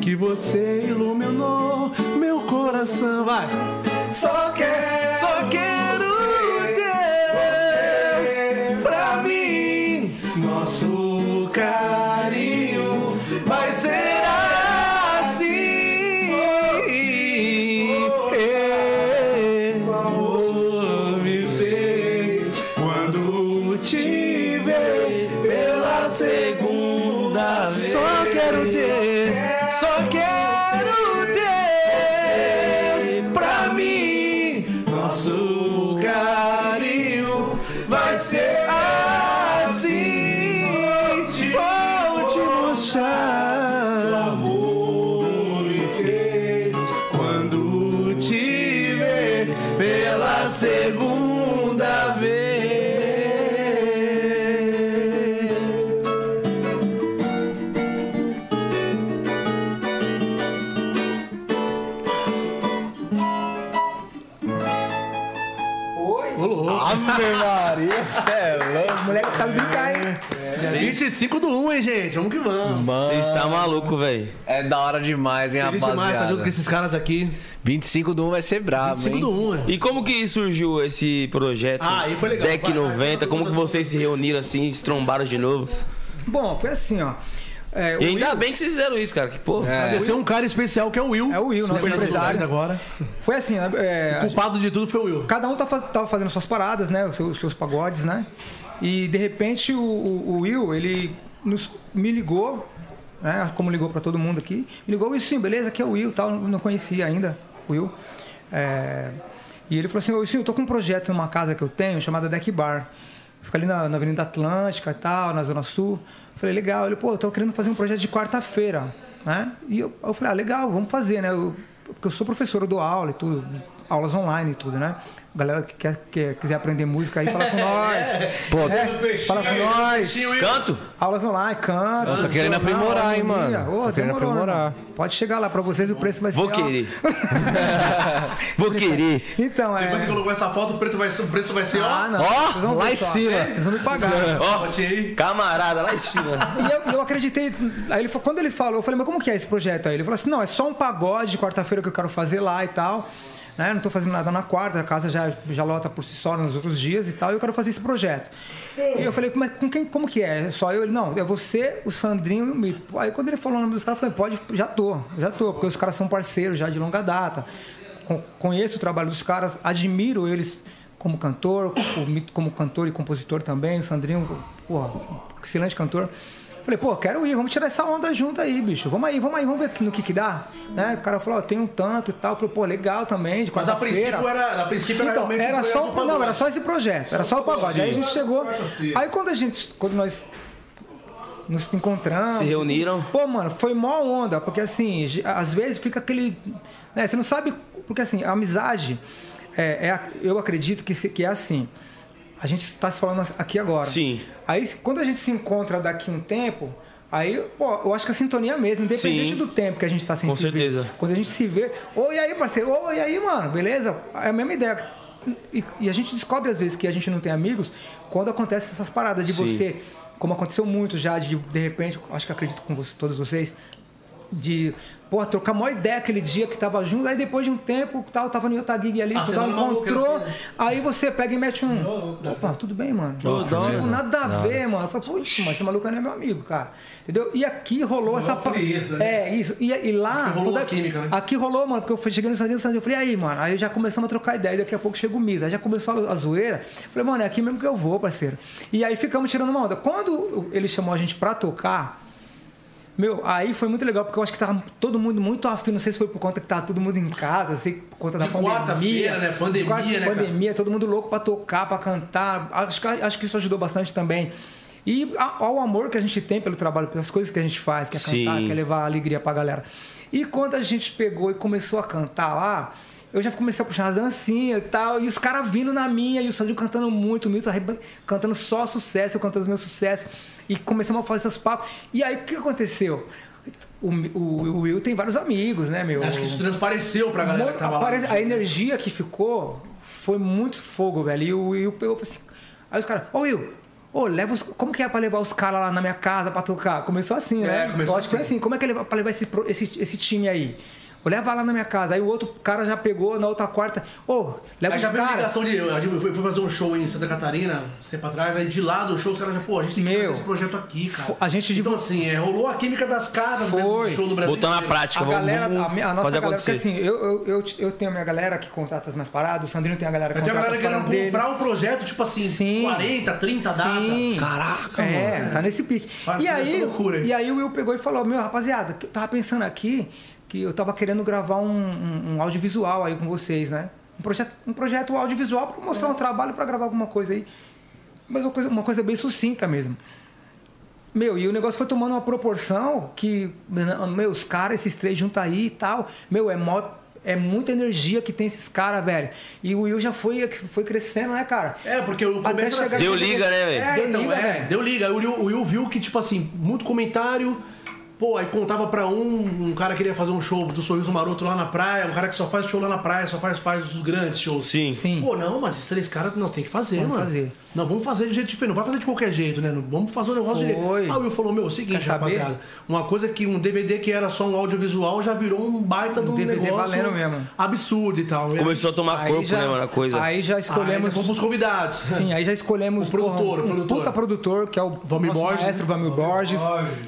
que você iluminou meu coração. Vai! Só quero, só quero Maria, cê é louco. O moleque sabe brincar, hein? 25 do 1, hein, gente? Vamos que vamos. Você está maluco, velho. É da hora demais, hein, Feliz demais estar junto com rapaziada. esses caras aqui. 25 do 1 vai ser brabo, 25 hein? do 1, é. E como que surgiu esse projeto? Ah, aí foi legal. Deck Vai, vai, 90, como que vocês se reuniram assim, se trombaram de novo? Bom, foi assim, ó. É, E ainda Will- bem que vocês fizeram isso, cara. Que porra. É. Agradecer um cara especial que é o Will. É o Will, nosso empresário. agora. Foi assim, né? É, O culpado de tudo foi o Will. cada um tá fa- tava fazendo suas paradas, né? Os seus, seus pagodes, né? E de repente o, o- o Will, ele nos, me ligou, né? Como ligou pra todo mundo aqui. Me ligou, e sim, beleza, aqui é o Will tal. Não conhecia ainda o Will. É, e ele falou assim, ô Sim, eu tô com um projeto numa casa que eu tenho chamada Deck Bar. Fica ali na, na Avenida Atlântica e tal, na Zona Sul. Falei, legal. Ele, pô, eu tô querendo fazer um projeto de quarta-feira, né? E eu, eu falei, ah, legal, vamos fazer, né? Eu, porque eu sou professor, eu dou aula e tudo, aulas online e tudo, né? A galera que quer, que quiser aprender música aí, fala com <laughs> nós. Pô, É, fala com nós. Canto? Aulas online, canto. Eu tô querendo aprimorar, hein, mano. Ô, Tô querendo demorou, aprimorar. mano? Pode chegar lá pra vocês, o preço vai Vou ser... ó. querer. <laughs> Vou querer. Então, é... Depois que colocou essa foto, o preço vai ser, o preço vai ser, Ah, ó. não. Ó, Vocês vão lá ver em só. cima. Vocês vão me pagar. <laughs> Ó, Botinha aí. camarada, lá em cima. E eu, eu acreditei. Aí ele, falou- quando ele falou, eu falei, mas como que é esse projeto aí? Ele falou assim: não, é só um pagode de quarta-feira que eu quero fazer lá e tal. Né? Não tô fazendo nada na quarta, a casa já, já lota por si só nos outros dias e tal, e eu quero fazer esse projeto. E eu falei, como, é- com quem, como que é? É Só eu? Ele, não, é você, o Sandrinho e o Mito. Aí quando ele falou o nome dos caras, eu falei, pode, já tô, já tô, porque os caras são parceiros já de longa data. Con- Conheço o trabalho dos caras, admiro eles como cantor, o Mito como cantor e compositor também, o Sandrinho, porra, excelente cantor. Falei, pô, quero ir, vamos tirar essa onda junto aí, bicho. Vamos aí, vamos aí, vamos ver no que que dá. Né? O cara falou, ó, tem um tanto e tal. Falei, pô, legal também, de Mas a princípio era, a princípio era Então, era só, pagode. não, era só esse projeto, era só o pagode. Aí a gente chegou. Aí quando a gente, quando nós nos encontramos. Se reuniram. Pô, mano, foi mó onda, porque assim, às vezes fica aquele. né, você não sabe. Porque assim, a amizade, é, é eu acredito que, que é assim. A gente está se falando aqui agora. Sim. Aí quando a gente se encontra daqui um tempo. Aí, pô, eu acho que a sintonia mesmo, independente Sim. do tempo que a gente tá sem Com se certeza. ver. Quando a gente se vê, oi aí, parceiro, oi aí, mano, beleza? É a mesma ideia. E, e a gente descobre às vezes que a gente não tem amigos quando acontece essas paradas de Sim. você, como aconteceu muito já, de de repente, acho que acredito com você- todos vocês, de pô, trocar uma ideia aquele dia que tava junto, aí depois de um tempo, tal, tava em outra gig ali, Ah, tu você dá não um é encontrou, assim, aí você pega e mete um. Opa, tudo bem, mano. Tipo, nada a ver, mano. Eu falei, putz, mas esse maluco não é meu amigo, cara. Entendeu? E aqui rolou essa. pa- frieza, né? É, isso. E, e lá. Aqui rolou quando a a- química, né? Aqui rolou, mano, porque eu fui- cheguei no Sandinho, Sandinho, eu falei, aí, mano, aí já começamos a trocar ideia, e daqui a pouco chega o Misa, aí já começou a, a zoeira. Eu Falei, mano, é aqui mesmo que eu vou, parceiro. E aí ficamos tirando uma onda. Quando ele chamou a gente pra tocar, meu, aí foi muito legal, porque eu acho que tava todo mundo muito afim, não sei se foi por conta que tava todo mundo em casa, sei por conta da De pandemia. quarta-feira, né? De Pandemia, quarta- né, cara? pandemia, todo mundo louco pra tocar, pra cantar. Acho que, acho que isso ajudou bastante também. E ao amor que a gente tem pelo trabalho, pelas coisas que a gente faz, que é cantar, Sim. que é levar alegria pra galera. E quando a gente pegou e começou a cantar lá, eu já comecei a puxar as dancinhas e tal, e os caras vindo na minha, e o Sandrinho cantando muito, o Milton cantando só sucesso, eu cantando os meus sucessos, e começamos a fazer esses papos. E aí o que aconteceu? O, o, o Will tem vários amigos, né, meu? Acho que isso transpareceu pra galera que tava lá. A energia que ficou foi muito fogo, velho. E o Will pegou e falou assim. Aí os caras, ô Will, ô, leva os. Como que é pra levar os caras lá na minha casa pra tocar? Começou assim, né? É, começou Eu acho que foi assim. assim, como é que é pra levar esse, esse, esse time aí? Vou levar lá na minha casa. Aí o outro cara já pegou na outra quarta. Ô, leva Aí os já veio a caras. ligação de. Eu fui, fui fazer um show em Santa Catarina, um tempo atrás, aí de lá do show os caras já, pô, a gente tem que Meu, fazer esse projeto aqui, cara. a gente Então, assim, é, rolou a química das casas mesmo Foi. do show no Brasil. Botar na prática, A vamos, galera, vamos a, minha- a nossa fazer galera, porque acontecer. assim, eu, eu, eu, eu tenho a minha galera que contrata as mais paradas, o Sandrinho tem a galera que Eu tenho a contrata galera querendo comprar um projeto, tipo assim, Sim. 40, 30 Sim. datas. Caraca, É, mano. tá nesse pique. Faz e aí, loucura e aí o Will pegou e falou, meu, rapaziada, que eu tava pensando aqui que eu tava querendo gravar um, um- um audiovisual aí com vocês, né? Um projeto, um projeto audiovisual pra mostrar um trabalho, pra gravar alguma coisa aí. Mas uma coisa, uma coisa bem sucinta mesmo. Meu, e o negócio foi tomando uma proporção que, meu, os caras, esses três juntos aí e tal, meu, é mó, é muita energia que tem esses caras, velho. E o Will já foi, foi crescendo, né, cara? É, porque o Até começo era chegar- assim. Deu liga, né, velho? É, Deu, então, liga, é, deu liga. O Will, o Will viu que, tipo assim, muito comentário. Pô, aí contava pra um, um cara que queria fazer um show do Sorriso Maroto lá na praia, um cara que só faz show lá na praia, só faz, faz os grandes shows. Sim. Sim. Pô, não, mas esses três caras não tem que fazer, Vamos mano. fazer. Não, vamos fazer de jeito diferente. Não vai fazer de qualquer jeito, né? Não- Vamos fazer o negócio Foi. direito. Aí o Will falou, meu, é o seguinte, Quer saber? rapaziada. Uma coisa que um DVD que era só um audiovisual já virou um baita de um DVD negócio mesmo. absurdo e tal. Começou a tomar Aí corpo, já- né, mano, a coisa. Aí já Aí escolhemos. fomos pros convidados. Sim, aí já escolhemos <laughs> O produtor, porra, o um produtor. puta produtor, que é o nosso Borges. maestro Valmir Borges.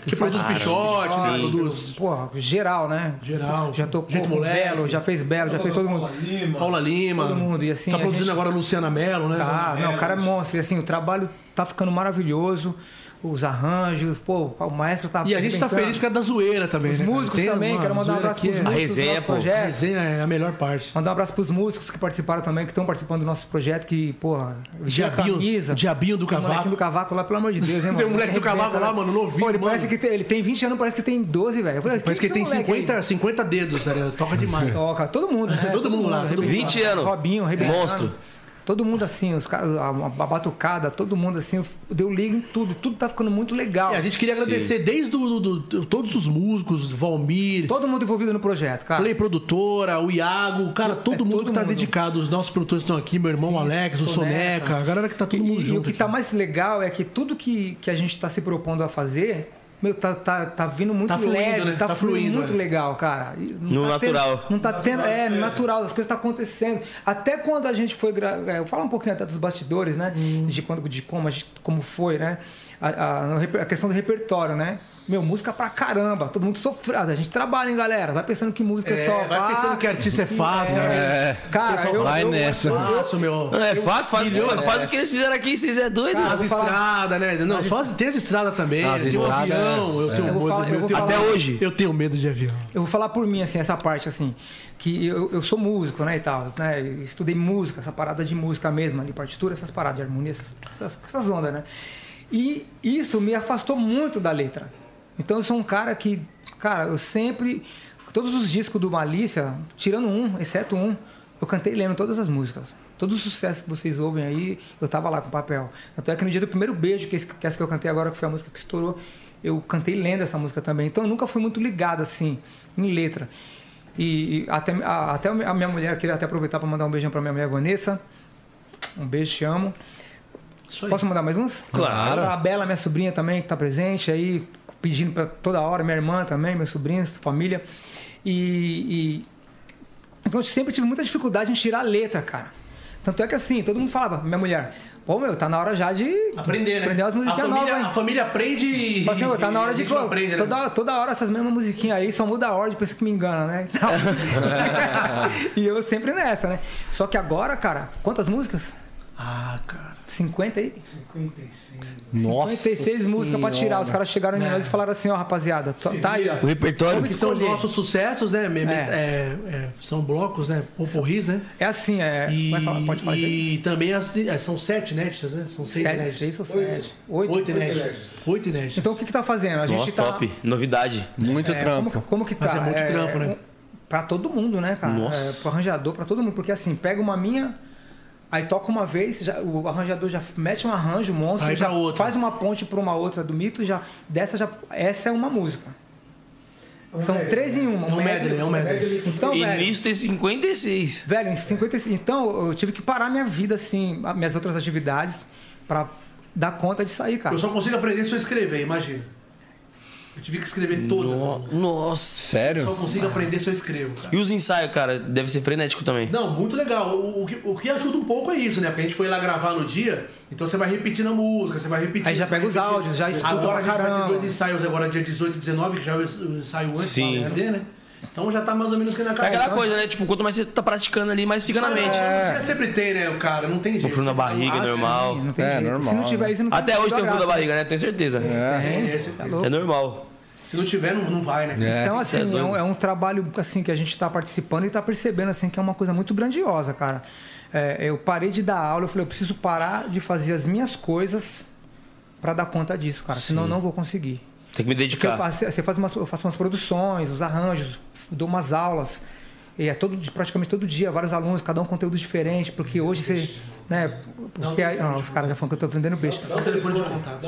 Que produz Pichote, sim. produz Porra, geral, né? Geral. Já tocou Gente com. Belo, já fez Belo, já fez todo mundo. Paula Lima. Todo mundo, e assim, Tá produzindo agora a Luciana Mello, né? Tá, não, o cara é monstro. E assim, o trabalho tá ficando maravilhoso. Os arranjos, pô, o maestro tá. E a gente tá feliz por causa da zoeira também. Os né, músicos Tem também, uma quero mandar um abraço aqui, pros é- A músicos resenha, do nosso pô. A projeto. resenha é a melhor parte. Mandar um abraço pros músicos que participaram também, que estão participando do nosso projeto, que, porra, a Diabinho- camisa. Diabinho do Cavaco. molequinho do cavaco lá, pelo amor de Deus, hein, <laughs> mano? Tem um moleque do cavaco lá, né? mano, novinho, Pô, ele mano. parece que tem, ele tem 20 anos, parece que tem 12, velho. Parece que ele quem tem é esse moleque 50, 50 dedos, né? toca demais. Toca, todo mundo, né? Todo mundo lá, todo mundo. arrebentando. 20 anos. Robinho, arrebentando. Monstro. Todo mundo assim, os caras, a, a batucada, todo mundo assim, deu liga em tudo, tudo tá ficando muito legal. E a gente queria agradecer desde do, do- do- todos os músicos, Valmir, Todo mundo envolvido no projeto, cara. Play Produtora, o Iago, cara, todo É mundo todo que tá mundo. dedicado. Os nossos produtores estão aqui, meu irmão Alex, o Soneca. Soneca, a galera que tá todo mundo E, e junto. o que aqui. tá mais legal é que tudo que, que a gente tá se propondo a fazer, meu, tá, tá, tá vindo muito Tá fluindo, leve, né? tá, Tá fluindo, fluindo, muito é. legal, cara. Não No tá tendo- natural. não tá tendo, é, no natural, as coisas estão acontecendo. Até quando a gente foi, gra- é, eu falo um pouquinho até dos bastidores, né? Hum. De, quando, de como, a gente, como foi, né? A, a- a questão do repertório, né? Meu, música pra caramba, todo mundo sofrendo. A gente trabalha, hein, galera? Vai pensando que música é, É, só. vai pá, pensando que artista é fácil, é, cara. Cara, Pessoal, eu, vai eu- nessa. eu- eu- Fácil, meu. Não, é fácil, faz, Milhões, faz o que eles fizeram aqui, vocês é doido. As vou falar- estradas, né? Não, só as- tem as estradas também. As estradas, avião. Eu tenho Eu vou medo- falar- eu eu vou tenho- falar- Até hoje. Eu tenho medo de avião. Eu vou falar por mim, assim, essa parte, assim, que eu, eu sou músico, né, e tal, né, eu estudei música, essa parada de música mesmo, ali, partitura, essas paradas de harmonia, essas, essas, essas ondas, né. E isso me afastou muito da letra. Então eu sou um cara que, cara, eu sempre, todos os discos do Malícia, tirando um, exceto um, eu cantei lendo todas as músicas. Todos os sucessos que vocês ouvem aí, eu tava lá com papel. Tanto é que no dia do primeiro beijo, que, que essa que eu cantei agora, que foi a música que estourou, eu cantei lendo essa música também. Então eu nunca fui muito ligado assim, em letra. E, e até, a, até a minha mulher, queria até aproveitar para mandar um beijão para minha mulher Vanessa. Um beijo, te amo. Posso mandar mais uns? Claro. A Bela, minha sobrinha também, que tá presente aí, pedindo para toda hora, minha irmã também, meus sobrinhos, família. E, e- Então eu sempre tive muita dificuldade em tirar a letra, cara. Tanto é que assim, todo mundo falava, minha mulher, pô, meu, tá na hora já de Aprender, né? aprender umas a musiquinhas família, novas. A hein? família aprende e. Fala assim, "Ô, tá na hora a de. aprende, né? toda, toda hora essas mesmas musiquinhas aí, só muda a ordem, pensa que me engana, né? <laughs> E eu sempre nessa, né? Só que agora, cara, quantas músicas? Ah, cara. 50 aí? 56. Nossa 56 músicas pra tirar. Os caras chegaram em nós e falaram assim, ó, rapaziada, tó- tá aí, ó. O repertório. Que são os nossos sucessos, né? É. é, é, são blocos, né? Poporris, né? É assim, é. E, vai falar, pode falar isso aí? e também as, é, são sete inéditas, né? São seis Sete, seis ou sete? Oito. Oito inéditas. Oito inéditas. Então o que que tá fazendo? A gente Nossa, tá... top. Novidade. Muito É, trampo. Como, como que tá? Mas é muito trampo, né? um- Pra todo mundo, né, cara? Nossa. É, pro arranjador, pra todo mundo. Porque assim, pega uma minha, aí toca uma vez, já- o arranjador já mete um arranjo, um monstro, já outra. faz uma ponte pra uma outra do mito, já dessa já. Essa é uma música. São três em uma. É um medley, é um medley. Então, e velho, nisso tem 56. velho, em 55. Então, eu tive que parar minha vida, assim, as minhas outras atividades, pra dar conta disso aí, cara. Eu só consigo aprender se eu escrever, imagina. Eu tive que escrever todas as músicas. Nossa. Sério? Só consigo aprender se eu escrevo, cara. E os ensaios, cara, deve ser frenético também. Não, muito legal. O, o que, o que ajuda um pouco é isso, né? Porque a gente foi lá gravar no dia, então você vai repetindo a música, você vai repetindo. Aí já pega os áudios, já escuta Agora pra a gente vai ter caramba. dois ensaios agora, dia 18 e 19, que já é o ensaio antes Sim. do HD, né? Então já tá mais ou menos que na É aquela coisa, né? Tipo, quanto mais você tá praticando ali, mais fica na mente. É. Sempre tem, né, o cara? Não tem jeito. Um frio na barriga, Ah, normal. sim, não tem É, jeito. normal, Se não tiver isso, não Até hoje tem um frio da graça. barriga, né? Tenho certeza. É, esse- Tá louco. normal. Se não tiver, não, não vai, né? É. Então, assim, Cê é é um, é um trabalho assim, que a gente está participando e está percebendo assim, que é uma coisa muito grandiosa, cara. É, eu parei de dar aula, eu falei, eu preciso parar de fazer as minhas coisas para dar conta disso, cara. Senão eu não vou conseguir. Tem que me dedicar. faço, você faz umas, eu faço umas produções, os arranjos, dou umas aulas. E é todo, praticamente todo dia, vários alunos, cada um conteúdo diferente, porque hoje você. Né, porque aí, ah, os caras já falam que eu tô vendendo peixe. Dá o telefone de contato.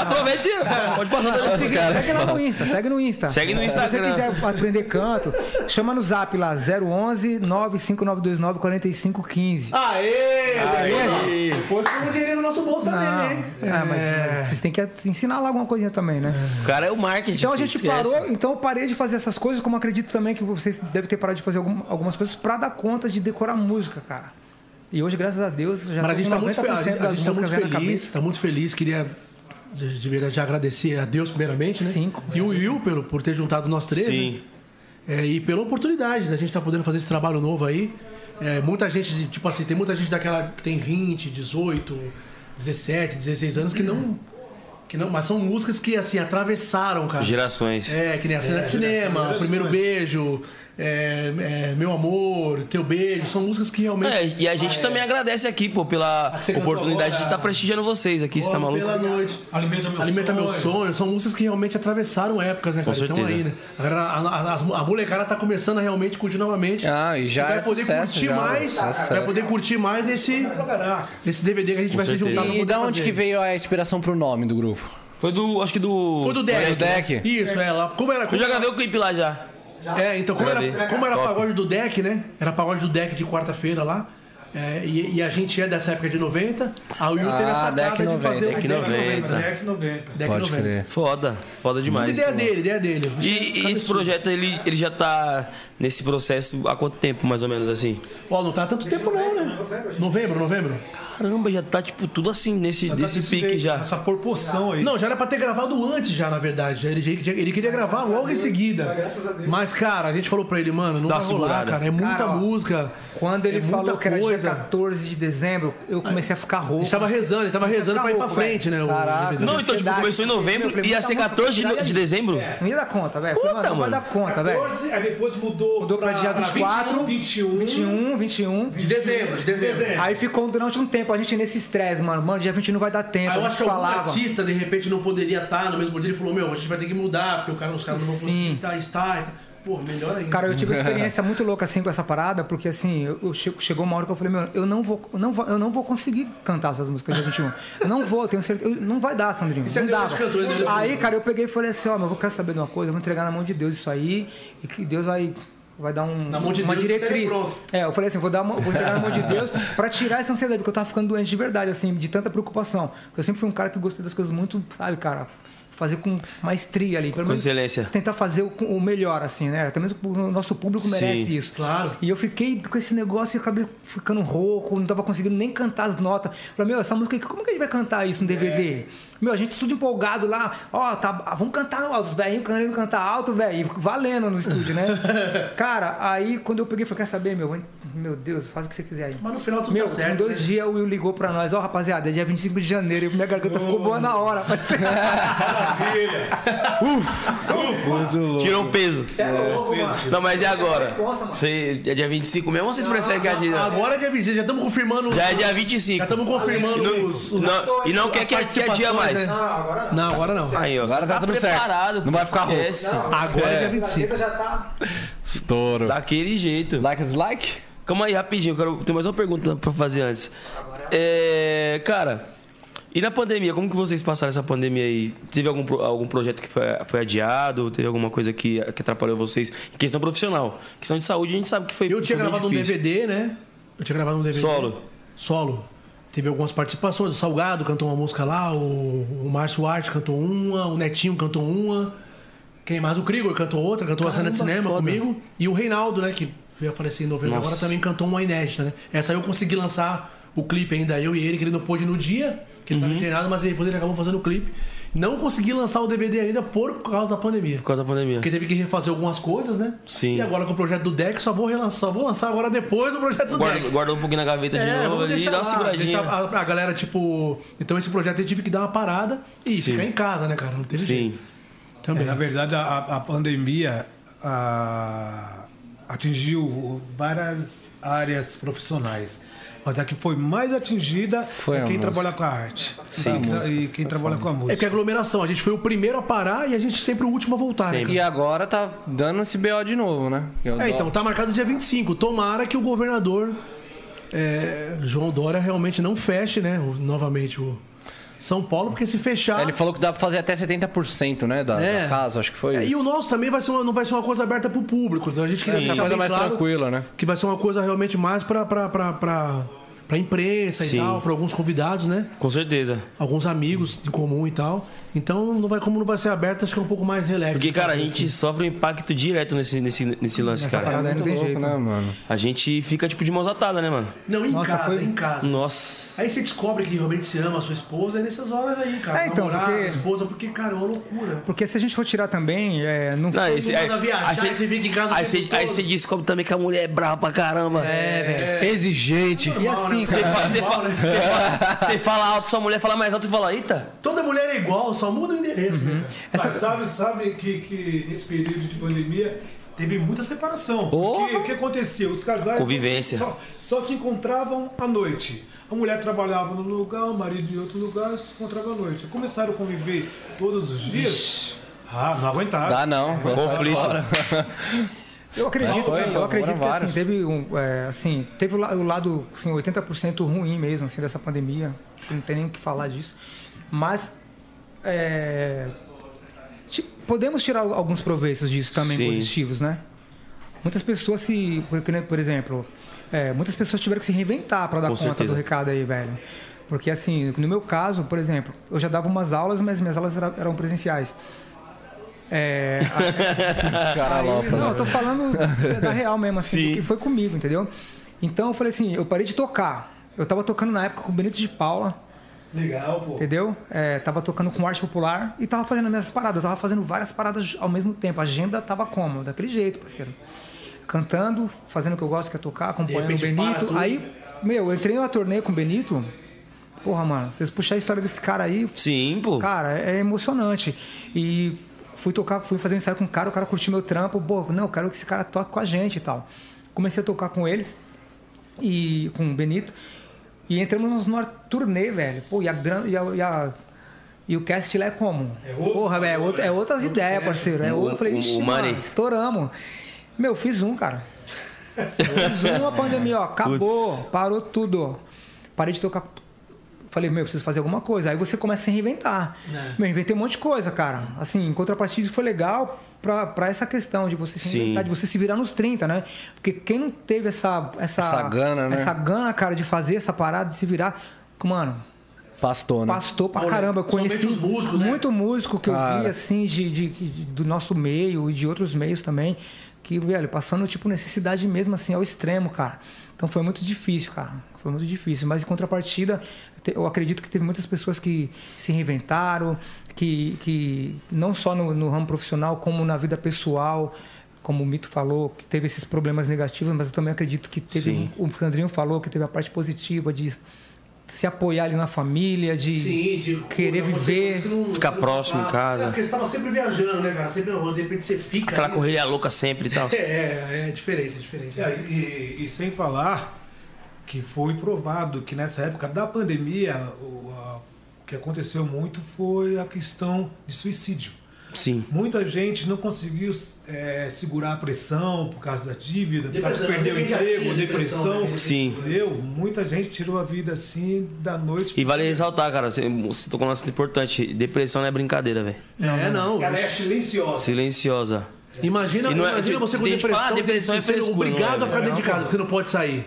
Aproveita e pode passar. Segue, segue lá no Insta, segue no Insta. Segue no Se Instagram. você quiser aprender canto, chama no zap lá, 011 95929 4515. Aê! Aê! Depois põe um dinheiro no nosso bolso também, Não, hein? é, mas, mas vocês têm que ensinar lá alguma coisinha também, né? O cara é o marketing. Então a gente esquece. parou, então eu parei de fazer essas coisas, como acredito também que vocês devem ter parado de fazer algum- algumas coisas pra dar conta de decorar música, cara. E hoje, graças a Deus, já Mas a gente com tá muito, fe- a 90% gente, a gente tá muito feliz, cabeça. tá muito feliz. Queria de, de verdade agradecer a Deus primeiramente, né? Sim, com e o Will pelo, por ter juntado nós três. Sim. né? É, e pela oportunidade da gente estar podendo fazer esse trabalho novo aí. É, muita gente, tipo assim, tem muita gente daquela que tem 20, 18, 17, 16 anos que não. Que não mas são músicas que assim atravessaram, cara. Gerações. É, que nem a cena de cinema, o primeiro beijo, é, é, meu amor, teu beijo, são músicas que realmente. É, e a gente também agradece aqui, pô, pela oportunidade de agora, estar prestigiando vocês aqui, você tá maluco? Pela noite. Alimenta meu Alimenta sonho. meu sonho. São músicas que realmente atravessaram épocas, né, cara? Com Então certeza. aí, né? Agora a, a, a- a molecada tá começando a realmente curtir novamente. Ah, e já vai é poder sucesso, curtir já. mais. Sucesso. Vai poder curtir mais nesse, nesse DVD que a gente vai se certeza. juntar pra E, e da onde fazer. que veio a inspiração pro nome do grupo? Foi do. Acho que do. Foi do deck. Foi do deck? Isso, é lá. Como era, Eu já gravei o clipe lá já. É, então, como Gravei. era, como era Top. pagode do deck, né? Era pagode do deck de quarta-feira lá. É, e, e a gente é dessa época de 90. A Will teve Ah, essa Deck de 90. fazer Deck Deck 90. Deck 90. Deck Pode 90. crer. Foda. Foda demais. ideia dele, ideia dele. E, e esse projeto, ele, ele já tá nesse processo há quanto tempo, mais ou menos assim? Ó, não tá há tanto tempo não, né? Novembro, novembro? Caramba, já tá, tipo, tudo assim, nesse, Tá desse pique jeito, já. Essa proporção aí. Não, já era pra ter gravado antes já, na verdade. Ele, ele queria gravar logo em seguida. Mas, cara, a gente falou pra ele, mano, não Dá vai rolar, segurada. cara. É muita Cara, ó, música. Quando ele é falou que era dia coisa. 14 de dezembro, eu comecei a ficar rouco. gente tava rezando, ele tava rezando pra ir pra frente, né? Caraca. Não, então, tipo, começou em novembro, falei, ia ser música 14 de, dezembro? Não ia dar conta, velho. Falei, Puta, mano, não vai mano. dar conta, velho. 14, aí depois mudou, Mudou pra dia 24, 21, 21, 21. De dezembro, de dezembro. Aí ficou durante um tempo a gente nesse estresse, mano. Mano, dia 20 não vai dar tempo. Aí eu a acho que gente algum falava. artista, de repente, não poderia estar no mesmo dia. Ele falou, meu, a gente vai ter que mudar, porque o cara, os caras não vão conseguir estar, estar. e. Pô, melhor ainda. Cara, eu tive uma <laughs> experiência muito louca assim com essa parada, porque assim, eu, eu che- chegou uma hora que eu falei, meu, eu não vou, eu não vou, eu não vou conseguir cantar essas músicas dia 21. Eu não vou, tenho certeza. eu- não vai dar, Sandrinho. você não dava. cantor, né? Aí, cara, eu peguei e falei assim, ó, meu, eu querer saber de uma coisa, eu vou entregar na mão de Deus isso aí, e que Deus vai. Vai dar um, Na mão de uma Deus, diretriz. é. É, eu falei assim, vou, dar uma, vou entregar na mão de <laughs> Deus pra tirar essa ansiedade, porque eu tava ficando doente de verdade, assim, de tanta preocupação. Porque eu sempre fui um cara que gostei das coisas muito, sabe, cara, fazer com maestria ali. Pelo Com menos excelência. tentar fazer o, o melhor, assim, né? Até mesmo o nosso público merece Sim. isso. Claro. E eu fiquei com esse negócio e acabei ficando rouco, não tava conseguindo nem cantar as notas. Falei, meu, essa música aqui, como que a gente vai cantar isso no DVD? Meu, a gente tudo empolgado lá, ó, tá, vamos cantar, ó, os velhinhos querendo cantar alto, velho, e valendo no estúdio, né? <laughs> Cara, aí quando eu peguei, falei, quer saber, meu, meu Deus, faz o que você quiser aí. Mas no final tudo Meu, tá certo. em dois né? dias o Will ligou pra nós, ó, rapaziada, é dia 25 de janeiro, e minha garganta ficou boa na hora. <laughs> Tirou um peso. É louco, mano. Não, mas e agora? Resposta. Você, é dia 25 mesmo ou vocês preferem que a gente... Agora é dia 20, já estamos confirmando. Já é dia 25. Já estamos confirmando E não, os, os- não- e não quer que, que adia mais. Né? Não, agora não. Aí, ó. Agora você tá tudo certo. preparado. Não vai ficar rouco. Agora é dia 25. já tá. Estouro. Daquele jeito. Like dislike? Calma aí, rapidinho. Quero... Tem mais uma pergunta pra fazer antes. É... Cara... E na pandemia, como que vocês passaram essa pandemia aí? Teve algum, algum projeto que foi, foi adiado? Teve alguma coisa que, que atrapalhou vocês? Em questão profissional. Em questão de saúde, a gente sabe que foi Eu tinha gravado um difícil. DVD, né? Eu tinha gravado um DVD. Solo. Solo. Teve algumas participações. O Salgado cantou uma música lá, o, o Márcio Arte cantou uma, o Netinho cantou uma. Quem mais? O Krigor cantou outra, cantou a cena de Caramba, cinema foda. comigo. E o Reinaldo, né? Que veio a falecer em novembro Nossa. agora, também cantou uma inédita, né? Essa aí eu consegui lançar o clipe ainda, eu e ele, que ele não pôde no dia, que ele Uhum. estava internado, mas depois ele acabou fazendo o clipe. Não consegui lançar o DVD ainda por causa da pandemia. Por causa da pandemia. Porque teve que refazer algumas coisas, né? Sim. E agora com o projeto do deck, só vou relançar, só vou lançar agora depois do projeto do Guarda, deck. guardou um pouquinho na gaveta de É, novo vamos ali, dá uma lá, seguradinha. a, a galera, tipo. Então esse projeto eu tive que dar uma parada e Sim. ficar em casa, né, cara? Não teve jeito. Sim. Também. É, na verdade, a, a pandemia a- atingiu várias áreas profissionais. Mas a que foi mais atingida Foi é quem música. trabalha com a arte. Sim. E, e quem trabalha com a É porque música. a aglomeração, a gente foi o primeiro a parar e a gente sempre o último a voltar, né? Sempre. E agora tá dando esse BO de novo, né? Eu É, dou- então, tá marcado dia 25. Tomara que o governador é, João Dória realmente não feche, né? o- novamente o São Paulo, porque se fechar. Ele falou que dá pra fazer até 70%, né? Da, É. da casa, acho que foi É, isso. e o nosso também vai ser uma- não vai ser uma coisa aberta pro público. Então a gente Sim, deixar uma coisa mais claro tranquila, né? que vai ser uma coisa realmente mais pra, pra, pra, pra, pra imprensa Sim. e tal, pra alguns convidados, né? Com certeza. Alguns amigos em comum e tal. Então, não vai, como não vai ser aberto, acho que é um pouco mais relax. Porque, cara, a fazer gente assim. sofre um impacto direto nesse, nesse, nesse lance, Nessa cara. aí não tem louco, jeito. né, mano? A gente fica, tipo, de mãos atadas, né, mano? Não, em Nossa, casa, foi- em casa. Nossa. Aí você descobre que realmente se ama a sua esposa, é nessas horas aí, cara. É, então, Namorar porque- a esposa, porque, cara, é uma loucura. Porque se a gente for tirar também, é, não Não, foi- esse, mundo aí, viajar, aí você, aí você fica em casa aí você, aí você descobre também que a mulher é brava pra caramba. É, velho. Exigente. E assim, Você, fa- você, normal, fa- né? você fa- <laughs> você fala alto, sua mulher fala mais alto e fala, eita. Toda mulher é igual, só muda o endereço. Uhum. né, Mas sabe, sabe que, que nesse período de pandemia teve muita separação. Porque o que acontecia? Os casais Convivência. Só, só se encontravam à noite. A mulher trabalhava num lugar, o marido em outro lugar, se encontrava à noite. Começaram a conviver todos os dias. Ah, não aguentaram. Dá não. Conflito. <laughs> Eu acredito, Foi, eu acredito que assim, teve um, é, assim, teve o la- o lado assim, 80% ruim mesmo assim, dessa pandemia. Acho que não tem nem o que falar disso. Mas é, podemos tirar alguns proveitos disso também Sim. positivos, né? Muitas pessoas se. Por, por exemplo, é, muitas pessoas tiveram que se reinventar para dar Com conta certeza. do recado aí, velho. Porque assim, no meu caso, por exemplo, eu já dava umas aulas, mas minhas aulas era- eram presenciais. É, <laughs> Os caras Aí, lopam, não, né? eu tô falando da real mesmo, assim, Sim. que foi comigo, entendeu? Então eu falei assim, eu parei de tocar. Eu tava tocando na época com o Benito de Paula, Legal, pô. entendeu? É, tava tocando com arte popular e tava fazendo as minhas paradas. Eu tava fazendo várias paradas ao mesmo tempo. A agenda tava como? Daquele jeito, parceiro. Cantando, fazendo o que eu gosto, que é tocar, acompanhando o Benito. Aí, meu, eu entrei numa turnê com o Benito. Porra, mano, vocês puxar a história desse cara aí, Sim, pô. Cara, é emocionante. E fui tocar, fui fazer um ensaio com o cara, o cara curtiu meu trampo, pô, não, eu quero que esse cara toque com a gente e tal. Comecei a tocar com eles e com o Benito. E entramos numa turnê, velho. Pô, e a grana. E, a, e, a- e o cast lá é como? É outro- Porra, velho, é, outro- é outras ideias, parceiro. É O- outro. Eu falei, ixi, mano, estouramos. Meu, fiz um, cara. <laughs> Fiz um, a pandemia, ó, acabou, parou tudo. Parei de tocar Falei, meu, preciso fazer alguma coisa. Aí você começa a se reinventar. É. Meu, inventei um monte de coisa, cara. Assim, em contrapartida, isso foi legal pra, pra essa questão de você se Sim. reinventar, de você se virar nos 30, né? Porque quem não teve essa... Essa, Essa gana, né? Essa gana, cara, de fazer essa parada, de se virar... Mano, Pastor, né? pastor pra Olha, caramba. Eu conheci músicos, né? muito músico que eu Cara. vi, assim, de, de- de- do nosso meio e de outros meios também. Que, velho, passando, tipo, necessidade mesmo, assim, ao extremo, cara. Então foi muito difícil, cara. Foi muito difícil. Mas em contrapartida, eu acredito que teve muitas pessoas que se reinventaram, que, que não só no, no ramo profissional, como na vida pessoal. Como o Mito falou, que teve esses problemas negativos, mas eu também acredito que teve. Sim. O Sandrinho falou que teve a parte positiva de se apoiar ali na família, de Sim, de querer viver. você não- Ficar você próximo em casa. É, porque você tava sempre viajando, né, cara? Sempre de repente você fica. Aquela ali. correria louca sempre e tal. <laughs> É, é diferente, é diferente. É, e, e sem falar que foi provado que nessa época da pandemia o, a- o que aconteceu muito foi a questão de suicídio. Sim. Muita gente não conseguiu é, segurar a pressão por causa da dívida, por causa de perder o emprego, depressão, depressão. né? Sim. Entendeu? Muita gente tirou a vida assim da noite. E vale ressaltar, cara, você, você tocou num assunto importante. Depressão não é brincadeira, velho. É, não. Ela é silenciosa. Silenciosa. Imagina, não é- imagina você com depressão, fala, depressão é sendo frescura, obrigado não é, a ficar dentro de casa, porque não pode sair.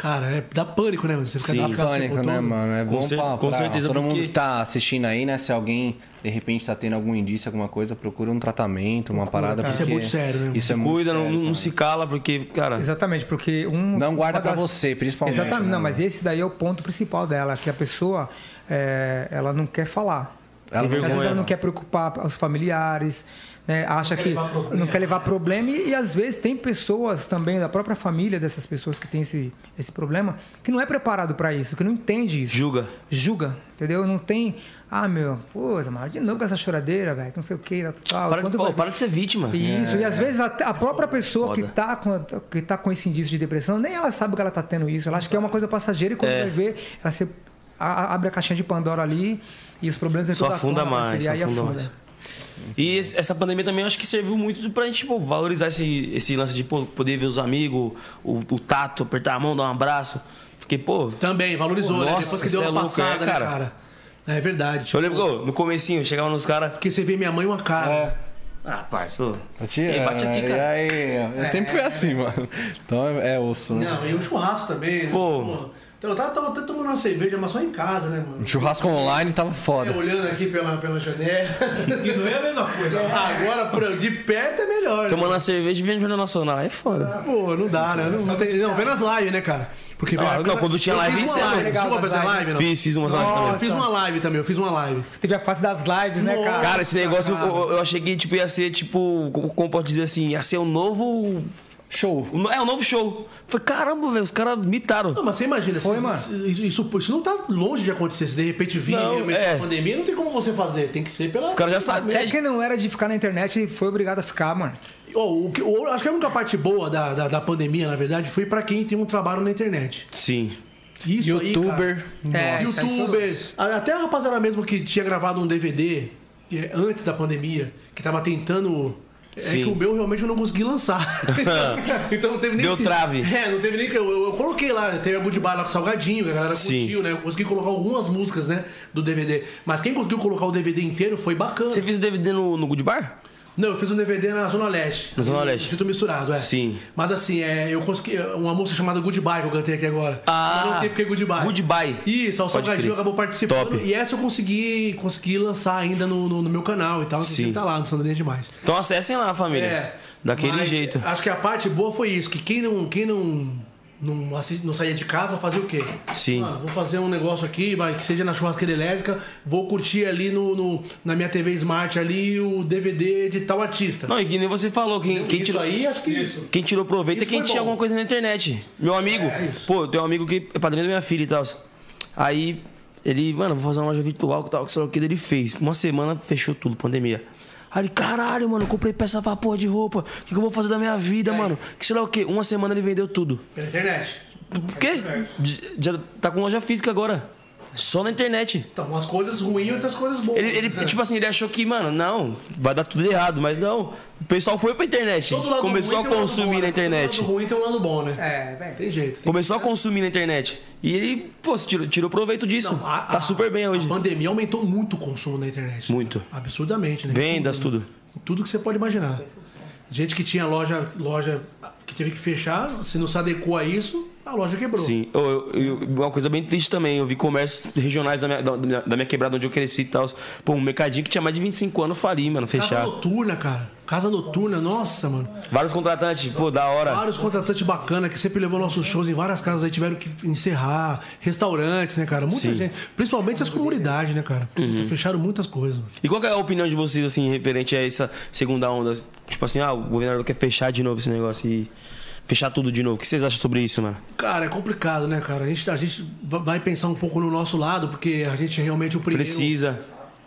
Cara, é, dá pânico, né? Você fica Sim. o Pânico, né, todo. mano? É bom cer- pra, com pra certeza, todo mundo porque- que tá assistindo aí, né? Se alguém, de repente, tá tendo algum indício, alguma coisa, procura um tratamento, uma parada. Isso é muito sério, né? Isso é muito Cuida, não, sério, não cara. se cala, porque, cara. Exatamente, porque um. Não guarda pra você, principalmente, Exatamente, né, não, mas esse daí é o ponto principal dela, que a pessoa é, ela não quer falar. Ela Às não vezes ela não quer preocupar os familiares, né? acha que levar problema. não quer levar problema e, e às vezes tem pessoas também da própria família dessas pessoas que têm esse, esse problema que não é preparado para isso, que não entende isso. Julga. Julga, entendeu? Não tem, ah, meu, pô, mas de novo com essa choradeira, velho, que não sei o que, tal, tal. Para, Quando pô, vai- para de ser vítima. isso, e às vezes a, a própria pessoa que tá, com, que tá com esse indício de depressão, nem ela sabe que ela tá tendo isso. Ela acha que é uma coisa passageira e quando É. vai ver, ela se, a- abre a caixinha de Pandora ali e os problemas Só afunda tona, mais, e só aí afunda afunda. mais. E esse- essa pandemia também acho que serviu muito pra gente pô, valorizar esse, esse lance de pô, poder ver os amigos, o, o tato, apertar a mão, dar um abraço. Fiquei, pô. Também, valorizou, Pô, né? nossa, Depois que deu é uma louco, passada, é, né, cara? cara? É verdade. Eu lembro que no comecinho, eu chegava nos caras. Porque você vê minha mãe uma cara. Ah, parça. Tirando, Ei, bate aqui, cara. E aí, eu sempre fui assim, mano. Então é, é osso, né? Não, e o churrasco também. né? Então, eu tava, tava até tomando uma cerveja, mas só em casa, né, mano? Churrasco online tava É, foda. olhando aqui pela, pela janela. <laughs> E não é a mesma coisa. Agora, por- de perto é melhor. né? Tomando a cerveja e vendo o Jornal Nacional. É foda. Pô, não dá, né? Não, não, tem, não vê nas lives, né, cara? Porque Ah, não, quando tinha eu live, fiz isso uma é live. legal Chegou a fazer live, não? Fiz, fiz umas lives Eu também. fiz uma live também, eu fiz uma live. Teve a fase das lives, né, cara? Cara, esse negócio eu, eu achei que tipo, ia ser, tipo, como, como pode dizer assim, ia ser um novo. Show. É, um novo show. Falei, caramba, velho, os caras mitaram. Não, mas você imagina, Foi, se- isso, isso, isso não tá longe de acontecer. Se de repente vir Não, realmente é. a pandemia, não tem como você fazer. Tem que ser pela. Os caras já sabem. Até quem não era de ficar na internet foi obrigado a ficar, mano. Ó, o que- o- acho que a única parte boa da, da, da pandemia, na verdade, foi pra quem tem um trabalho na internet. Sim. Isso aí, Youtuber. cara. É, Youtuber. Até a rapaziada mesmo que tinha gravado um DVD é antes da pandemia, que tava tentando. É Sim. que o meu realmente eu não consegui lançar. <laughs> então não teve nem. Deu que- trave. É, não teve nem que. Eu, eu coloquei lá, teve a Good Bar lá com Salgadinho, que a galera Sim. curtiu, né? Eu consegui colocar algumas músicas, né? Do DVD. Mas quem conseguiu colocar o DVD inteiro foi bacana. Você fez o DVD no, no Good Bar? Não, eu fiz um DVD na Zona Leste. Na Zona Leste. Tudo misturado, é. Sim. Mas assim, é, eu consegui. Uma música chamada Goodbye que eu cantei aqui agora. Ah, eu não tem porque Goodbye. Goodbye. Isso, o Salgadinho acabou participando. Top. E essa eu consegui, consegui lançar ainda no, no, no meu canal e tal. Sim. tá lá no Sandrinha Demais. Então acessem lá, família. É. Daquele jeito. Acho que a parte boa foi isso, que quem não. Quem não não, não saía de casa, fazia o quê? Sim. Mano, vou fazer um negócio aqui, vai, que seja na churrasqueira elétrica, vou curtir ali no, no- na minha TV Smart ali o DVD de tal artista. Não, e que nem você falou, quem, quem isso tirou. aí, acho que isso. Quem tirou proveito é Isso quem foi tinha bom. alguma coisa na internet. Meu amigo, É, isso. pô, eu tenho um amigo que é padrinho da minha filha e tal. Aí ele, mano, vou fazer uma loja virtual que tal, que sei lá o que ele fez. Uma semana fechou tudo, pandemia. Aí ele, caralho, mano, comprei peça pra porra de roupa. O que, que eu vou fazer da minha vida, mano? Que sei lá o que. Uma semana ele vendeu tudo. Pela internet. Por quê? Já tá com loja física agora. Só na internet. Então, umas coisas ruins e outras coisas boas. Ele, ele, É. tipo assim, ele achou que, mano, não, vai dar tudo errado, mas não. O pessoal foi pra internet. Todo lado Começou ruim a tem um lado consumir bom, na né? internet. Todo lado ruim tem um lado bom, né? É, velho. Tem jeito. Tem Começou a consumir na internet. E ele, pô, tirou, tirou proveito disso. Não, a- tá a- super bem hoje. A pandemia aumentou muito o consumo na internet. Muito. Absurdamente, né? Vendas, tudo. Tudo que você pode imaginar. Gente que tinha loja, loja que teve que fechar, se não se adequou a isso, a loja quebrou. Sim. Eu- eu- uma coisa bem triste também, eu vi comércios regionais da minha, da, da minha quebrada onde eu cresci e tal. Pô, um mercadinho que tinha mais de 25 anos falir, mano, Casa fechar. noturna, cara. Casa noturna, nossa, mano. Vários contratantes, pô, da hora. Vários contratantes bacanas que sempre levou nossos shows em várias casas aí, tiveram que encerrar. Restaurantes, né, cara? Muita Sim. gente. Principalmente as comunidades, né, cara? Puta, Fecharam muitas coisas. E qual é a opinião de vocês, assim, referente a essa segunda onda? Tipo assim, ah, o governador quer fechar de novo esse negócio e fechar tudo de novo. O que vocês acham sobre isso, mano? Cara, é complicado, né, cara? A gente, a gente vai pensar um pouco no nosso lado, porque a gente é realmente o primeiro. Precisa.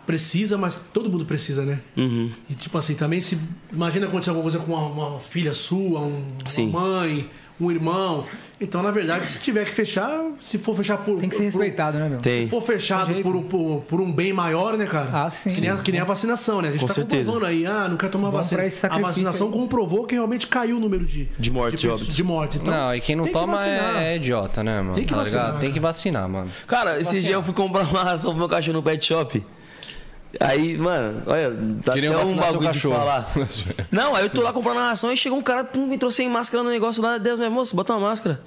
Precisa, mas todo mundo precisa, né? Uhum. E tipo assim, também se. Imagina acontecer alguma coisa com uma, uma filha sua, um- uma mãe, um irmão. Então, na verdade, se tiver que fechar, se for fechar por. Tem que ser por- respeitado, né, meu? Tem. Se for fechado Tem por, um- por, por um bem maior, né, cara? Ah, sim. Que nem, a, que nem a vacinação, né? A gente Com tá certeza. comprovando aí, ah, não quer tomar Vamos vacina. esse A vacinação aí. comprovou que realmente caiu o número de, De morte, de, óbito. de morte. Então, Não, e quem não que toma vacinar. é, é idiota, né, mano? Tem que tá vacinar, ligado? Tem que vacinar, mano. Cara, esses dias eu fui comprar uma ração pro meu cachorro no pet shop. Aí, mano, olha, tá Queriam até um bagulho de cachorro. falar. <laughs> Não, aí eu tô lá comprando a ração e chegou um cara, pum, entrou sem máscara no negócio lá. Deus, meu moço, bota uma máscara.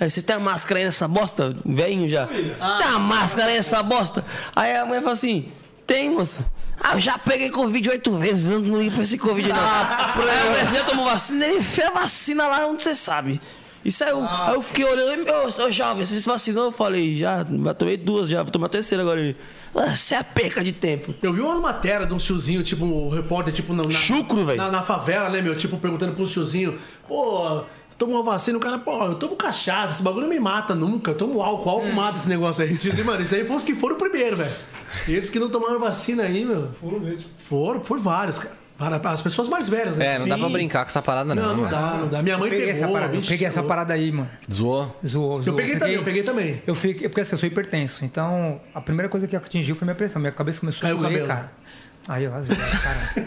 Aí, você tem a máscara aí nessa bosta? Velhinho já. Você tem uma máscara aí nessa bosta? Aí a mulher fala assim, tem, moça. Ah, eu já peguei Covid oito vezes, não, não ia pra esse Covid não. Ah, Aí você já tomou vacina? Ele fez a vacina lá onde você sabe. Isso aí eu, aí eu fiquei olhando, ô, ô jovem, você se vacinou? Eu falei, já, já tomei duas, já, vou tomar a terceira agora. Ele, você é perca de tempo. Eu vi uma matéria de um tiozinho, tipo, um repórter, tipo, na, na- Chucro, velho. na, na favela, né, meu? Tipo, perguntando pro tiozinho, pô, toma uma vacina, o cara, pô, eu tomo cachaça, esse bagulho não me mata nunca, eu tomo álcool, álcool mata esse negócio aí. <laughs> Tiozinho, mano, isso aí foi os que foram primeiro, velho. Esses que não tomaram vacina aí, meu. Foram mesmo. Foram, foi vários, cara. Para- As pessoas mais velhas, né? É, não dá pra brincar com essa parada, não. Não, não mano. dá, não dá. Minha mãe Eu peguei pegou, essa parada, eu peguei essa parada aí, mano. Zoou? Zoou, Eu zoou. peguei também, eu peguei também. Eu fiquei, porque assim, eu sou hipertenso, então a primeira coisa que atingiu foi minha pressão. Minha cabeça começou Caiu a doer, cabelo. cara. Aí eu vazei, cara.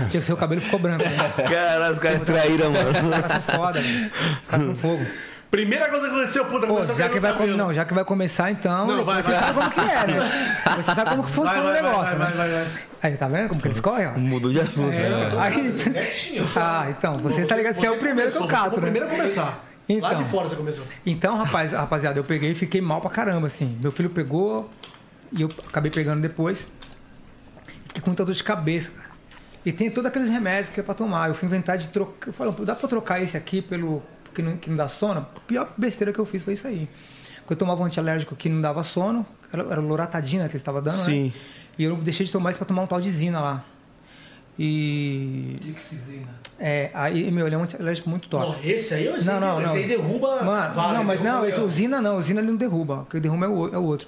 Porque o seu cabelo ficou branco, né? <laughs> Cara, os caras traíram, Os mano. caras são foda, mano. Os caras são fogo. Primeira coisa que aconteceu, puta, Pô, começou a já que, vai com- cabelo. não, já que vai começar, então. Não, vai, você vai. sabe como que é, né? Você sabe como que Vai, funciona vai, o negócio, vai, vai, né? vai, vai. Aí, tá vendo como que eles correm, ó? <laughs> Mudou de assunto. né? Aí. Quietinho, só. <laughs> Ah, então, você tá ligado? Você é o primeiro que eu começou, cato, Você foi o né? primeiro a começar. Lá Então. de fora você começou. Então, rapaz, rapaziada, eu peguei e fiquei mal pra caramba, assim. Meu filho pegou e eu acabei pegando depois. Fiquei com muita dor de cabeça, cara. E tem todos aqueles remédios que é pra tomar. Eu fui inventar de trocar. Eu falei, dá pra trocar esse aqui pelo. que não, que não dá sono? A pior besteira que eu fiz foi isso aí. Porque eu tomava um antialérgico que não dava sono, era, era loratadina que eles estavam dando, Sim. né? E eu deixei de tomar isso pra tomar um tal de Zina lá. E. Dixizina. É, aí, meu, ele é um antialérgico muito top. Não, esse aí, esse Não, não, esse não. aí derruba. Mano, cavalo, não, mas derruba não, esse leão. usina não, usina ele não derruba. O que derruba é o, é o outro.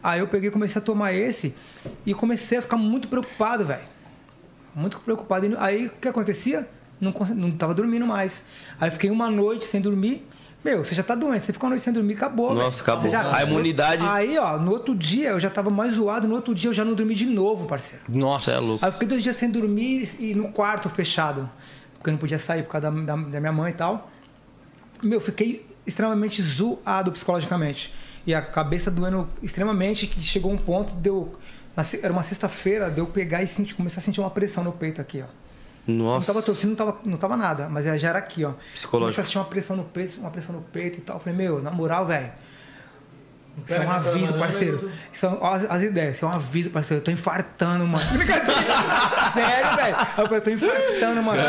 Aí eu peguei e comecei a tomar esse e comecei a ficar muito preocupado, velho. Muito preocupado. Aí o que acontecia? Não, não tava dormindo mais. Aí fiquei uma noite sem dormir. Meu, você já tá doente, você fica uma noite sem dormir, acabou. Nossa, acabou. Você A imunidade- Aí, ó, no outro dia eu já tava mais zoado, no outro dia eu já não dormi de novo, parceiro. Nossa, é louco. Aí eu fiquei dois dias sem dormir e no quarto fechado. Porque eu não podia sair por causa da, da- da minha mãe e tal. Meu, eu fiquei extremamente zoado psicologicamente. E a cabeça doendo extremamente, que chegou um ponto de eu. na se- Era uma sexta-feira, de eu pegar e sentir, começar a sentir uma pressão no peito aqui, ó. Não Nossa. tava tossindo, não tava, não tava nada, mas já era aqui, ó. Psicológico. Comecei a sentir uma pressão no peito, uma pressão no peito e tal. Eu falei, meu, na moral, velho. Isso é um aviso, parceiro. são as, as ideias. Isso é um aviso, parceiro. Eu tô infartando, mano. <laughs> Brincadeira. Sério, velho. Eu tô infartando, mano.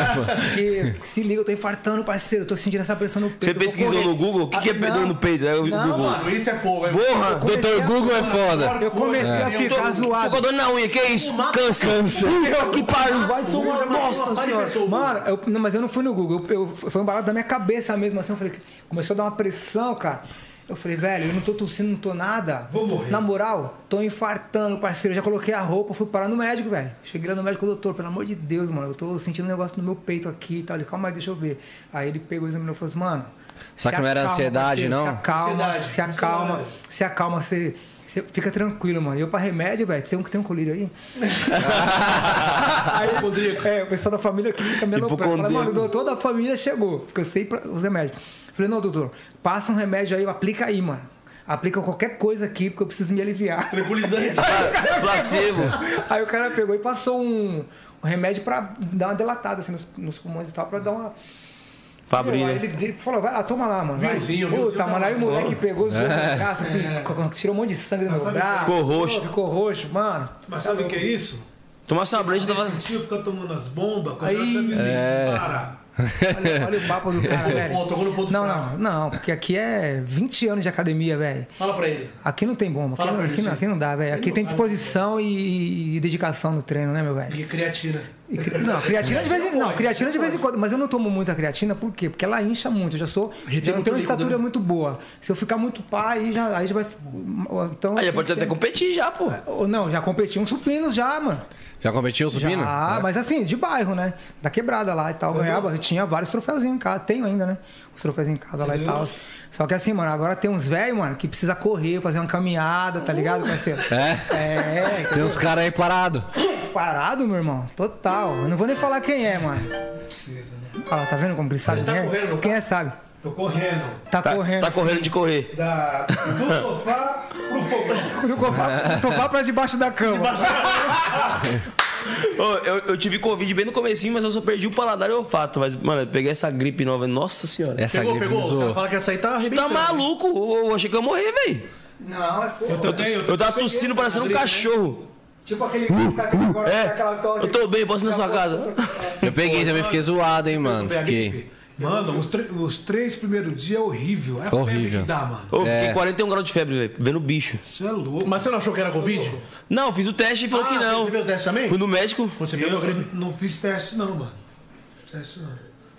Porque, se liga, eu tô infartando, parceiro. Eu tô sentindo essa pressão no peito. Você pesquisou no Google? O que, que é Ah, não. no peito? Vi no Não, Google. Mano, isso é fogo, é Porra! Doutor Google é foda. Eu comecei a Eu tô, ficar tô zoado. com dor na unha, que é isso? Câncer. Que pariu, vai tomar. Nossa senhora. Mano, eu, não, mas eu não fui no Google. Eu, eu, foi um barato da minha cabeça mesmo. Assim, eu falei, começou a dar uma pressão, cara. Eu falei, velho, eu não tô tossindo, não tô nada. Vou morrer. Na moral, tô infartando, parceiro. Eu já coloquei a roupa, fui parar no médico, velho. Cheguei lá no médico, doutor, pelo amor de Deus, mano. Eu tô sentindo um negócio no meu peito aqui e tal. Ele, calma aí, deixa eu ver. Aí ele pegou o exame e falou assim, mano. Será se que não era acalma, ansiedade, parceiro, não? Se acalma, Ansiedade, se acalma, ansiedade. se acalma, você. Você fica tranquilo, mano. E eu pra remédio, velho, tem um que tem um colírio aí. <laughs> aí, é, o pessoal da família aqui fica me aloprando. Fala, mano, o doutor da família chegou. Porque eu sei pra, os remédios. Falei, não, doutor, passa um remédio aí, aplica aí, mano. Aplica qualquer coisa aqui, porque eu preciso me aliviar. Tranquilizante. <laughs> Placebo. Aí o cara pegou e passou um, um remédio pra dar uma delatada assim, nos, nos pulmões e tal, pra dar uma. Pra abrir, Meu, aí né? ele, ele falou, vai lá, toma lá, mano. vai. Vinhozinho, Puta, mano, aí o moleque pegou, zoou braço, com- tirou um monte de sangue do meu braço. Ficou roxo. Ficou roxo, mano. Mas sabe o que é isso? Tomasse uma breja, tava. Tio fica tomando as bombas, com Aí- é. Para. Olha, olha o papo do cara, <laughs> velho. Pô, tocou no ponto Não, fraco. não, não, porque aqui é 20 anos de academia, velho. Fala pra ele. Aqui não tem bomba, aqui, Fala não, pra aqui, ele, não, aqui não dá, velho. Aqui tem disposição e, e dedicação no treino, né, meu velho? E creatina. Cri- Não, creatina de vez em não, creatina de vez em quando, mas eu não tomo muita creatina, por quê? Porque ela incha muito. Eu já sou, Retém já não tenho uma estatura né? muito boa. Se eu ficar muito pá, aí já, aí já vai. Então, Aí já pode até competir já, pô. Ou Não, já competi uns supinos já, mano. Já competiu o supino? Já, É. mas assim, de bairro, né? Da quebrada lá e tal. Ganhava, eu tinha vários troféuzinhos em casa. Tenho ainda, né? Os troféus em casa lá e tal. Só que assim, mano, agora tem uns velhos, mano, que precisa correr, fazer uma caminhada, tá ligado, parceiro? É? É, Tem uns caras aí parados. parado, meu irmão. Total. Eu não vou nem falar quem é, mano. Olha lá, tá vendo como ele sabe Ele tá quem correndo, é? não Quem é sabe? Tô correndo. Tá, Tá, correndo. tá correndo de correr. Da, do sofá pro fogão. Do sofá, do sofá pra debaixo da cama. <laughs> Ô, eu, eu tive Covid bem no comecinho, mas eu só perdi o paladar e o olfato. Mas, mano, eu peguei essa gripe nova. Nossa senhora. Essa Pegou, gripe pegou. Os caras falam que essa aí tá Você tá maluco? Eu, eu achei que eu ia morrer, velho. Não, é foda. Eu também, eu Eu tava tossindo parecendo um cachorro. Tipo aquele cara que agora É, aquela tosse. eu tô bem, posso ir na sua casa. Eu peguei também, fiquei zoado, hein, mano. Fiquei. Mano, os, os três primeiros dias é horrível. É a Horrível. febre que dá, mano. Fiquei É. 41 graus de febre, velho, vendo bicho. Isso é louco. Mas você não achou que era Covid? Não, fiz o teste e falou Ah, que não. Você viu o teste também? Fui no médico. Quando você pegou Eu gripe? não fiz teste não, mano. Teste não.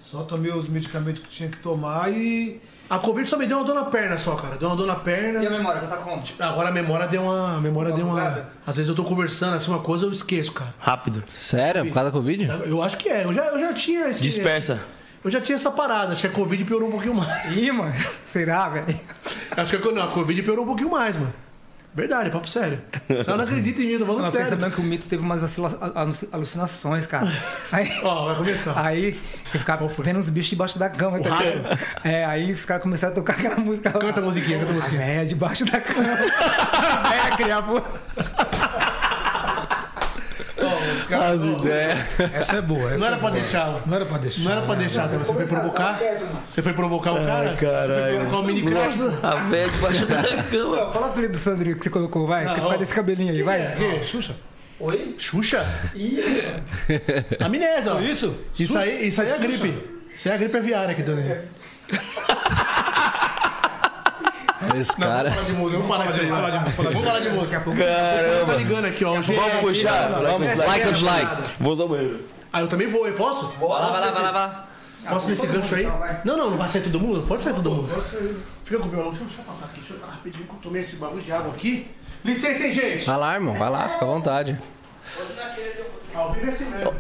Só tomei os medicamentos que tinha que tomar e. A Covid só me deu uma dor na perna só, cara. Deu uma dor na perna. E a memória, tá como? Agora a memória deu uma. A memória deu uma. bugada? Às vezes eu tô conversando assim uma coisa, eu esqueço, cara. Rápido. Sério? Por causa da Covid? Eu acho que é. Eu já, eu já tinha esse. Dispersa. Eu já tinha essa parada. Acho que a Covid piorou um pouquinho mais. Ih, mano. Será, velho? Acho que a, não, a Covid piorou um pouquinho mais, mano. Verdade, papo sério. Você não acredita em mim, tô falando Não, eu sério. sabendo que o mito teve umas alucinações, cara. Aí, Ó, vai começar. aí eu ficava vendo uns bichos debaixo da cama, tá ligado? É, aí os caras começaram a tocar aquela música. Canta a musiquinha, canta a musiquinha. Véia debaixo da cama. <laughs> A véia criava. Ó, Essa é boa. Essa Não era é pra boa. deixar. Não era pra deixar. Não era pra deixar, tá? você foi provocar. Você foi provocar o cara? Você foi provocar o mini. Nossa, a velha debaixo da cama. Fala o apelido do Sandrinho que você colocou, vai. Não, que ó. vai desse cabelinho aí, vai. Aqui, Xuxa. Oi? Xuxa? Amnésia, ó. Isso? Isso aí, isso aí é a gripe. Isso aí é a gripe aviária aqui também. <laughs> Esse cara. Vamos falar de música, vamos parar falar de música. Vamos falar de música. Daqui a pouco. Tá Caramba. ligando aqui, ó. Vamos puxar? Vamos, like or dislike. Vou usar o banheiro. Ah, eu também vou, eu posso? Vai lá, vai lá, vai lá, vai lá. Posso nesse gancho aí? Não, não, não vai sair todo mundo? Pode sair todo mundo. Fica com o violão. Deixa eu passar aqui. Deixa eu rapidinho que eu tomei esse bagulho de água aqui. Licença, hein, gente? Vai lá, irmão. Vai lá, fica à vontade. Ao vivo é assim mesmo.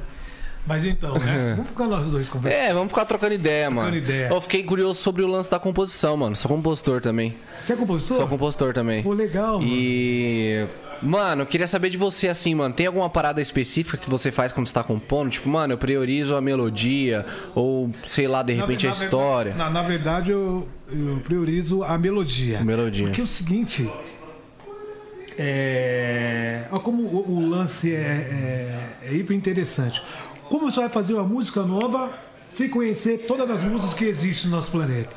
Mas então, né? <laughs> Vamos ficar nós dois conversando. É, vamos ficar trocando ideia, mano. ideia. Eu fiquei curioso sobre o lance da composição, mano. Sou compositor também. Você é compositor? Sou compositor também. Pô, legal, mano. E. Mano, eu queria saber de você assim, mano. Tem alguma parada específica que você faz quando você tá compondo? Tipo, mano, eu priorizo a melodia, ou sei lá, de Na- repente a na história. verdade- Na, na verdade, eu, eu priorizo a melodia. A melodia. Porque é o seguinte. É. Olha como o, o lance é, é, é hiper interessante. Como você vai fazer uma música nova sem conhecer todas as músicas que existem no nosso planeta?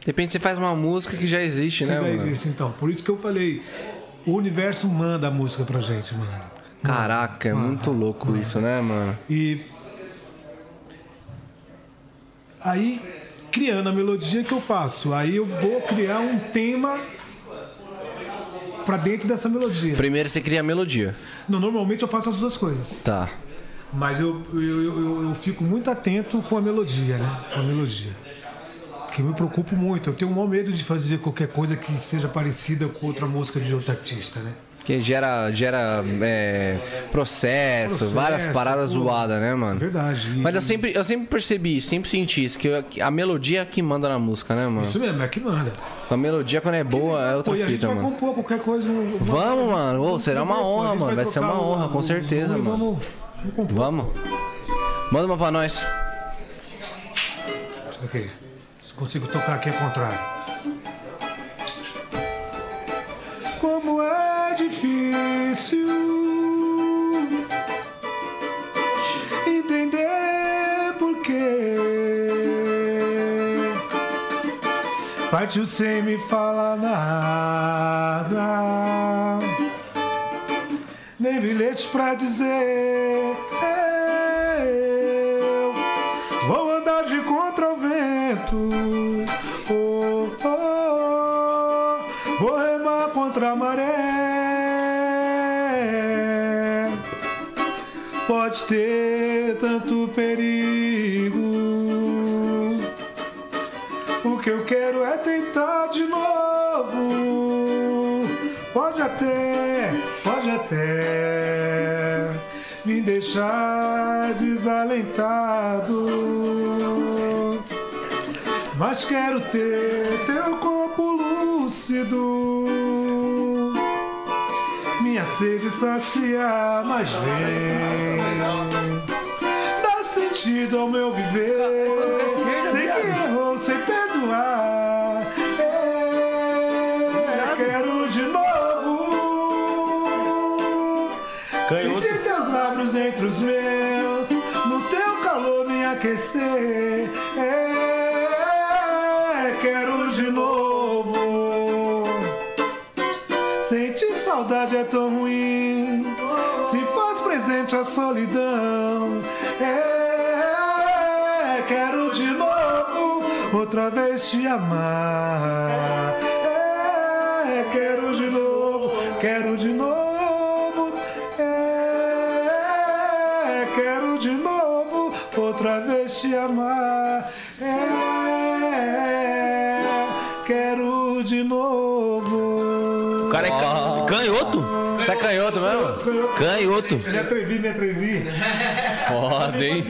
De repente você faz uma música que já existe, né, já mano? existe, então. Por isso que eu falei. O universo manda a música pra gente, mano. Caraca, é muito louco isso, né, mano? E aí, criando a melodia que eu faço, aí eu vou criar um tema pra dentro dessa melodia. Primeiro você cria a melodia. Não, normalmente eu faço as duas coisas, Tá. Mas eu, eu, eu, eu fico muito atento com a melodia, né? Com a melodia. Que eu me preocupo muito. Eu tenho o maior medo de fazer qualquer coisa que seja parecida com outra música de outro artista, né? Que gera, gera é, processo, Processo, várias paradas pô. zoadas, né, mano? Verdade. E- Mas eu sempre, eu sempre percebi, sempre senti isso, que eu- que a melodia é que manda na música, né, mano? Isso mesmo, é que manda. A melodia, quando é boa, é outra Pô, e a gente fita, vai mano. compor qualquer coisa. Vamos, mano. Ô, será uma honra, mano. Vai ser trocar uma honra, o- com certeza, mano. Vamos, vamos. Manda uma pra nós. Ok. Se consigo tocar aqui ao contrário. Como é difícil entender por quê partiu sem me falar nada, nem bilhetes pra dizer. Eu Vou andar de contra o vento. Oh, oh, oh. Vou remar contra a maré. pode ter tanto perigo. O que eu quero é tentar de novo. Pode até, deixar desalentado. Mas quero ter teu corpo lúcido. Minha sede saciar, mas vem. Dá sentido ao meu viver. Sei que errou, sem perdoar. Saudade é tão ruim. Se faz presente a solidão. É, quero de novo outra vez te amar. É, quero de novo, quero de novo. É, quero de novo outra vez te amar. Canhoto? Canhoto. Me atrevi, me atrevi. Foda, hein?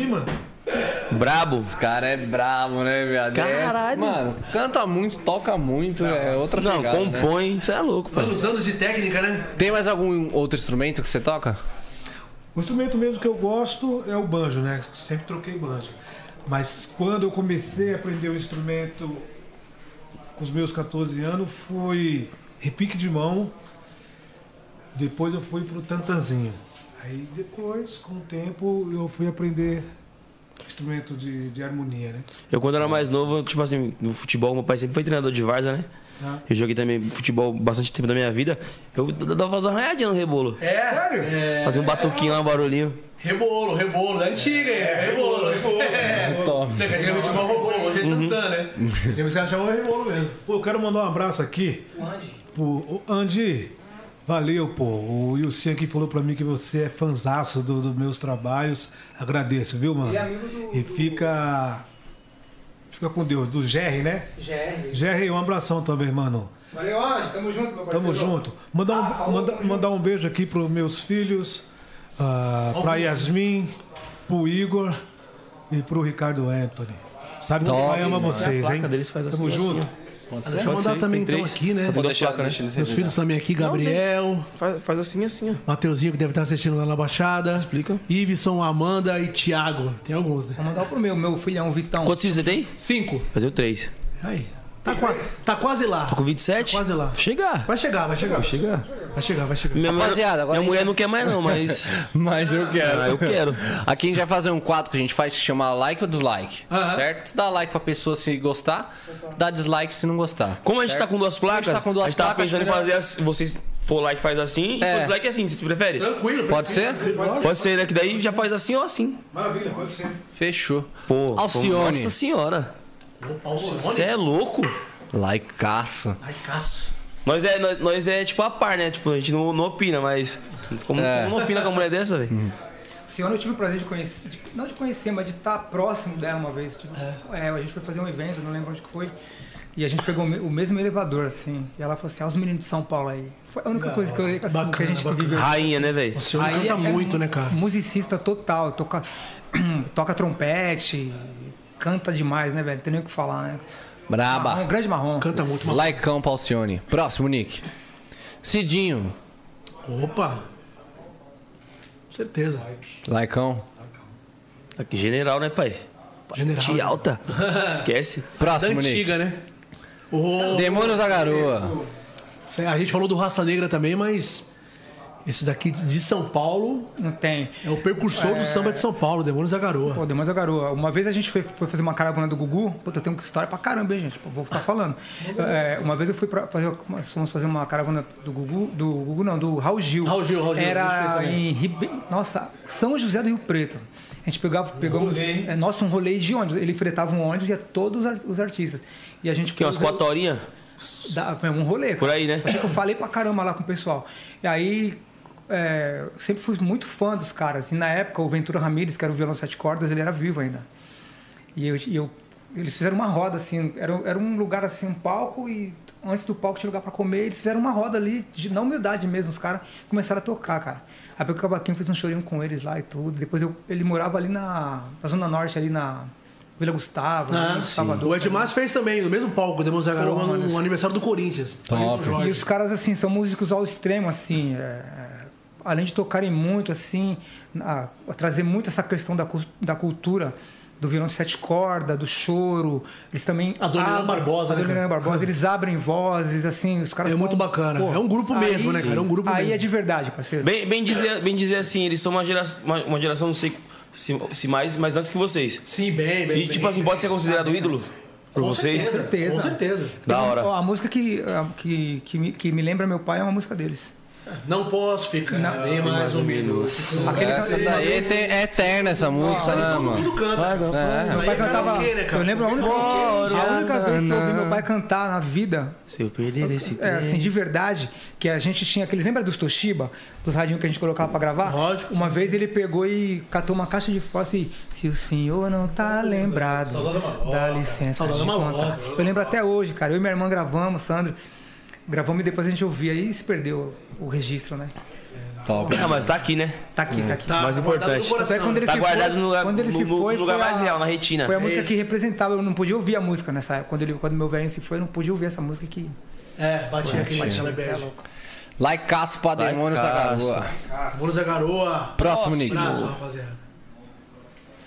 Brabo. Esse cara é brabo, né, viado? É- Caralho. Mano, canta muito, toca muito, é outra Não, pegada, né? compõe. Isso é louco, pai. Anos anos de técnica, né? Tem mais algum outro instrumento que você toca? O instrumento mesmo que eu gosto é o banjo, né? Sempre troquei banjo. Mas quando eu comecei a aprender o instrumento com os meus 14 anos foi repique de mão. Depois eu fui pro tantanzinho. Aí depois, com o tempo, eu fui aprender instrumento de, de harmonia, né? Eu, quando era mais novo, tipo assim, no futebol, meu pai sempre foi treinador de Varza, né? Ah. Eu joguei também futebol bastante tempo da minha vida. Eu dava umas arranhadinhas no rebolo. É. Sério? Fazia um batuquinho lá, um barulhinho. Rebolo, rebolo, da antiga, é. Rebolo, rebolo. É. Top. Antigamente chamava rebolo, hoje é tantã, né? Tinha os caras chamavam rebolo mesmo. Pô, eu quero mandar um abraço aqui. Pro o Andy. Valeu, pô. O Wilson aqui falou pra mim que você é fanzaço do- dos meus trabalhos. Agradeço, viu, mano? E amigo do- E fica. Fica com Deus. Do Jerry, né? GR. Jerry, um abração também, mano. Valeu, Anjo. Tamo junto, meu parceiro. Tamo junto. Mandar um, Ah, falou, manda- tamo mandar um beijo aqui pros meus filhos, ah, pra Yasmin, pro Igor e pro Ricardo Anthony. Sabe que o Top, pai ama vocês, hein? deles faz Tamo assim, junto. assim, Deixa eu mandar também então aqui, né? Só tem duas deixar, placas, né? Meus filhos também aqui, Gabriel, Faz, faz assim, assim, ó. Mateuzinho, que deve estar assistindo lá na Baixada. Explica. Iveson, Amanda e Thiago. Tem alguns, né? Vou mandar pro meu, meu filhão, Vitão. Quantos filhos você tem? Cinco. Eu tenho três. Aí. Tá, qua- tá quase lá. Tô com 27? Tá quase lá. Chegar. Vai chegar, vai chegar. Vai chegar. Vai chegar, vai chegar. Minha, Rapaziada, agora minha a gente mulher não quer mais não, mas... <laughs> Mas eu quero. Ah, eu quero. Aqui a gente vai fazer um quadro que a gente faz que chama like ou dislike. Aham. Certo? Você dá like pra pessoa se gostar, dá dislike se não gostar. Como a gente tá com duas placas, tá com duas a gente tava placas, pensando em melhor- fazer assim, vocês for like faz assim, e se É. for dislike é assim, você prefere? Tranquilo, Pode ser? Pode ser, né? Que daí já faz assim ou assim. Maravilha, pode ser. Fechou. Pô, Alcione. Nossa senhora. Você é louco? Likeaço. Ai, caço. Nós é, nós, nós é tipo a par, né? Tipo, a gente não, não opina, mas. Como, É. como não opina com uma mulher dessa, velho? Senhora, eu tive o prazer de conhecer, de- não de conhecer, mas de estar próximo dela uma vez. Tipo, é, a gente foi fazer um evento, não lembro onde que foi. E a gente pegou o me- o mesmo elevador, assim. E ela falou assim: olha os meninos de São Paulo aí. Foi a única coisa que, eu, assim, que a gente bacana. viveu. Rainha, né, velho? O senhor canta muito, né, cara? Musicista total, toca, <clears throat> toca trompete, canta demais, né, velho? Não tem nem o que falar, né? Marrom, Braba. grande marrom. Canta muito. Uma... Likeão pra Alcione. Próximo, Nick. Cidinho. Opa. Certeza. Likeão. Aqui, general, né, pai? General. Te alta. <laughs> Esquece. Da Próximo, Nick. antiga, né? O... Demônios da Garoa. A gente falou do Raça Negra também, mas esse daqui de São Paulo Não tem. é o precursor do samba de São Paulo, Demônios da Garoa. Pô, Demônios da Garoa. Uma vez a gente foi, foi fazer uma caravana do Gugu. Puta, tem uma história pra caramba, hein, gente? Pô, vou ficar <laughs> falando. É, uma vez eu fui pra fazer. Fomos fazer uma caravana do Gugu. Do Gugu, não, do Raul Gil. Raul Gil, Raul Gil, a gente fez Era em Ribe... Nossa, São José do Rio Preto. A gente pegava, pegamos. É, nossa, um rolê de ônibus. Ele fretava um ônibus e ia todos os ar- os artistas. E a gente Que umas foi- quatro horinhas? Dá, um rolê. Por aí, né? Acho que eu falei pra caramba lá com o pessoal. E aí é, sempre fui muito fã dos caras. E na época, o Ventura Ramírez, que era o violão sete cordas, ele era vivo ainda. E eu, e eu- eles fizeram uma roda, assim, era, era um lugar assim, um palco, e antes do palco tinha lugar pra comer. Eles fizeram uma roda ali, de, na humildade mesmo, os caras começaram a tocar, cara. Aí o Cavaquinho fez um chorinho com eles lá e tudo. Depois eu- ele morava ali na, na Zona Norte, ali na Vila Gustavo, Ah, sim. Salvador. O Edmar fez também, no mesmo palco, Garoa, Porra, mano, no isso- aniversário do Corinthians. Top. Jorge. E os caras, assim, são músicos ao extremo, assim. é, é, além de tocarem muito, assim, a, a trazer muito essa questão da, da cultura do violão de sete cordas, do choro. Eles também. A Dona Barbosa, A né, Dona? Barbosa, <laughs> eles abrem vozes, assim, os caras É são- muito bacana. É um grupo mesmo, né, cara? É um grupo Aí mesmo. é de verdade, parceiro. Bem, bem, dizer, bem dizer assim, eles são uma geração, uma, uma geração não sei se, se mais, mas antes que vocês. Sim, bem, bem. E tipo assim, pode ser considerado ídolo por Com vocês? certeza, certeza. Com certeza. Da hora. ó, A música que, a- que, que, me, que me lembra meu pai é uma música deles. Não posso ficar Não. nem mais um minuto. Aquele Essa daí é, eterna essa música, né, Todo mano? mundo canta. cara. É. Meu pai cantava. né? Eu lembro a única, a única vez que eu ouvi meu pai cantar na vida Se eu perder esse É, assim, de verdade, que a gente tinha aqueles. Lembra dos Toshiba? Dos radinhos que a gente colocava pra gravar? Lógico, Uma vez ele pegou e catou uma caixa de fósforo e. Se o senhor não tá lembrado, dá licença Saudade de da Malota. contar. Eu lembro até hoje, cara. Eu e minha irmã gravamos, Sandro. Gravamos e depois a gente ouvia e se perdeu o registro, né? Top. Ah, mas tá aqui, né? Tá aqui, tá aqui. Tá, Mais tá importante. Até quando ele Tá se guardado foi, no lugar- quando ele no- se no foi, lugar foi mais a- real, na retina. Foi a música isso. que representava, eu não podia ouvir a música nessa época. Quando, ele, quando meu velho se foi, eu não podia ouvir essa música que. É, batia aqui, batia é louco. Laicaço pra Like demônios da caço. garoa. Bônus da Garoa. Próximo, Nick. Abraço, rapaziada.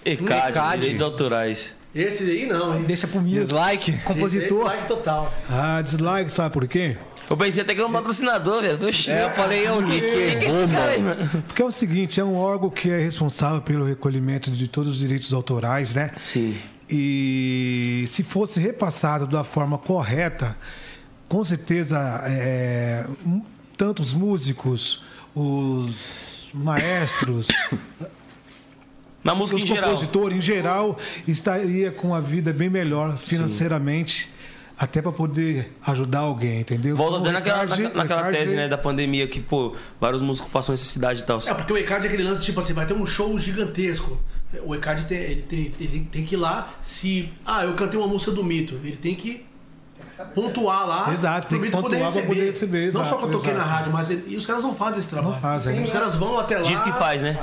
ECAD. direitos autorais. Esse aí não, hein? Deixa pro Misa. Dislike? Compositor. Esse, esse like total. Ah, dislike, sabe por quê? Eu pensei até que era um patrocinador, velho. Oxi, É, eu falei, ô, Nick, Quem que é esse cara aí, mano? Porque é o seguinte, é um órgão que é responsável pelo recolhimento de todos os direitos autorais, né? Sim. E se fosse repassado da forma correta, com certeza, é, m- tanto os músicos, os maestros, Na música os em geral. compositores em geral, estaria com a vida bem melhor financeiramente, até para poder ajudar alguém, entendeu? Volta Então, até o naquela, naquela, tese, né, da pandemia, que, pô, vários músicos passam necessidade e tal. É, porque o ECAD é aquele lance, tipo assim, vai ter um show gigantesco. O ECAD tem, ele tem, ele tem que ir lá, se. Ah, eu cantei uma música do mito. Ele tem que pontuar lá. Exato, tem que pontuar pra poder receber, Não só que eu exato, toquei na exato. rádio, mas ele- e os caras não fazem esse trabalho. Não fazem, né? Os caras vão até lá. Diz que faz, né?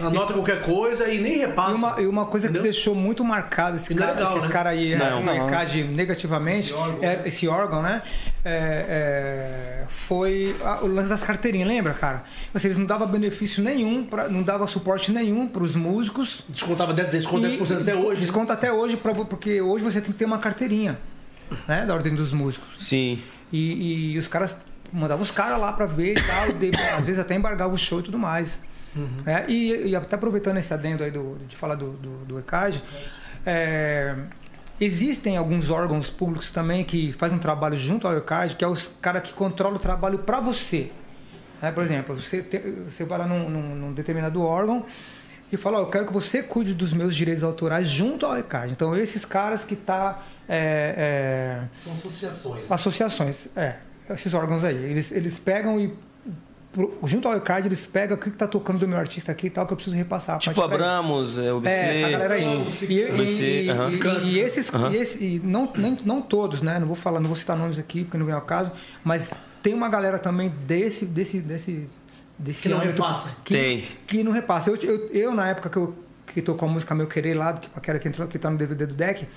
Anota qualquer coisa e nem E repassa. uma, e uma coisa Entendeu? que deixou muito marcado esse E é cara, legal, esses né? caras aí, Não, é, não. ECAD negativamente, é, esse órgão, né? é, é, foi a- o lance das carteirinhas, lembra, cara? Assim, eles não davam benefício nenhum, pra, não dava suporte nenhum para os músicos. Descontava 10%, desconto 10% até hoje. Desconta até hoje, pra, porque hoje você tem que ter uma carteirinha, né? Da ordem dos músicos. Sim. E, e os caras mandavam os caras lá pra ver e tal, de- às vezes até embargava o show e tudo mais. É, e, e até aproveitando esse adendo aí do, de falar do, do, do ECAD, é, existem alguns órgãos públicos também que fazem um trabalho junto ao ECAD, que é os caras que controlam o trabalho para você. É, por exemplo, você, te- você vai lá num, num- num determinado órgão e fala, ó, eu quero que você cuide dos meus direitos autorais junto ao ECAD. Então, esses caras que tá... é, é, São associações. associações, é, esses órgãos aí. Eles, eles pegam e, junto ao ECAD, eles pegam o que está tocando do meu artista aqui e tal, que eu preciso repassar. Tipo. Abramos, é, OBC. É, essa galera aí. E, e- e- e- e esses, e e não, nem, não todos, né? Não vou falar, não vou citar nomes aqui, porque não vem ao caso, mas tem uma galera também desse, desse, desse, desse Que não âmbito repassa. Que, Tem. que não repassa. Eu, eu, eu, na época que eu que tocou a música Meu Querer lá, que, que era que entrou, que tá no DVD do deck,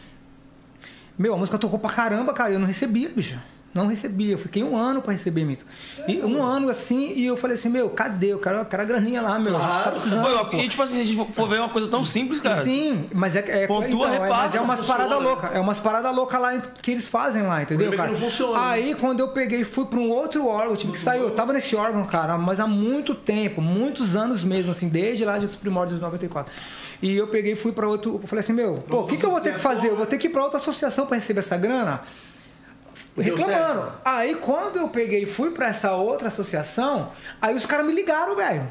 meu, a música tocou pra caramba, cara. Eu não recebia, bicho. Não recebia. Eu fiquei um ano pra receber, Mito. E um ano assim, e eu falei assim, meu, cadê? Eu quero, eu quero a graninha lá, meu. A gente tá Claro. precisando. Pô, e tipo assim, se a gente for ver uma coisa tão simples, cara. Sim, mas é, é, Pontua, então, é, mas repassa, é umas paradas loucas. É umas paradas loucas lá que eles fazem lá, entendeu, cara? não funciona, né? Aí quando eu peguei e fui pra um outro órgão, eu tive que sair. Eu tava nesse órgão, cara, mas há muito tempo, muitos anos mesmo, assim, desde lá dos primórdios de 94. E eu peguei e fui pra outro. Eu falei assim, meu, pô, o que, que eu vou ter que fazer? Eu vou ter que ir pra outra associação pra receber essa grana? Deu reclamando. Aí quando eu peguei e fui pra essa outra associação, aí os caras me ligaram, velho.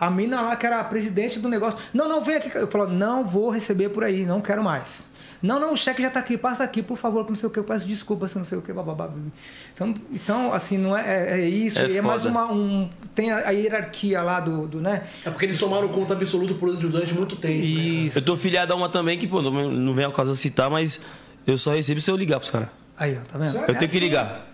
A mina lá, que era a presidente do negócio. Não, não, vem aqui. Eu falo, não vou receber por aí, não quero mais. Não, não, o cheque já tá aqui, passa aqui, por favor, não sei o que, eu peço desculpas, não sei o que, bababá. Então, então assim, não é, é, é isso, É é, mais uma, um. tem a, a hierarquia lá do, do, né? É porque eles tomaram conta absoluta por durante muito tempo. né? Isso. Eu tô filiado a uma também que, pô, não não vem ao caso eu citar, mas eu só recebo se eu ligar pros caras. Aí, ó, tá vendo? Eu tenho que ligar.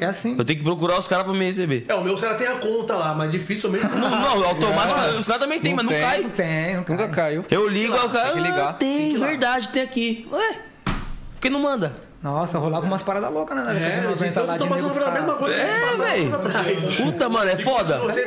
É assim. Eu tenho que procurar os caras pra me receber. É, o meu cara tem a conta lá, mas dificilmente. Não, não, <laughs> automático, os caras também tem, mas não tem. cai. Não tem, não Nunca cai. caiu. Eu ligo, aí o cara. tem que ligar. "Ah, Tem, verdade, tem aqui. Ué, por que não manda? Nossa, rolava umas paradas loucas, né? na década de É, 90 então lá vocês de estão passando nego por a ficar- mesma coisa É, velho. Puta, mano, é foda. Você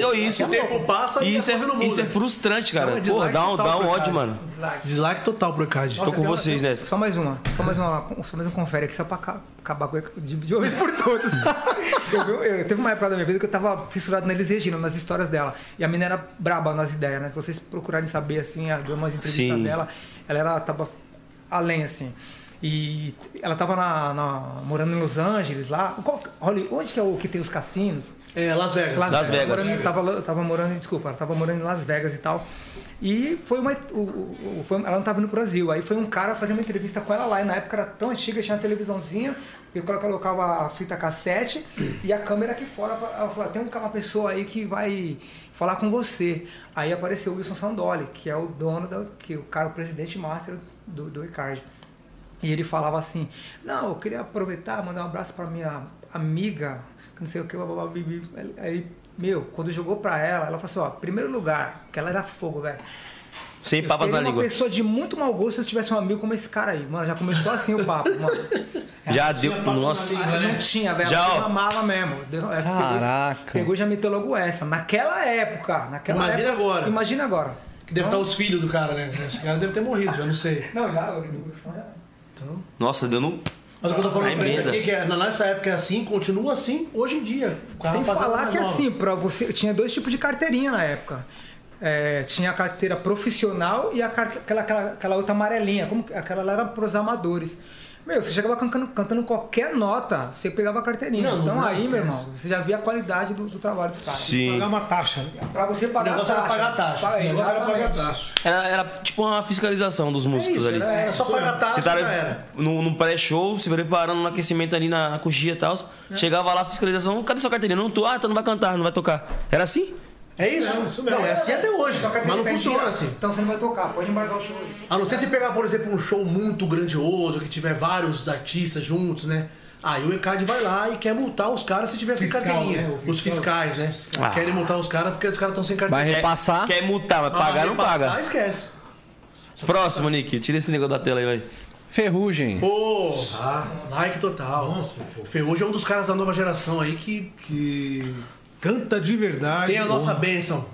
eu- isso, o tempo passa e isso, é, isso é frustrante, cara. Não, é Pô, dislike dá um, dá um ódio, mano. Dislike. Dislike total pro ECAD. Tô com vocês nessa. Só mais uma, só mais uma, só mais um confere aqui, só pra ca- acabar com de, de uma vez por todas. <laughs> eu, teve uma época da minha vida que eu tava fissurado na Elis Regina, nas histórias dela. E a menina era braba nas ideias, né? Se vocês procurarem saber, assim, a- deu umas entrevistas dela, ela era, tava além, assim. E ela tava na, na- morando em Los Angeles, lá. Qual- onde que é o que tem os cassinos? É, Las Vegas. Las Vegas. Morando, tava, tava morando, desculpa, ela tava morando em Las Vegas e tal. E foi uma. o- o- foi- ela não tava no Brasil. Aí foi um cara fazer uma entrevista com ela lá. E na época era tão antiga, tinha uma televisãozinha. Eu colocava a fita cassete e a câmera aqui fora. Ela falou: tem um- uma pessoa aí que vai falar com você. Aí apareceu o Wilson Sandoli, que é o dono, da, que é o cara, o presidente master do, do Icard. E ele falava assim: Não, eu queria aproveitar, mandar um abraço para minha amiga, que não sei o que, blá, blá, blá, bibi. Aí, meu, quando jogou pra ela, ela falou assim: Ó, primeiro lugar, que ela era fogo, velho. Sem Eu papas seria na uma língua. pessoa de muito mau gosto se eu tivesse um amigo como esse cara aí. Mano, já começou assim o papo, mano. <laughs> Já deu. Nossa. Ah, Não tinha, velho. Já, Ela uma mala mesmo. Ela pegou- Caraca. Pegou e já meteu logo essa. Naquela época. Naquela Imagina época, agora. Imagina agora. Que deve estar os filhos do cara, né? Esse cara deve ter morrido, já não sei. Não, já, o Wilson já. Nossa, deu no. Mas o que eu tô falando A pra emenda. aqui, que é, nessa época é assim, continua assim hoje em dia. Sem falar que nova. assim, para você tinha dois tipos de carteirinha na época. É, tinha a carteira profissional e a carte- aquela, aquela, aquela outra amarelinha, como que- aquela lá era para os amadores. Meu, você chegava cantando, cantando qualquer nota, você pegava a carteirinha. Não, não então dá, aí, meu irmão, você já via a qualidade do, do trabalho dos caras. Sim. Pagar uma taxa. né? Pra você pagar a taxa. era pagar a taxa. Negócio era pagar a taxa. Era, era tipo uma fiscalização dos músicos É isso, ali. era, era só pagar a taxa Você tava era. no, no pré-show, se preparando no aquecimento ali na, na coxinha e tal. Chegava lá, fiscalização, cadê sua carteirinha? Não tô, ah, então não vai cantar, não vai tocar. Era assim? É isso? Não, é assim até hoje. Mas não tá funciona dia, assim. Então você não vai tocar, pode embargar o show aí. A não ser se pegar, por exemplo, um show muito grandioso, que tiver vários artistas juntos, né? Aí o ECAD vai lá e quer multar os caras se tiver sem carteirinha. né? Os fiscais, né? Ah. Querem multar os caras porque os caras estão sem Vai carteirinha. repassar. Quer multar, mas Mas pagar não repassar, paga. esquece. Próximo, Nick. Tira esse negócio da tela aí, vai. Ferrugem. Pô, like total. Nossa, pô. Ferrugem é um dos caras da nova geração aí que Que canta de verdade. tem a nossa pô. bênção.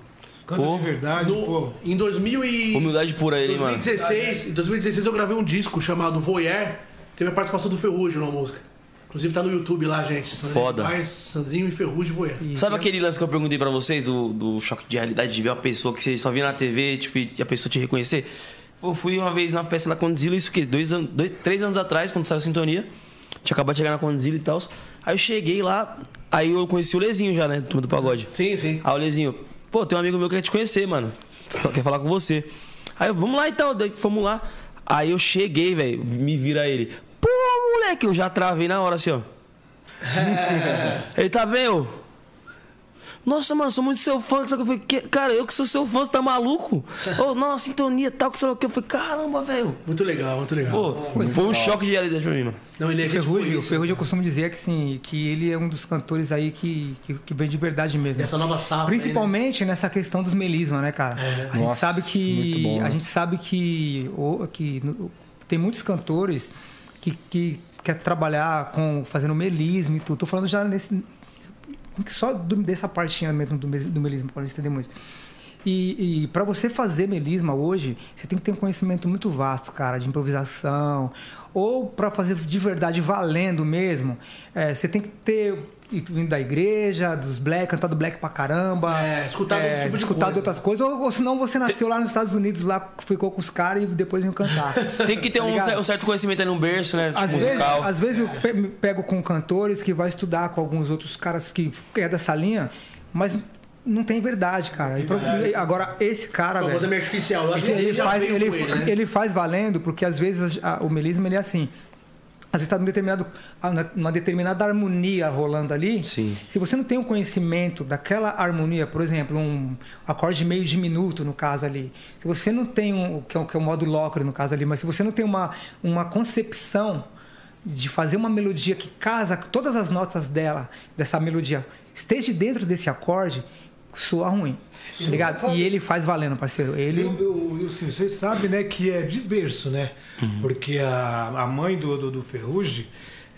Canta Pô. de verdade, No- pô. em 2000 e... Humildade pura ele, mano. 2016, em 2016 eu gravei um disco chamado Voyeur. Teve a participação do Ferrugem na música. Inclusive tá no YouTube lá, gente. Sandrinho Foda. Paz, Sandrinho e Ferrugem Voyeur. Sabe aquele lance que eu perguntei pra vocês, do, do choque de realidade, de ver uma pessoa que você só via na TV tipo, e a pessoa te reconhecer? Eu fui uma vez na festa da Condzilla, isso que dois, anos, dois, três anos atrás, quando saiu a Sintonia. Tinha acabado de chegar na Condzilla e tal. Aí eu cheguei lá, aí eu conheci o Lezinho já, né? Turma do pagode. Sim, sim. Aí o Lezinho, pô, tem um amigo meu que quer te conhecer, mano. Quer falar com você. Aí eu, vamos lá então, daí fomos lá. Aí eu cheguei, velho, me vira ele. Pô, moleque, eu já travei na hora assim, ó. <laughs> ele tá bem, ô. Nossa, mano, sou muito seu fã. Só que eu falei, "Que- cara, eu que sou seu fã, você tá maluco? <laughs> Ô, nossa, sintonia tal, que sei lá o que. Eu falei, caramba, velho. Muito legal, muito legal. Pô, foi um choque de realidade pra mim, mano. Não, ele é O gente Ferrugem, o boníssima. Ferrugem eu costumo dizer que, assim, que ele é um dos cantores aí que, que, que vem de verdade mesmo. Dessa nova safra. Principalmente nessa questão dos melisma, né, cara? a gente Nossa, sabe muito que bom, né? a gente sabe que, que no- tem muitos cantores que, que quer trabalhar com fazendo melisma e tudo. Tô falando já nesse só do- dessa partinha mesmo do, do melisma para entender muito. E, e para você fazer melisma hoje, você tem que ter um conhecimento muito vasto, cara, de improvisação. Ou para fazer de verdade valendo mesmo, é, você tem que ter vindo da igreja, dos black, cantado black pra caramba. É, escutado outro tipo de escutado coisa. outras coisas. Ou, ou senão você nasceu lá nos Estados Unidos, lá ficou com os caras e depois veio cantar. <laughs> Tem que ter um, ligado? cer- um certo conhecimento aí no berço, né? Tipo, Às vezes, musical. às vezes eu pe- me pego com cantores que vai estudar com alguns outros caras que é dessa linha, mas não tem verdade, cara. E pro- e agora, esse cara, Uma coisa meio artificial. Eu acho ele, que ele faz, ele, ele, né? ele faz valendo, porque às vezes a- o melisma ele é assim. Às vezes está num ah, numa determinada harmonia rolando ali. Sim. Se você não tem o conhecimento daquela harmonia, por exemplo, um acorde meio diminuto no caso ali, se você não tem um, que é o, que é o modo locro no caso ali, mas se você não tem uma, uma concepção de fazer uma melodia que casa todas as notas dela, dessa melodia, esteja dentro desse acorde, soa ruim. Tá ligado? E ele faz valendo, parceiro. Ele. Eu, eu, eu, assim, vocês sabem, né, que é de berço, né? Porque a, a mãe do, do, do Ferrugem,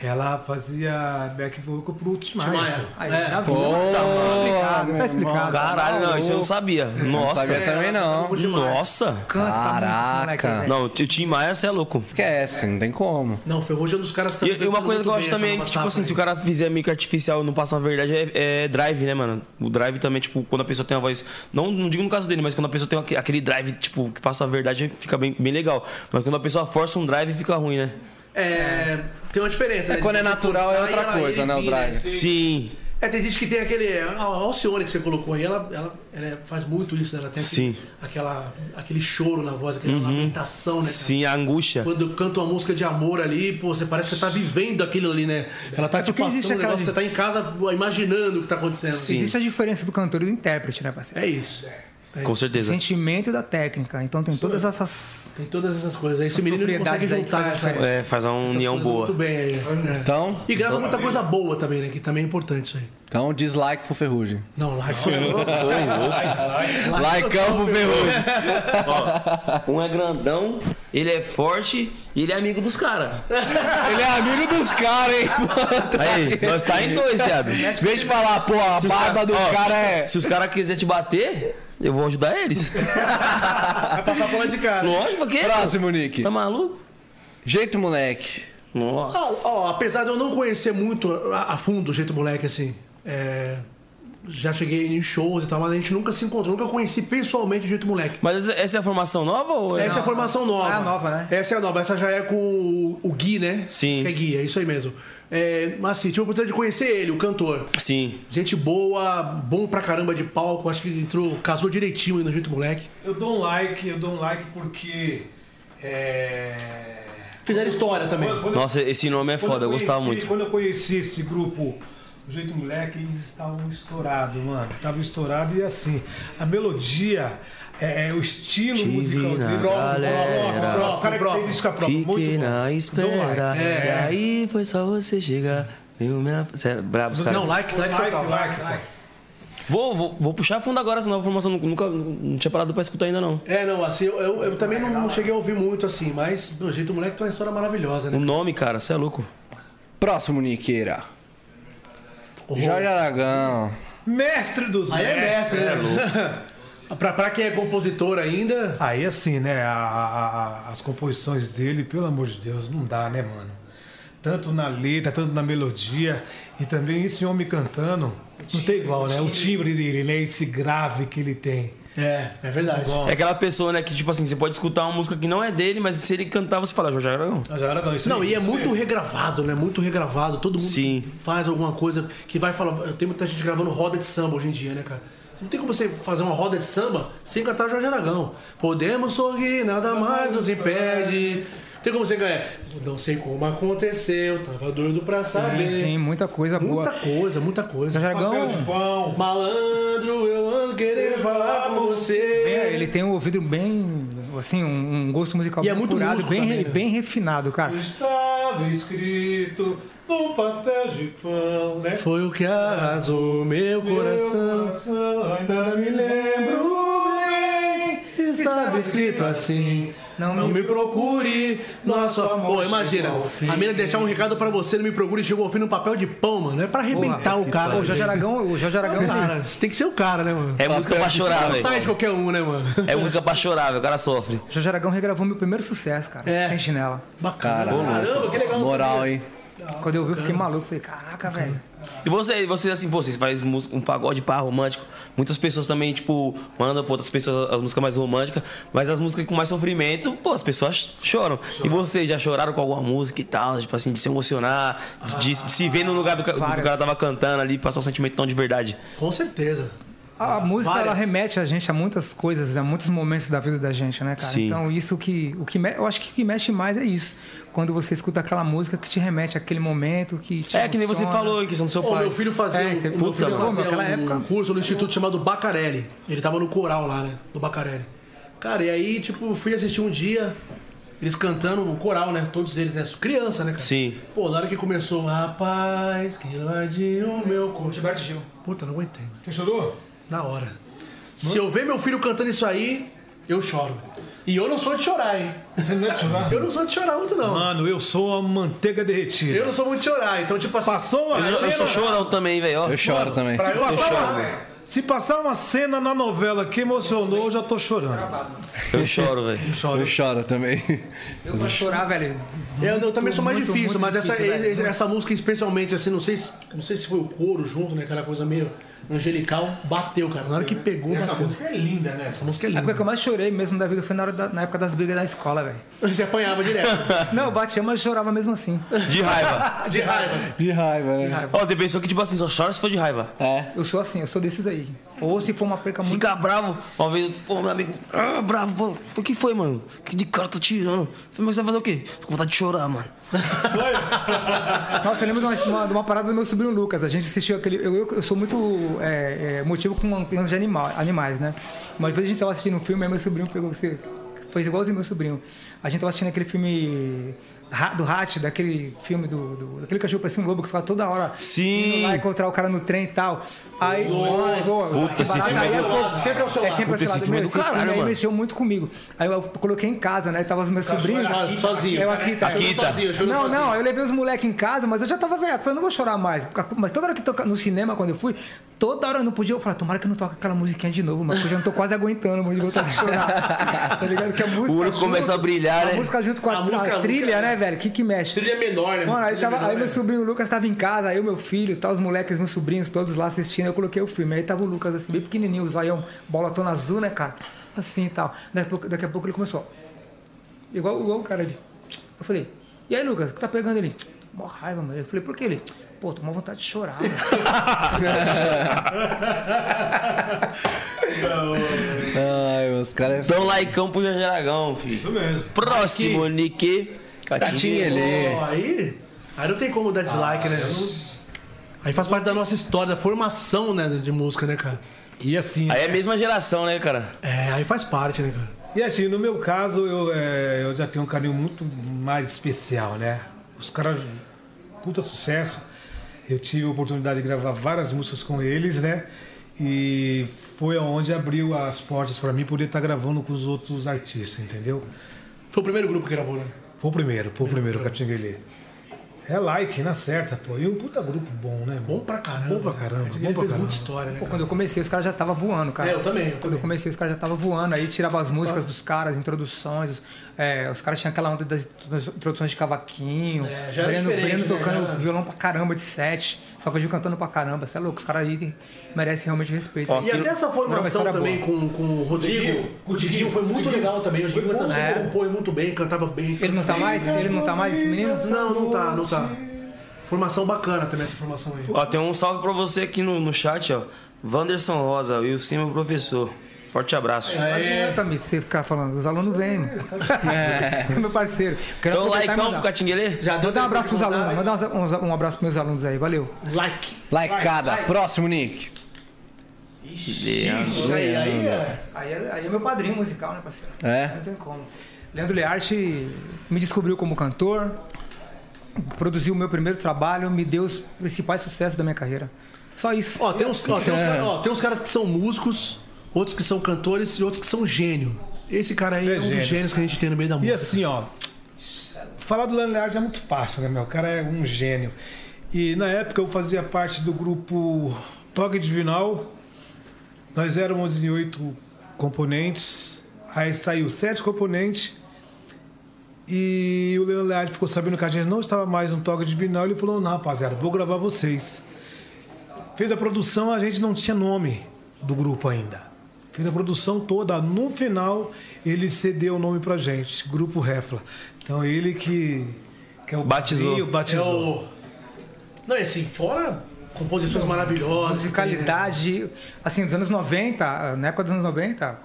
ela fazia back vocal pro Tim Maia. Aí, É. tá vendo? Pô, tá explicado, tá explicado. Caralho, não, isso eu não sabia. Nossa. sabia também não. Nossa. Aí, Caraca. Não, o Tim Maia, você é louco. Esquece, não tem como. Não, Ferrugem é dos caras que tá E, e uma coisa que eu acho também, tipo assim, se o cara fizer meio que artificial e não passar a verdade, é, é drive, né, mano? O drive também, tipo, quando a pessoa tem uma voz. Não, não digo no caso dele, mas quando a pessoa tem aque- aquele drive, tipo, que passa a verdade, fica bem, bem legal. Mas quando a pessoa força um drive, fica ruim, né? É, tem uma diferença. É, né? quando é natural, é outra ela coisa, né, o drive. Sim. É, tem gente que tem aquele. A Alcione que você colocou aí, ela, ela, ela faz muito isso, né? Ela tem aquele, Sim. aquela, aquele choro na voz, aquela lamentação, né? cara? Sim, a angústia. Quando canta uma música de amor ali, pô, você parece que você tá vivendo aquilo ali, né? Ela tá te porque existe passando aquela- negócio, você tá em casa imaginando o que tá acontecendo. Existe a diferença do cantor e do intérprete, né, parceiro? É isso. É Com isso. O certeza. sentimento e da técnica. Então tem todas essas. Tem todas essas coisas. Esse As menino ele consegue juntar essa. É, faz uma união boa. muito bem aí. É. Então, E grava muita coisa boa também, né? Que também é importante isso aí. então dislike pro Ferrugem. Não, lá Likeão pro Ferrugem. Um é grandão, ele é forte e ele é amigo dos caras. Ele é amigo dos caras, hein? Aí, nós tá em dois, viado. Em vez de falar, pô, a barba do ó, cara é. Se os caras quiserem te bater, eu vou ajudar eles. <laughs> vai passar por lá de cara. Lógico, porque. Próximo, Nick. Tá maluco? Jeito moleque. Nossa. Ó, apesar de eu não conhecer muito a, a fundo o jeito moleque, assim, é, já cheguei em shows e tal, mas a gente nunca se encontrou, nunca conheci pessoalmente o jeito moleque. Mas essa- é a formação nova ou é? Essa é a formação nova. É a nova, né? Essa é a nova. Essa já é com o, o Gui, né? Sim. Que é Gui, é isso aí mesmo. É, mas assim, tive a oportunidade de conhecer ele, o cantor. Sim. Gente boa, bom pra caramba de palco. Acho que entrou, casou direitinho aí no jeito moleque. Eu dou um like, eu dou um like porque. É... Fizeram história também. Quando- quando- Nossa, esse nome é foda, eu gostava conheci- muito. Quando eu conheci esse grupo, o Jeito Moleque, eles estavam estourados, mano. Estavam estourados e assim, a melodia, é, é, o estilo Tive musical dele. galera. Próprio, característica própria. Fiquei Muito na bom. espera. Like. E É. aí foi só você chegar. Viu minha. Cê é brabo, os caras. Não, like, like, Like, total. like, like. Vou, vou, vou puxar fundo agora essa nova formação. Nunca não tinha parado pra escutar ainda, não. É, não, assim, eu, eu, eu também não, não cheguei a ouvir muito assim, mas o jeito moleque tem uma história maravilhosa, O né? nome, cara, você é louco. Próximo, Niqueira. Jorge Aragão. Mestre dos Aí é mestres. mestre, né? <laughs> pra, pra quem é compositor ainda. Aí assim, né, a- a- a- as composições dele, pelo amor de Deus, não dá, né, mano? Tanto na letra, tanto na melodia, e também esse homem cantando, não tem igual, né? O timbre dele, né? Esse grave que ele tem. É, é verdade. É aquela pessoa, né, que tipo assim, você pode escutar uma música que não é dele, mas se ele cantar, você fala, Jorge Aragão. Já era não, isso Não, aí, e é muito mesmo. regravado, né? Muito regravado. Todo mundo Sim. faz alguma coisa que vai falar. Tem muita gente gravando roda de samba hoje em dia, né, cara? Não tem como você fazer uma roda de samba sem cantar Jorge Aragão. Podemos sorrir, nada mais nos impede. Tem como você ganhar. Não sei como aconteceu, tava doido pra saber. Sim, sim, muita coisa Muita boa. coisa, muita coisa. Jorge Papel Aragão, de pão. Malandro, eu ando querer falar com você. é, ele tem um ouvido bem, assim, um, um gosto musical E é bem muito apurado, músico bem, também, né? bem refinado, cara. Estava escrito num papel de pão, né? Foi o que arrasou meu coração. coração ainda me lembro bem, estava escrito assim. Não, Não me procure, nosso amor. Pô, imagina, a mina deixar um recado pra você, não me procure, chegou ao fim no papel de pão, mano. É pra arrebentar o cara. O Jorge Aragão, o Jorge Aragão, Cara, você tem que ser o cara, né, mano? É música pra chorar, velho. sai de qualquer um, né, mano? É música pra chorar, velho. O cara sofre. o Jorge Aragão regravou meu primeiro sucesso, cara, É. sem chinela. Bacana. Caramba, que legal. Moral, sabia. Hein? Quando eu vi, eu fiquei maluco, falei, caraca, velho. E você, você assim, pô, vocês fazem música- um pagode pá, romântico. Muitas pessoas também, tipo, mandam pra outras pessoas as músicas mais românticas, mas as músicas com mais sofrimento, pô, as pessoas choram. E vocês já choraram com alguma música e tal, tipo assim, de se emocionar, de, de se ver no lugar do que o cara tava cantando ali, passar um sentimento tão de verdade. Com certeza. A música ela Várias. remete a gente a muitas coisas, a muitos momentos da vida da gente, né, cara? Sim. Então isso que o que me- eu acho que o que mexe mais é isso. Quando você escuta aquela música que te remete àquele momento que te É que nem você emociona. falou em questão do seu Ô, pai. meu filho fazia, É, um- você- o meu puta, filho fazia Naquela um época- curso no instituto chamado Bacarelli. Ele tava no coral lá, né? No Bacarelli. Cara, e aí, tipo, fui assistir um dia, eles cantando no coral, né? Todos eles, né? Criança, né, cara? Sim. Pô, na hora que começou, rapaz, que invadiu o meu corpo. Gilberto Gil. Puta, não aguentei, mano. Você chorou? Na hora. Se eu ver meu filho cantando isso aí, eu choro. E eu não sou de chorar, hein? Você não é de chorar? Eu não sou de chorar muito, não. Mano, eu sou a manteiga derretida. Eu não sou muito de chorar. Então, tipo assim. Passou uma Eu, eu sou chorão também, velho. ó. Eu choro também. Se passar, uma, se passar uma cena na novela que emocionou, eu já tô chorando. Eu choro, velho. Eu choro também. Eu pra chorar, velho. Eu, eu também sou mais Muito, difícil, muito mas essa, difícil, velho. essa música especialmente, assim, não sei, se, não sei se foi o coro junto, né? Aquela coisa meio angelical, bateu, cara. Na hora que pegou, Essa bateu. música é linda, né? Essa música é A época que linda. eu mais chorei mesmo da vida foi na, hora da- na época das brigas da escola, velho. Você apanhava direto. <laughs> Não, eu batia, mas eu chorava mesmo assim. De raiva. <laughs> De raiva. De raiva, né? Ó, tem pessoa que, tipo assim, só chora se for de raiva. É. Eu sou assim, eu sou desses aí. Ou se for uma perca muito. Fica bravo. Uma vez, pô, meu amigo, ah, bravo, pô. Foi o que foi, mano? Que de cara tá tirando. Falei, mas você vai fazer o quê? Tô com vontade de chorar, mano. Nossa, eu lembro de uma, de uma parada do meu sobrinho Lucas. A gente assistiu aquele. Eu, eu, sou muito é, é, motivo com lance de animal, animais, né? Uma vez a gente tava assistindo um filme, aí meu sobrinho pegou. Você, foi igualzinho meu sobrinho. A gente tava assistindo aquele filme. Do Hat, daquele filme do, do. Daquele cachorro parecia um lobo que ficava toda hora Sim. lá encontrar o cara no trem e tal. Aí. Puta, esse filme aí é é. Sempre ao seu lado. É sempre Puta, ao seu esse lado. é Meu, do esse caralho, filme aí mexeu muito comigo. Aí eu coloquei em casa, né? Tava os meus sobrinhos. sozinho. Eu aqui, tá? Aqui tá. Não, sozinho. não, eu levei os moleques em casa, mas eu já tava velho. Eu falei, não vou chorar mais. Mas toda hora que toca no cinema, quando eu fui, toda hora eu não podia. Eu falei, tomara que não toque aquela musiquinha de novo, mas eu já não tô quase aguentando muito de voltar a chorar. <laughs> tá ligado? Que a música. O olho começa a brilhar, a né? música junto com a, A música- a a trilha, música- né, velho? Que que mexe? Trilha menor, né? Mano, aí, Trilha tava, menor, aí meu né? sobrinho Lucas tava em casa, aí o meu filho, tá, os moleques, meus sobrinhos, todos lá assistindo, eu coloquei o filme. Aí tava o Lucas assim, bem pequenininho, o zoião, bola tona azul, né, cara? Assim e tal. Daqui a pouco, daqui a pouco ele começou, ó, igual, igual o cara de... Eu falei, e aí, Lucas, o que tá pegando ele? Mó raiva, mano. Eu falei, por que ele? Pô, tô com uma vontade de chorar. Ai, os caras é Então, laicão pro Jorge Aragão, filho. Isso mesmo. Próximo, Nick. Catinguele. Pô, aí, aí não tem como dar dislike, né? Aí faz parte da nossa história, da formação, né, de música, né, cara? E assim, Aí é a mesma geração, né, cara? É, aí faz parte, né, cara? e assim, no meu caso, eu, é, eu já tenho um carinho muito mais especial, né? Os caras, puta sucesso. Eu tive a oportunidade de gravar várias músicas com eles, né? E foi aonde abriu as portas pra mim poder estar gravando com os outros artistas, entendeu? Foi o primeiro grupo que gravou, né? Foi o primeiro, foi o primeiro Catinguele. É like, na certa, pô. E um puta grupo bom, né? Bom pra caramba. Bom pra caramba, bom pra fez caramba. muita história, né? Pô, quando eu comecei, os caras já estavam voando, cara. É, eu também, eu Quando também. eu comecei, os caras já estavam voando. Aí tirava as músicas dos caras, introduções. É, os caras tinham aquela onda das introduções de cavaquinho. É, Breno, Breno né? tocando Já- violão pra caramba de sete. Só que eu cantando pra caramba. Você é louco, os caras aí merecem realmente respeito. Ó, E até essa formação também com, com o Rodrigo. Com o Diguinho foi muito legal também. O Diguinho também É. compõe muito bem, cantava bem. Ele não tá mais? Ele não tá mais, esse menino? Não, não tá, não tá. Formação bacana também essa formação aí. Ó, tem um salve pra você aqui no, no chat, ó. Wanderson Rosa, Wilson, meu professor. Forte abraço. Não adianta, Mito, você ficar falando. Os alunos vêm. mano. <laughs> É. <laughs> Meu parceiro. Quero Então, e laicão pro mandar. Catinguele? Já Mandar um abraço pros alunos. uns- uns- um abraço pros meus alunos aí. Valeu. Like. Likeada. Próximo, Nick. Isso aí, aí é. Aí é, aí é meu padrinho musical, né, parceiro? É? Não tem como. Leandro Learte me descobriu como cantor, produziu o meu primeiro trabalho, me deu os principais sucessos da minha carreira. Só isso. Ó, tem uns, ó, tem uns, cara- ó, tem uns caras que são músicos, outros que são cantores e outros que são gênio. Esse cara aí é, É um gênio. dos gênios que a gente tem no meio da E música. assim, ó, falar do Leandro Learte é muito fácil, né, meu? O cara é um gênio. E na época eu fazia parte do grupo Toque Divinal. Nós éramos em oito componentes. Aí saiu sete componentes. E o Leandro Learte ficou sabendo que a gente não estava mais no Toque Divinal. Ele falou: Não, rapaziada, vou gravar vocês. Fez a produção, a gente não tinha nome do grupo ainda. Fez a produção toda. No final, ele cedeu o nome pra gente, Grupo Refla. Então ele que, que é o Batizou. É batizou. o. Não, é assim, fora Composições maravilhosas. musicalidade, assim, dos anos 90, na época dos anos 90,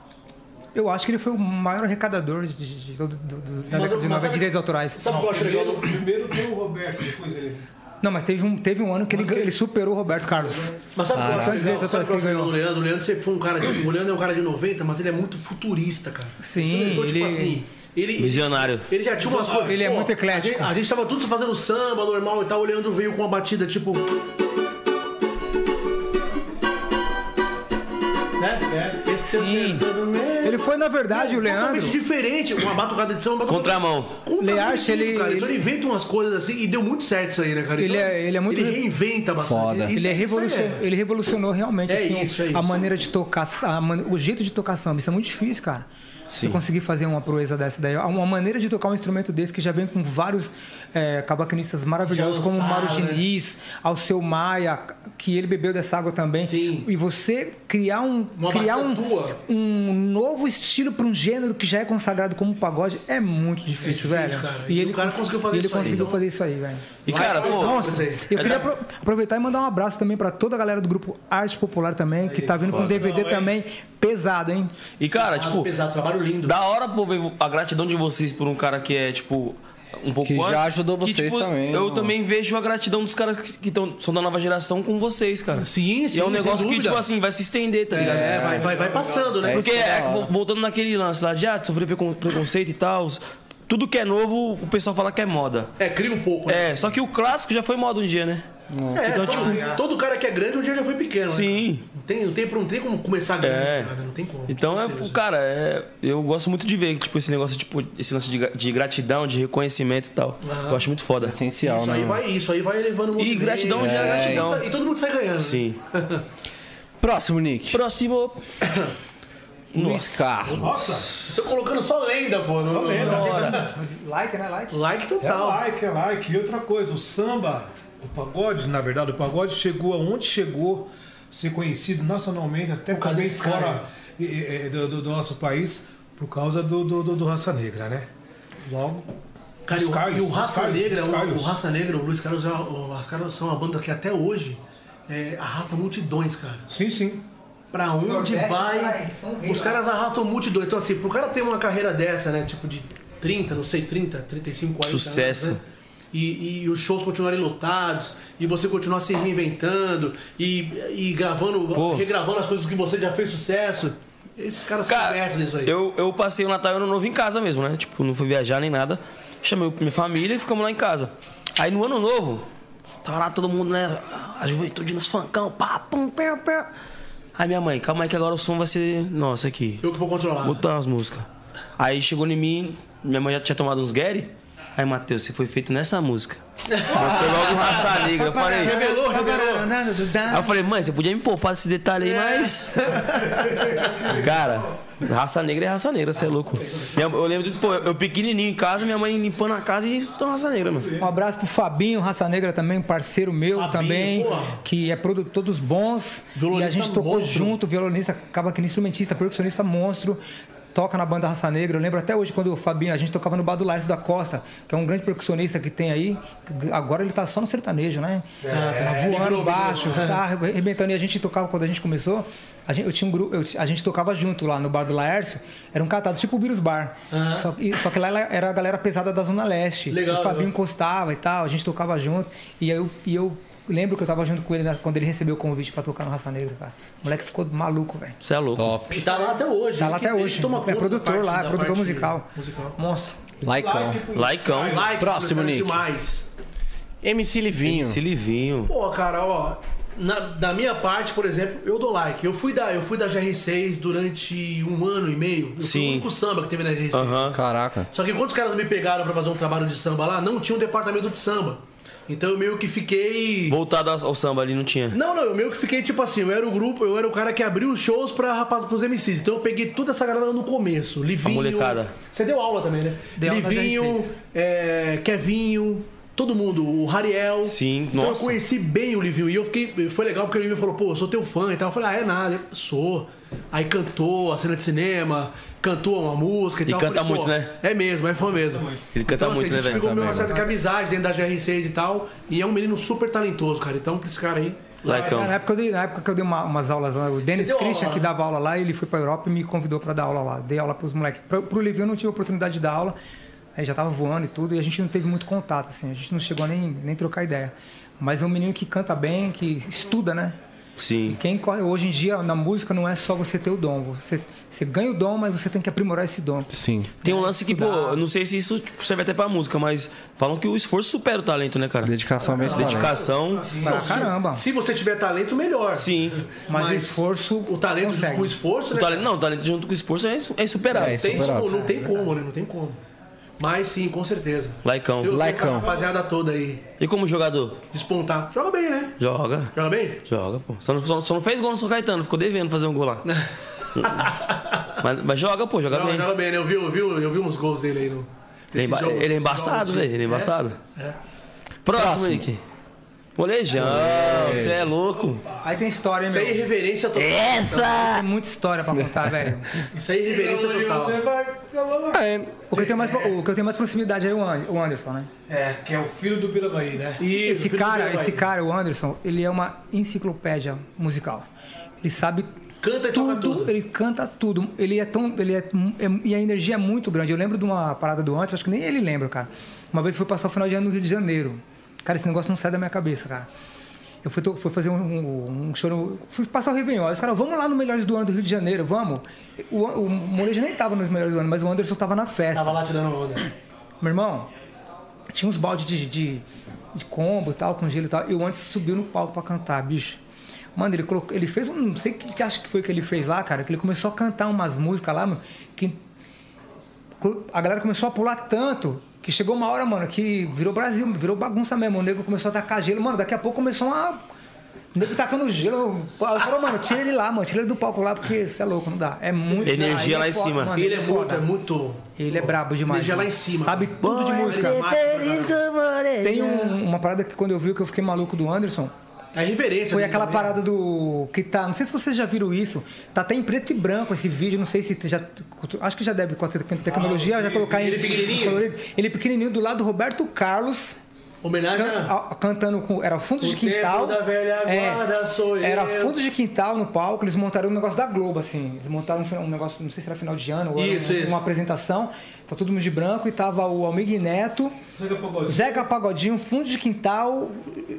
eu acho que ele foi o maior arrecadador de, de, de, Mas- de mas 90 de sabe- direitos autorais. Sabe o que eu acho legal? Primeiro foi o Roberto, depois ele. Não, mas teve um, teve um ano que ele, ele superou o Roberto Carlos. Mas sabe o que eu acho Quantos legal? direitos Sabe o que ele do Leandro? O Leandro sempre foi um cara de. O Leandro é um cara de 90, mas ele é muito futurista, cara. Sim, então, tipo ele- assim. Ele, Visionário. Ele já tinha umas coisas. Ele é muito eclético. A gente, a gente tava tudo fazendo samba normal e tal. O Leandro veio com uma batida tipo. Né? É. Esse Sim. Ele Ele foi, na verdade, o Totalmente Leandro. diferente. Uma batucada de samba. batucada- Contramão. Learte, ele- Cara. Então ele- ele inventa umas coisas assim e deu muito certo isso aí, né, cara? Ele Então, é- ele é muito- Ele reinventa bastante. Foda. Isso- Ele, é isso aí revolucionou, ele revolucionou realmente É assim, isso, é a isso. maneira de tocar, a man- o jeito de tocar samba. Isso é muito difícil, cara. Você conseguir fazer uma proeza dessa daí. Há Uma maneira de tocar um instrumento desse que já vem com vários é, cavaquinistas maravilhosos, como o Mário né? Diniz, Alceu Maia, que ele bebeu dessa água também. Sim. E você criar um, Uma criar um, tua. um novo estilo para um gênero que já é consagrado como pagode é muito difícil, difícil, velho. cara. E E ele o cara cons- conseguiu fazer e ele isso aí, conseguiu então. fazer isso aí, velho. E, cara, pô. Nossa, eu queria apro- aproveitar e mandar um abraço também pra toda a galera do grupo Arte Popular também, que tá vindo com DVD também pesado, hein? E, cara, tipo, pesado, trabalho lindo. da hora, pô, ver a gratidão de vocês por um cara que é, tipo, um pouco Que já antes, ajudou que, vocês tipo, também, Eu mano. também vejo a gratidão dos caras que, que tão, são da nova geração com vocês, cara. Sim, sim, E é um negócio que, tipo assim, vai se estender, tá ligado? É, vai, vai, vai passando, né? É Porque, que é é, voltando naquele lance lá de ah, sofrer precon- preconceito e tal, tudo que é novo, o pessoal fala que é moda. É, cria um pouco. né? É, só que o clássico já foi moda um dia, né? É, então, todo, tipo- todo cara que é grande um dia já foi pequeno. né? Sim. Não tem, não, tem, não tem como começar grande, É. cara. Não tem como. Então, é, cara, é, eu gosto muito de ver, tipo, esse negócio, tipo, esse lance de, de gratidão, de reconhecimento e tal. Eu acho muito foda. Essencial, Isso né? aí, vai, isso aí vai elevando o movimento. gratidão gera É. gratidão. E todo mundo sai ganhando. né? Sim. <laughs> Próximo, Nick. Próximo. <coughs> Luiz Carlos. Nossa, tô colocando só lenda, pô. Não lenda. Like, né? Like. Like É total. like, é like. E outra coisa, o samba, o pagode, na verdade, o pagode chegou aonde chegou, ser conhecido nacionalmente, até também fora do, do- do nosso país, por causa do, do, do- do Raça Negra, né? Logo. Cara, e o, Carlos, e o Raça Carlos, Negra, o, o Raça Negra, o Luiz Carlos, é uma- os caras são uma banda que até hoje é, arrasta multidões, cara. Sim, sim. Pra onde Nordeste, vai. Os caras arrastam multidões. Então, assim, pro cara ter uma carreira dessa, né? Tipo de 30, não sei, 30, 35, 40 Sucesso. anos, né? E, e os shows continuarem lotados, e você continuar se reinventando, e, e gravando, Pô. regravando as coisas que você já fez sucesso. Esses caras Cara, conhecem disso aí. eu, eu passei o Natal e o Ano Novo em casa mesmo, né? Tipo, não fui viajar nem nada. Chamei minha família e ficamos lá em casa. Aí no Ano Novo, tava lá todo mundo, né? A juventude nos funkão, pá, pum, pé, pé. Aí minha mãe, calma aí que agora o som vai ser nosso aqui. Eu que vou controlar. Botar as músicas. Aí chegou em mim, minha mãe já tinha tomado uns Gary. Aí, Matheus, você foi feito nessa música. Botou logo raça negra. Eu falei. Revelou, revelou. Aí eu falei, mãe, você podia me poupar desses detalhes aí, mas. Cara, raça negra é raça negra, você é louco. Minha- Eu lembro disso, pô, eu pequenininho em casa, minha mãe limpando a casa e escutando raça negra, mano. Um abraço pro Fabinho, Raça Negra também, parceiro meu Fabinho, também, porra. que é produtor dos bons. Violonista e a gente tocou monstro. junto, violonista, cavaquinista, instrumentista, percussionista monstro. Toca na banda Raça Negra. Eu lembro até hoje quando o Fabinho, a gente tocava no Bar do Lares da Costa, que é um grande percussionista que tem aí. Agora ele tá só no sertanejo, né? tá, tá voando migrou, baixo, migrou. tá arrebentando. E a gente tocava, quando a gente começou, a gente, eu tinha um grupo, eu- a gente tocava junto lá no Bar do Laércio. Era um catado, tipo o Vírus Bar. Só, que- só que lá era a galera pesada da Zona Leste. Legal, o Fabinho legal. encostava e tal, a gente tocava junto. E eu, e eu lembro que eu tava junto com ele né, quando ele recebeu o convite pra tocar no Raça Negra, cara. O moleque ficou maluco, velho. Você é louco. Top. E tá lá até hoje. Tá lá Ele até hoje. toma É produtor lá, é produtor musical. musical. Monstro. Laicão. Laicão. Like, Próximo, cara, Nick. Demais. MC Livinho. Esse livinho. Pô, cara, ó. Na, da minha parte, por exemplo, eu dou like. Eu fui da, eu fui da GR6 durante um ano e meio. Eu fui Sim. o único samba que teve na GR6. Aham. Caraca. Só que quando os caras me pegaram pra fazer um trabalho de samba lá, não tinha um departamento de samba. Então eu meio que fiquei. Voltado ao samba ali, não tinha. Não, não, eu meio que fiquei tipo assim, eu era o grupo, eu era o cara que abriu os shows pra rapaz, pros MCs. Então eu peguei toda essa galera no começo. Livinho. molecada. Você deu aula também, né? Na Livinho, GR6. é, Kevinho, todo mundo, o Rariel. Sim, então nossa. eu conheci bem o Livinho. E eu fiquei. Foi legal porque o Livinho falou, pô, eu sou teu fã e tal. Eu falei, ah, é nada, eu sou. Aí cantou a cena de cinema, cantou uma música e, E tal. Eu canta falei, muito, né? É mesmo, é fã mesmo. Ele canta então, assim, muito, né, a gente velho? pegou Também, uma certa que amizade dentro da GR6 e tal. E é um menino super talentoso, cara. Então, pra esse cara aí, Laicão. Na época, eu dei, na época que eu dei uma- umas aulas lá, o Dennis Christian, aula que dava aula lá, ele foi pra Europa e me convidou pra dar aula lá. Dei aula pros moleques. Pro, pro Levi eu não tive oportunidade de dar aula, aí já tava voando e tudo, e a gente não teve muito contato, assim, a gente não chegou nem, nem trocar ideia. Mas é um menino que canta bem, que estuda, né? E Sim. quem corre hoje em dia na música não é só você ter o dom, você, você ganha o dom, mas você tem que aprimorar esse dom. Sim. Tem um lance que, pô, eu não sei se isso tipo, serve até pra música, mas falam que o esforço supera o talento, né, cara? Dedicação mesmo. Dedicação. Pra caramba. Se você tiver talento, melhor. Sim. Mas, o esforço. O talento junto consegue. com o esforço, O né? talento, não, o talento junto com o esforço é é insuperável. É, Tem Superável. como, não tem como, né? Não tem como. Mas sim, com certeza. Laicão. Eu Laicão. essa rapaziada toda aí, E como jogador? despontar. Joga bem, né? Joga. Joga bem? Joga, pô. Só não, só, só não fez gol no São Caetano, ficou devendo fazer um gol lá. <laughs> mas, mas joga, pô, joga Joga, bem. joga bem, né? Eu vi, eu, vi, eu vi uns gols dele aí no. Ele é, jogos- ele é embaçado, velho. Ele é embaçado. Próximo, Próximo. Nick. Molejão, você é louco. Aí tem história, hein, Isso aí é meu? irreverência total. Essa! Tem muita história pra contar, velho. Isso aí é irreverência total. É, O que eu tenho mais, o que eu tenho mais proximidade é o An- o Anderson, né? É, que é o filho do Birabaí, né? Isso, esse cara, esse cara, o Anderson, ele é uma enciclopédia musical. Ele sabe Canta e toca tudo, tudo. ele canta tudo. Ele é tão, ele é, é- e a energia é muito grande. Eu lembro de uma parada do antes, acho que nem ele lembra, cara. Uma vez foi passar o final de ano no Rio de Janeiro. Cara, esse negócio não sai da minha cabeça, cara. Eu fui, fui fazer um, um, um show, no- fui passar o Réveillon. Os caras, vamos lá no Melhores do Ano do Rio de Janeiro, vamos. O, o Molejo nem tava nos Melhores do Ano, mas o Anderson tava na festa. Tava lá tirando onda. <clears throat> Meu irmão, tinha uns baldes de, de, de combo e tal, com gelo e tal. E o Anderson subiu no palco pra cantar, bicho. Mano, ele colocou, ele fez um, não sei o que, que acho que foi que ele fez lá, cara, que ele começou a cantar umas músicas lá, meu, que a galera começou a pular tanto que chegou uma hora, mano, que virou Brasil, virou bagunça mesmo. O nego começou a tacar gelo, mano, daqui a pouco começou uma o nego tacando gelo. Eu falei, mano, tira ele lá, mano, tira ele do palco lá, porque você é louco, não dá. É muito Energia ele é lá em cima. mano, Ele é muito, foda. é muito. Ele é brabo demais. Energia lá em cima. Sabe tudo de música. Tem um- uma parada que quando eu vi que eu fiquei maluco do Anderson, É reverência. foi aquela parada do. que tá. Não sei se vocês já viram isso. Tá até em preto e branco esse vídeo. Não sei se já. Acho que já deve com a te- tecnologia já colocar em. ele pequenininho? colorido. Ele pequenininho do lado do Roberto Carlos. Homenagem can- a... a- cantando com. Era fundo de O tempo quintal. da velha guarda sou eu. Era fundo de quintal no palco. Eles montaram um negócio da Globo, assim. Eles montaram um, um negócio, não sei se era final de ano ou Isso, um- isso. uma apresentação. Tá todo mundo de branco e tava o Almig Neto, Zeca Pagodinho, fundo de quintal,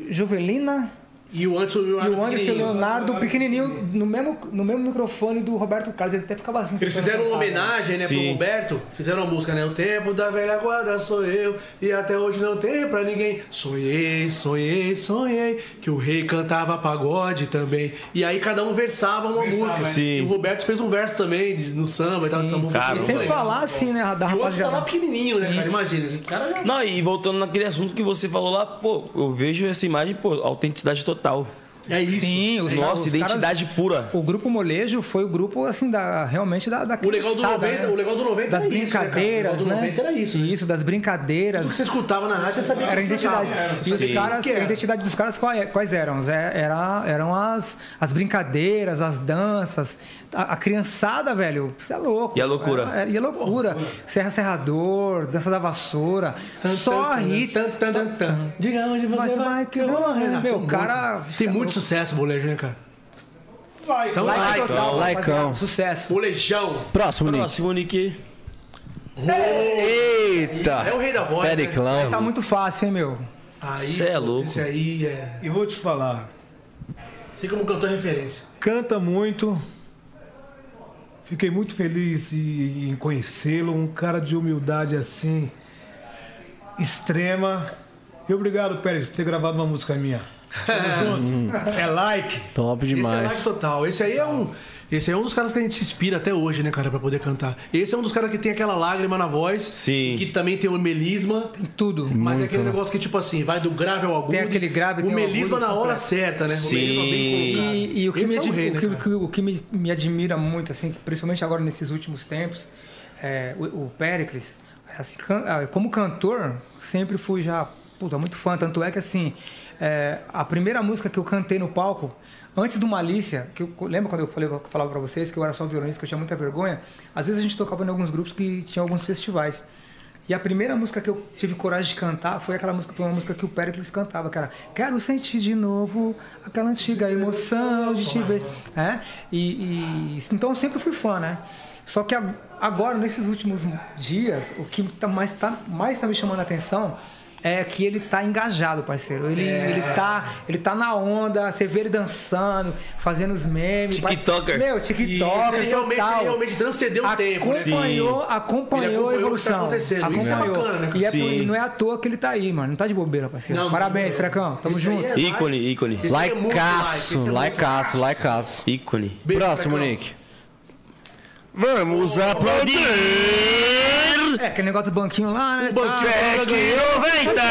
Jovelina. E o Anderson E o Anderson. Leonardo pequenininho no mesmo, no mesmo microfone do Roberto Carlos. Ele até ficava assim. Eles fizeram uma homenagem, né, pro Sim. Roberto. Fizeram uma música, né? O tempo da velha guarda sou eu. E até hoje não tem pra ninguém. Sonhei, sonhei, sonhei. Que o rei cantava pagode também. E aí cada um versava uma música. Sim. E o Roberto fez um verso também no samba e tal, de samba. Cara, E sem falar assim, né, da E o outro rapaziada. lá pequenininho, né, cara? Imagina, esse cara já... Não, e voltando naquele assunto que você falou lá, pô, eu vejo essa imagem, pô, autenticidade total. 到 É isso. Sim, os Nossa, os identidade caras- pura. O grupo Molejo foi o grupo, assim, da, realmente da, da O legal do criançada, 90, né? o legal do 90 Das era isso, né, brincadeiras, O legal do né? 90 era isso, né? Isso, das brincadeiras. Tudo que você escutava na rádio, você sabia Era que identidade. escutava. E os caras, a era. identidade dos caras quais, eram? É, Era, eram as, as brincadeiras, as danças. A, a criançada, velho, isso é louco. E a loucura? Era- era- e a loucura. Serra Serrador, Dança da Vassoura. só Tan, hit. tan, tan, tan, tan. Diga onde você vai, vai que não, Renato. meu, Tem um cara, Tem é muito. Sucesso, molejo, né, cara? Então, Like like. total, rapaziada, Sucesso. Molejão. Próximo, Nick. Próximo, Nick. Eita! É o rei da voz. né? Periclão. Tá muito fácil, hein, meu? Aí, Cê é louco. Esse aí é. E vou te falar, Sei como cantor referência. canta muito. Fiquei muito feliz em em conhecê-lo, um cara de humildade assim extrema. E obrigado, Pérez, por ter gravado uma música minha. Tamo <laughs> junto. É like. Top Esse é demais. like total. Esse aí é um. Esse aí é um dos caras que a gente se inspira até hoje, né, cara, pra poder cantar. Esse é um dos caras que tem aquela lágrima na voz. Sim. Que também tem o melisma. Tudo. Mas é Muito, aquele né? negócio que, tipo assim, vai do grave ao agudo. Tem aquele grave, O tem o melisma na hora completo. certa, né? Sim. O melisma bem colocado. E, e o que, me, é rei, o né, que- cara? o que- o que me, me admira muito, assim, principalmente agora nesses últimos tempos, é, o, o Péricles, assim, can- ah, como cantor, sempre fui já puta, muito fã. Tanto é que, assim, é, a primeira música que eu cantei no palco, antes do Malícia, que eu, lembra quando eu falei, falava pra vocês que eu era só violonista, que eu tinha muita vergonha? Às vezes a gente tocava em alguns grupos que tinham alguns festivais. E a primeira música que eu tive coragem de cantar foi aquela música, foi uma música que o Pericles cantava, era Quero sentir de novo aquela antiga emoção de te ver. É? E, e- então eu sempre fui fã, né? Só que agora, nesses últimos dias, o que tá mais, tá, mais tá me chamando a atenção é que ele tá engajado, parceiro. Ele, ele, tá, ele tá na onda, você vê ele dançando, fazendo os memes. TikToker. Meu, TikToker, ele realmente, total. ele realmente transcendeu o tempo. né? Acompanhou, acompanhou, acompanhou a tá evolução. acontecendo. Isso é Acompanhou. bacana, né? E é e não é à toa que ele tá aí, mano. Não tá de bobeira, parceiro. Não, Parabéns, tá. Precão. Tamo junto. é- Ícone, ícone. É Laicaço, é laicaço, laicaço. Ícone. Beijo, Próximo. Nick. Vamos aplaudir! É, aquele negócio do banquinho lá, né? O banquinho Ah, agora ganhou. 90!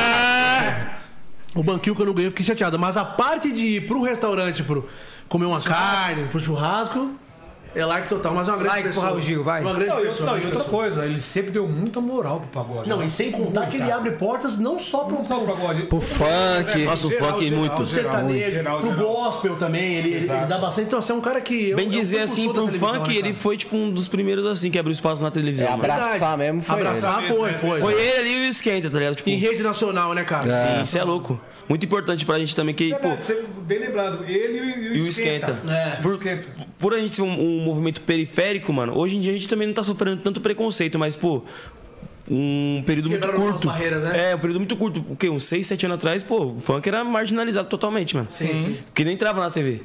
O banquinho que eu não ganhei, eu fiquei chateado. Mas a parte de ir pro restaurante, pro comer uma carne, pro churrasco, é like total. Mas é uma grande Like pro pessoa. Raul Gil, vai. Uma grande Não, e, pessoa. não, e grande outra pessoa. coisa, ele sempre deu muita moral pro pagode. Não, né? e sem contar que ele abre portas não só pro, Não só pro pagode. Pro funk. Nossa, o funk muito. pro sertanejo, geral, pro geral. gospel também. Ele, ele dá bastante. Então, assim, é um cara que. eu- Bem eu dizer fui assim, pro funk, né, ele foi tipo um dos primeiros assim que abriu espaço na televisão. É, mano. abraçar mesmo foi Abraçar ele. foi, foi. Foi ele ali e o esquenta, tá ligado? Tipo, Em rede nacional, né, cara? sim, isso é louco. Muito importante pra gente também que, Verdade, bem lembrado. Ele e, o- E o Esquenta. Esquenta. É, Por- o Esquenta. Por a gente ser um, um movimento periférico, mano, hoje em dia a gente também não tá sofrendo tanto preconceito, mas, pô, um período Quebraram muito curto. barreiras, né? É, um período muito curto. O quê? Uns 6, 7 anos atrás, pô, o funk era marginalizado totalmente, mano. Sim, sim. Porque nem entrava na TV.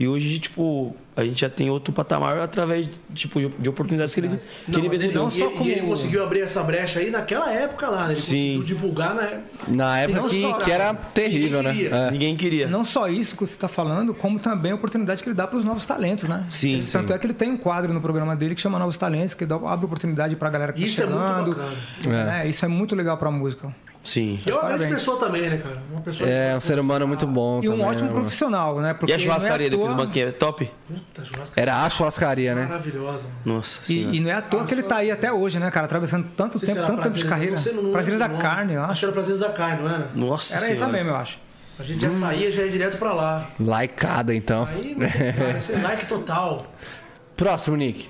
E hoje, tipo, a gente já tem outro patamar através, tipo, de- de oportunidades que ele, que Não, ele mas mesmo ele, deu. não só como... ele conseguiu abrir essa brecha aí naquela época lá, né? Ele Sim. conseguiu divulgar na época. Na época que, só- que era terrível, né? queria. É. Ninguém queria. Não só isso que você está falando, como também a oportunidade que ele dá para os novos talentos, né? Sim, Tanto sim. é que ele tem um quadro no programa dele que chama Novos Talentos, que dá, abre oportunidade para a galera que tá Isso é muito chegando. bacana. né? Isso é muito legal para a música. Sim. E é uma grande pessoa também, né, cara? Uma pessoa É, um ser humano muito bom E um também, ótimo né, profissional, né? Porque E a é churrascaria depois do banquinho é top? Puta, Era a churrascaria, né? maravilhosa. mano. Nossa senhora. E, e não é à toa que ele tá aí até hoje, né, cara? Atravessando tanto tempo, tanto tempo de Prazeres- carreira. não Prazeres da nome. carne, eu Acho que acho. era Prazeres da Carne, não era? Nossa Era essa senhora. mesmo, eu acho. A gente já saía, já ia direto pra lá. Laicada, então. Aí, cara, esse like total. Próximo, Nick.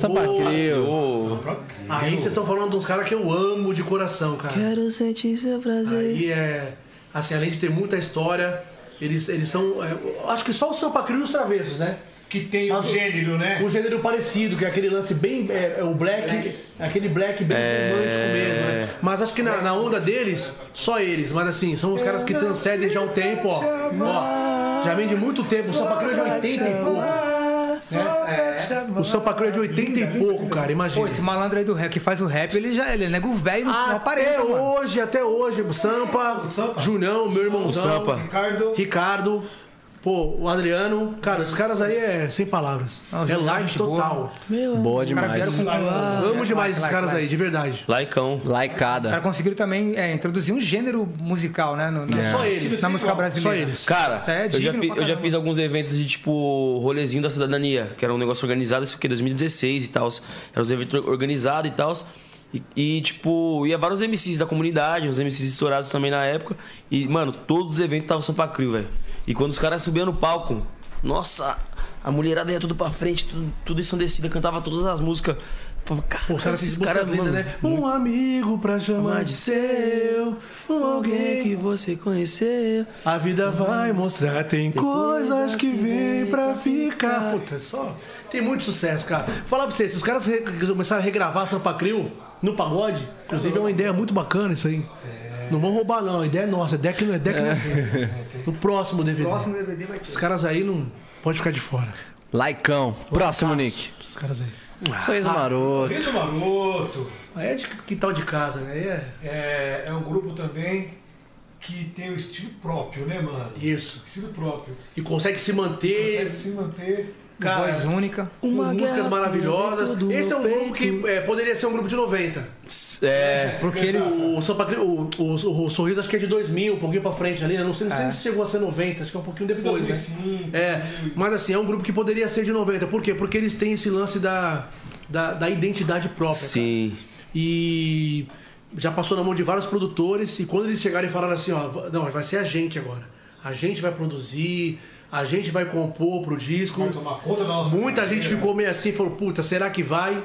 Sampaquio. Ô, Aí vocês estão falando de uns caras que eu amo de coração, cara. Quero sentir seu prazer. Aí é. Assim, além de ter muita história, eles, eles são. é, acho que só o Sampa Crio e os Travessos, né? Que tem o gênero, né? O gênero parecido, que é aquele lance bem. É, é o black, aquele black bem romântico mesmo, né? Mas acho que na, na onda deles, só eles. Mas assim, são os caras que transcendem já o tempo, ó. Ó, já vem de muito tempo. O Sampa Crio é de 80 e pouco. Né? O Sampa Crio é de 80 e pouco, cara. Imagina. Pô, esse malandro aí do rap que faz o rap, ele já ele é nego velho no Até aparelho, mano. hoje, até hoje. O Sampa, Julião, meu irmãozão. O Sampa. Ricardo. Ricardo. Pô, o Adriano. Cara, os caras aí é sem palavras. Não, é gente boa. total. Boa vieram demais. com. Amo demais esses caras aí, de verdade. Laicão. Os caras Laicada. conseguiram também é, introduzir um gênero musical, né? no- na, Só eles. na música brasileira. Só eles. Cara, é eu, já fi- eu já fiz alguns eventos de tipo rolezinho da cidadania, que era um negócio organizado, isso aqui 2016 e tal. Era uns eventos organizados e tal. E, e, tipo, ia vários MCs da comunidade, uns MCs estourados também na época. E, mano, todos os eventos estavam Sampa Crio, velho. E quando os caras subiam no palco, nossa, a mulherada ia tudo pra frente, tudo, tudo ensandecida, cantava todas as músicas. Falava, cara, esses caras lindas, mano, né? Um amigo pra chamar de seu. Um alguém que você conheceu. a vida vai mostrar. Tem coisas que vêm pra ficar. Puta, é só. Tem muito sucesso, cara. Falar pra vocês, se os caras começaram a regravar Sampa Crio no pagode, inclusive é uma ideia muito bacana isso aí. Não vão roubar, não. A ideia é nossa. A ideia que não é ideia que não é. No próximo DVD. Próximo DVD vai ter. Esses caras aí não pode ficar de fora. Laicão. Próximo, Nick. Esses caras aí. Sorriso maroto. Riso Maroto. Aí é de quintal de casa, né? É É, é um grupo também que tem o estilo próprio, né, mano? isso. Estilo próprio. E consegue se manter. Consegue se manter. Cara, Voz única. com músicas maravilhosas. Esse é um grupo que é, poderia ser um grupo de 90. É. Porque eles. O, o, Sampa o, o, o Sorriso acho que é de 2000, um pouquinho pra frente ali. Eu não sei, não sei se chegou a ser 90, acho que é um pouquinho depois, né? 2005, É, mas assim, é um grupo que poderia ser de 90. Por quê? Porque eles têm esse lance da, da, da identidade própria. cara. Sim. E já passou na mão de vários produtores. E quando eles chegaram e falaram assim: ó, não, vai ser a gente agora. A gente vai produzir, a gente vai compor pro disco. Vai tomar conta da nossa Muita gente carreira. ficou meio assim, falou: puta, será que vai?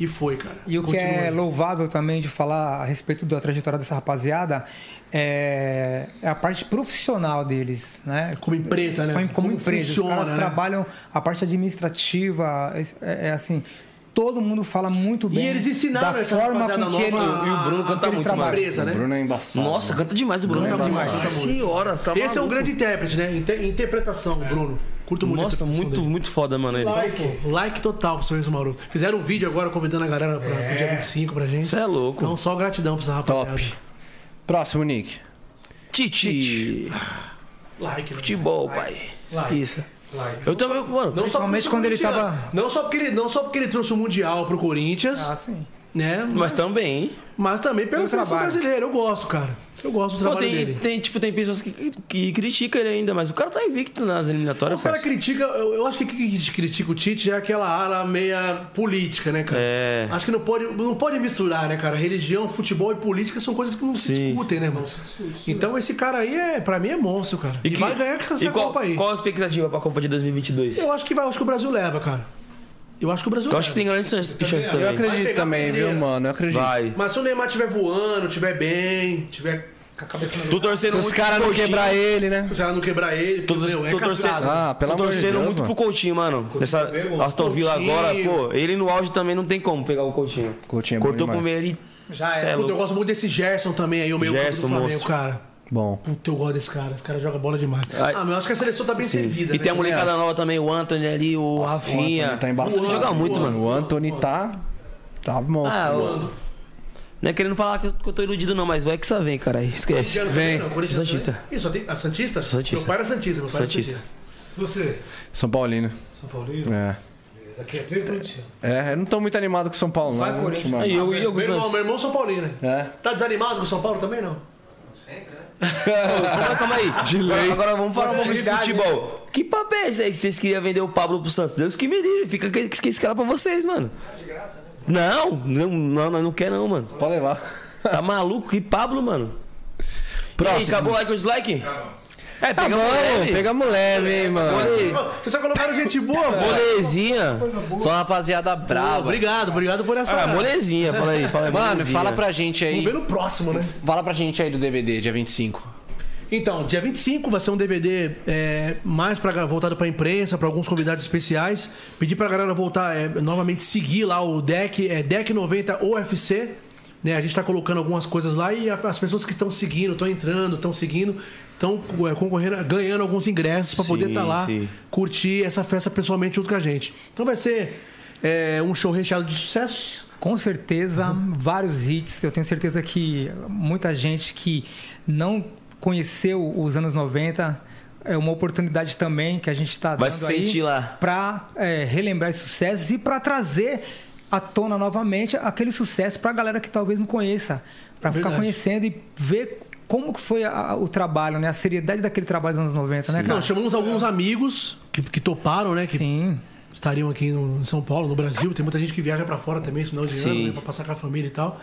E foi, cara. E o que Continua. é louvável também de falar a respeito da trajetória dessa rapaziada é, é a parte profissional deles, né? Como empresa, né? Como, como Como empresa. funciona, Os caras né? trabalham a parte administrativa, é, é assim. Todo mundo fala muito bem eles ensinaram da essa forma com que ele, nova E o Bruno canta muito, empresa, né? O Bruno é embaçado. Nossa, canta demais o Bruno. Canta Nossa demais, canta muito. senhora, tá Esse é um maluco. grande intérprete, né? Inter- interpretação, Bruno. Curto muito Nossa, muito, dele. muito foda, mano. Ele. Like. Like total pro Sorriso Maroto. Fizeram um vídeo agora convidando a galera pra, pro dia 25 pra gente. Isso é louco. Então, só gratidão pra essa rapaziada. Top. Próximo, Nick. Titi. Like, né? Futebol, pai. Esqueça. Eu também, mano. Não só quando ele tava- Não só, porque ele, não só porque ele trouxe o Mundial pro Corinthians, Ah, sim. Né? Mas também. Mas também pela Pelo seleção trabalho. brasileira. Eu gosto, cara. Eu gosto do Pô, trabalho tem, dele. tem, tipo, tem pessoas que, que criticam ele ainda, mas o cara tá invicto nas eliminatórias. Os caras parça. criticam, eu, eu acho que quem critica o Tite é aquela área meia política, né, cara? É. Acho que não pode, não pode misturar, né, cara? Religião, futebol e política são coisas que não se Sim. discutem, né, irmão? Então esse cara aí, é, pra mim, é monstro, cara. E, que- vai ganhar essa e qual, Copa aí. Qual a expectativa pra Copa de 2022? Eu acho que vai, eu acho que o Brasil leva, cara. Eu acho que o Brasil Eu acho que tem grande chance chance Eu também. Vai acredito também, viu, mano? Eu acredito. Vai. Mas se o Neymar estiver voando, estiver bem, tiver com a cabeça Tô torcendo Se os muito caras não quebrar ele, né? Se ela não quebrar ele, Tô, meu, é tô torcendo. Ah, pelo tô amor de torcendo Deus, muito mano. pro Coutinho, mano. Nessa Aston Villa agora, pô, ele no auge também não tem como pegar o Coutinho. Coutinho é Cortou pro meio ali. Já é. é Puta, eu gosto muito desse Gerson também aí, o meio campo Gerson, do Flamengo, cara. Bom. Puta, eu gosto desse cara. Esse cara joga bola demais. Ai. Ah, mas eu acho que a seleção tá bem servida. E né? tem a molecada nova também, o Anthony ali, o Rafinha. Anthony tá embaçado. Ele joga muito, mano. O Anthony tá. Tá monstro. Ah, o... Não é querendo falar que eu, que eu tô iludido, não, mas vai que só vem, cara. Esquece. Vem. não? Santista. Ih, só tem... A Santista? Santista. Meu pai era Santista, meu pai Santista. era Santista. Você, São Paulino. São Paulino? É. Daqui a três. É, eu não tô muito animado com São Paulo, não. Vai, Corinthians. eu e eu Meu irmão, meu irmão é São Paulino, né? É. Tá desanimado com o São Paulo também, não? Calma, calma aí. Agora, agora vamos falar um pouco de futebol. Que papel é esse aí que vocês queriam vender o Pablo pro Santos? Deus que me livre. Fica com com esse cara pra vocês, mano. Não, não, não, não, não quer não, mano. Pode levar. Tá maluco? Que Pablo, mano? Próximo. E aí, acabou o like ou dislike? É, Tá pega bom, leve. pegamos leve, hein, mano. Ô, Vocês só colocaram gente boa, mano. Molezinha. Só uma rapaziada brava. Obrigado, obrigado por essa. Ah, molezinha. Fala aí, fala aí. Mano, molezinha. fala pra gente aí. Vamos ver no próximo, né? Fala pra gente aí do DVD, dia 25. Então, dia 25 vai ser um DVD é, mais pra, voltado pra imprensa, pra alguns convidados especiais. Pedir pra galera voltar, é, novamente seguir lá o deck, é deck 90 UFC. Né? A gente tá colocando algumas coisas lá e as pessoas que estão seguindo, estão entrando, estão seguindo, estão é, concorrendo, ganhando alguns ingressos pra poder estar lá, sim. curtir essa festa pessoalmente junto com a gente. Então vai ser é, um show recheado de sucesso. Com certeza, vários hits. Eu tenho certeza que muita gente que não conheceu os anos 90 é uma oportunidade também que a gente está dando se aí para relembrar esses sucessos e para trazer à tona novamente aquele sucesso para a galera que talvez não conheça, para ficar conhecendo e ver como que foi a- o trabalho, né? A seriedade daquele trabalho dos anos 90, né, cara? Não, chamamos alguns amigos que, que toparam, né? Que Sim. estariam aqui no, em São Paulo, no Brasil. Tem muita gente que viaja pra fora também, final de Sim. ano, né, pra passar com a família e tal.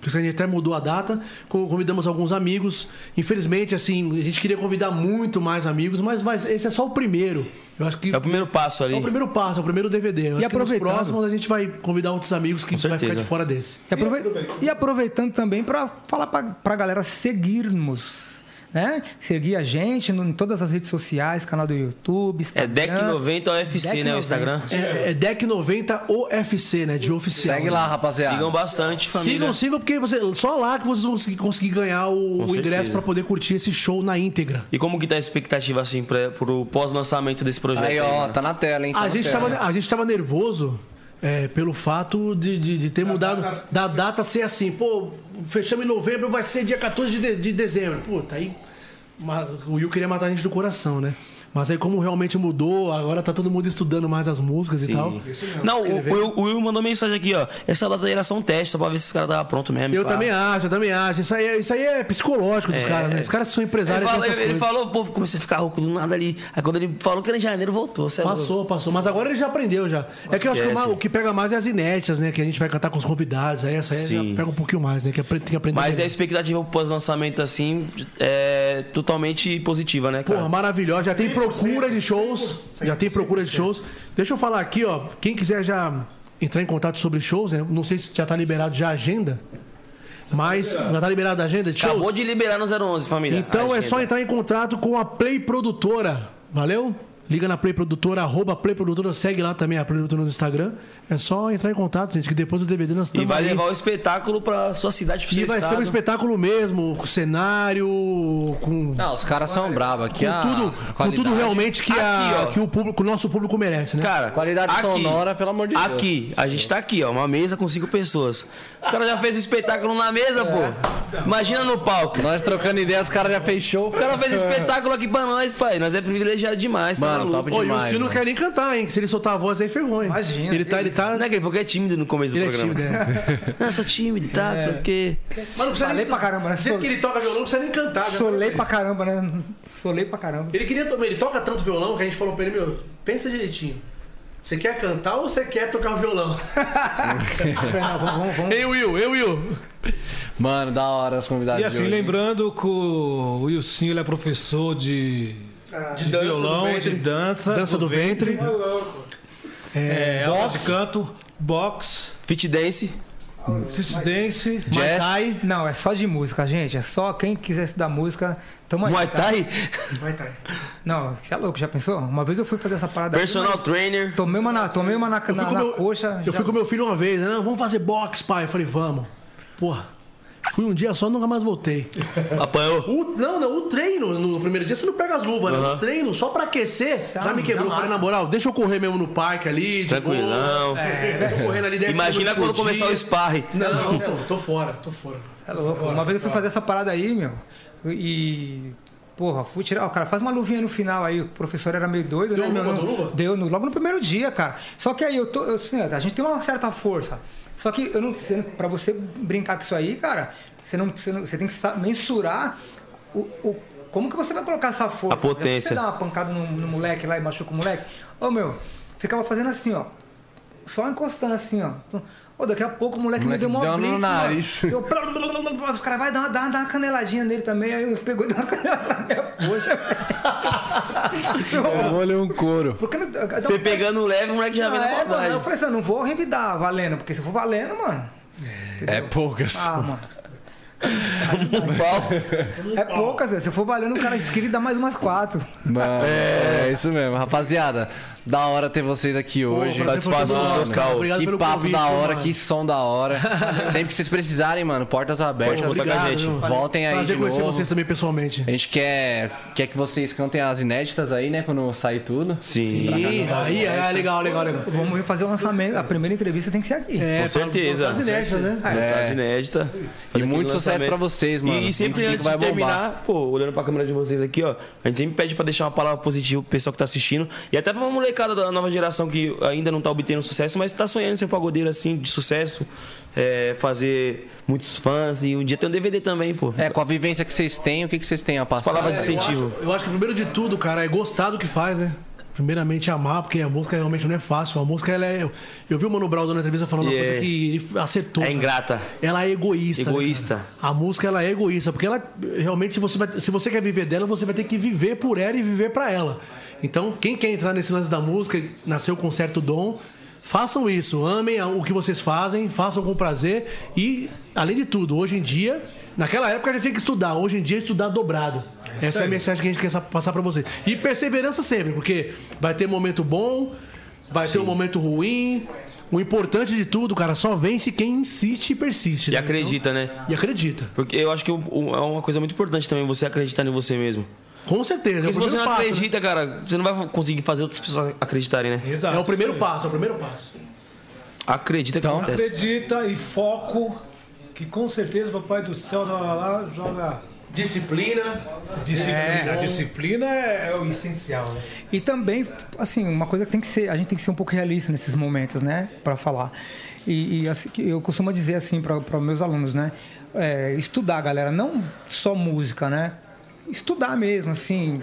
Por isso que a gente até mudou a data. Co- Convidamos alguns amigos. Infelizmente, assim, a gente queria convidar muito mais amigos, mas, mas esse é só o primeiro. Eu acho que É o primeiro passo ali. é o primeiro passo, é o primeiro DVD. Eu acho que nos aproveitando- próximos a gente vai convidar outros amigos que vai ficar de fora desse. E, aprove- e aproveitando também para falar para a galera seguirmos, né? Seguir a gente no- em todas as redes sociais, canal do YouTube, É Instagram. Deck 90 UFC, Deck né? O 90. Instagram. É, é Deck 90 OFC, né? De oficial. Segue lá, rapaziada. Sigam bastante, família. Sigam, sigam, porque você, só lá que vocês vão conseguir, conseguir ganhar o, o ingresso pra poder curtir esse show na íntegra. E como que tá a expectativa, assim, pra, pro pós-lançamento desse projeto? Aí, ó, mano? tá na tela, hein? Tá A gente, tela. tava, a gente tava nervoso é, pelo fato de, de, de ter mudado da data ser assim. Pô, fechamos em novembro, vai ser dia 14 de, de- de dezembro. Puta, aí o Will queria matar a gente do coração, né? Mas aí como realmente mudou, agora tá todo mundo estudando mais as músicas e tal. Não, o, o, o Will mandou mensagem aqui, ó. Essa data aí era só um teste, só pra ver se os caras estavam prontos mesmo. Eu pá. também acho, eu também acho. Isso aí, é- isso aí é psicológico dos É. caras, né? Os caras são Ele, empresários ele, ele coisas. falou, pô, comecei a ficar rouco do nada ali. Aí quando ele falou que era em janeiro, voltou. é louco. Passou, passou. Mas agora ele já aprendeu já. é que eu acho que o, ma- esquece. o que pega mais é as inéditas, né? Que a gente vai cantar com os convidados. Aí essa aí Sim. já pega um pouquinho mais, né? Que tem que aprender. Mas a expectativa pro pós-lançamento, assim, é totalmente positiva, né, cara? Porra, maravilhosa. Já tem procura de shows. Já tem procura de shows. Deixa eu falar aqui, ó. Quem quiser já entrar em contato sobre shows, né? Não sei se já tá liberado já a agenda. Mas já tá liberado a agenda de shows? Acabou de liberar no 011, família. Então é só entrar em contato com a Play Produtora. Valeu? Liga na Play Produtora, arroba Play Produtora, segue lá também a Play Produtora no Instagram. É só entrar em contato, gente, que depois do DVD nós E estamos vai aí. levar o espetáculo pra sua cidade, pro E vai ser estado. um espetáculo mesmo, com cenário, com, Não, os caras são bravos aqui. com a tudo, com tudo realmente que, a- Aqui, ó. que o, público, o nosso público merece, né? Cara, Qualidade aqui, sonora, pelo amor de Deus. Aqui, a gente tá aqui, ó, uma mesa com cinco pessoas. Os caras já fez o espetáculo na mesa, pô. Imagina no palco. Nós trocando ideia, os caras já fechou. O cara fez espetáculo aqui pra nós, pai. Nós é privilegiado demais, tá Mano, top Ô, e o demais. Ciro não mano. quer nem cantar, hein? Que se ele soltar a voz aí, ferrou, hein? Imagina, Ele tá, ele tá. Não é que ele falou que é tímido no começo Ele do é programa. tímido, né? Não, eu sou tímido e tal, não sei o quê. Mas não precisa Falei pra caramba, né? Sou- que ele toca violão, não precisa nem cantar. já Solei tá pra caramba, né? Solei pra caramba. Ele queria também, ele toca tanto violão que a gente falou pra ele, meu, pensa direitinho. Você quer cantar ou você quer tocar violão? <laughs> Não, vamos, vamos, vamos. Ei, Will, ei, Will. Mano, da hora os convidados E de assim, hoje. lembrando que o Wilson ele é professor de, de, dança do violão, ventre. de dança. Dança do ventre. É, aula de canto, boxe, Fit dance. assist dance. Muay Thai. Não, é só de música, gente. É só quem quiser estudar música, tamo aí. Muay tá? Thai. Muay Thai. Não, você é louco, já pensou? Uma vez eu fui fazer essa parada aqui, Personal mas trainer. Tomei uma na, tomei uma na, Eu fui, na, com na meu, coxa. eu já- fui com meu filho uma vez, né? Vamos fazer boxe, pai. Eu falei, vamos. Porra. Fui um dia só, nunca mais voltei. Apanhou. O- não, não, o treino, no primeiro dia você não pega as luvas, né? Aham. O treino, só pra aquecer, já me quebrou. Já Falei, na moral, deixa eu correr mesmo no parque ali, de Tranquilão. É, tô correndo ali 10 Imagina quando começar dia. o sparring. Não, não, tô fora, tô fora. É louco. Uma vez eu fui fazer essa parada aí, meu. E. Porra, fui tirar. O cara faz uma luvinha no final aí. O professor era meio doido, Deu né? luva, deu luva? Deu no- logo no primeiro dia, cara. Só que aí eu tô. eu- assim, a gente tem uma certa força. Só que eu não. Você, pra você brincar com isso aí, cara, você, não, você, não- você tem que mensurar o, o- como que você vai colocar essa força. A potência. Você dá uma pancada no, no moleque lá e machuca o moleque. Ô meu, ficava fazendo assim, ó. Só encostando assim, ó. Ô, daqui a pouco o moleque, Moleque me deu uma deu no blitz, mano. nariz. <laughs> Eu, os caras vai dar, uma- dar, dar uma caneladinha nele também. Aí eu pegou e deu uma canelada na minha coxa. <laughs> Eu olhei um couro. Porque Você pegando leve, o moleque já vem na é. Eu falei assim, eu não vou revidar valendo, porque se for valendo, mano. É poucas. Ah, mano. <laughs> Um pau. É poucas, velho. Se for valendo, o cara esquiva e dá mais umas quatro. Mano, é isso mesmo. Rapaziada, da hora ter vocês aqui hoje. nosso, cara. Obrigado que pelo papo convite, da hora, mano? que som da hora. <laughs> Sempre que vocês precisarem, mano, portas abertas. Pode a gente. Voltem aí Prazer de conhecer novo. vocês também pessoalmente. A gente quer, quer que vocês cantem as inéditas aí, né? Quando sair tudo. Sim. Aí, é legal, legal, legal. Vamos fazer o lançamento. A primeira entrevista tem que ser aqui. É, Com certeza. As inéditas, né? Mensagem inédita. Fazer E muito sucesso pra vocês, mano. E sempre 25 antes vai de bombar. terminar, pô, olhando pra câmera de vocês aqui, ó, a gente sempre pede pra deixar uma palavra positiva pro pessoal que tá assistindo. E até pra uma molecada da nova geração que ainda não tá obtendo sucesso, mas tá sonhando em ser um pagodeiro assim, de sucesso. é, fazer muitos fãs e um dia ter um DVD também, pô. É, com a vivência que vocês têm, o que, que vocês têm a passar? Palavra de Eu incentivo. acho, eu acho que primeiro de tudo, cara, é gostar do que faz, né? Primeiramente amar, porque a música realmente não é fácil. A música, ela é. Eu vi o Mano Brown dando uma entrevista falando E uma coisa é- que ele acertou. É cara. ingrata. Ela é egoísta. né, Egoísta. cara? a música ela é egoísta, porque ela realmente você vai, se você quer viver dela, você vai ter que viver por ela e viver pra ela. Então, quem quer entrar nesse lance da música, nasceu com certo dom, façam isso, amem o que vocês fazem, façam com prazer e além de tudo, hoje em dia, naquela época já tinha que estudar, hoje em dia estudar dobrado. Essa é a mensagem que a gente quer passar pra vocês. E perseverança sempre, porque vai ter momento bom, vai ter um momento ruim. O importante de tudo, cara, só vence quem insiste e persiste. E né? acredita, né? Então, e acredita. Porque eu acho que é uma coisa muito importante também você acreditar em você mesmo. Com certeza. Porque é o se você não passo, né? acredita, cara, você não vai conseguir fazer outras pessoas acreditarem, né? Exato. É o primeiro passo, é o primeiro passo. Acredita que Então, acontece. Acredita e foco, que com certeza o Papai do Céu lá joga. Disciplina. Disciplina. A disciplina é, é o essencial, né? E também, assim, uma coisa que tem que ser, a gente tem que ser um pouco realista nesses momentos, né, para falar. E, e, assim, eu costumo dizer assim para meus alunos, né, é, estudar, galera, não só música, né, estudar mesmo, assim,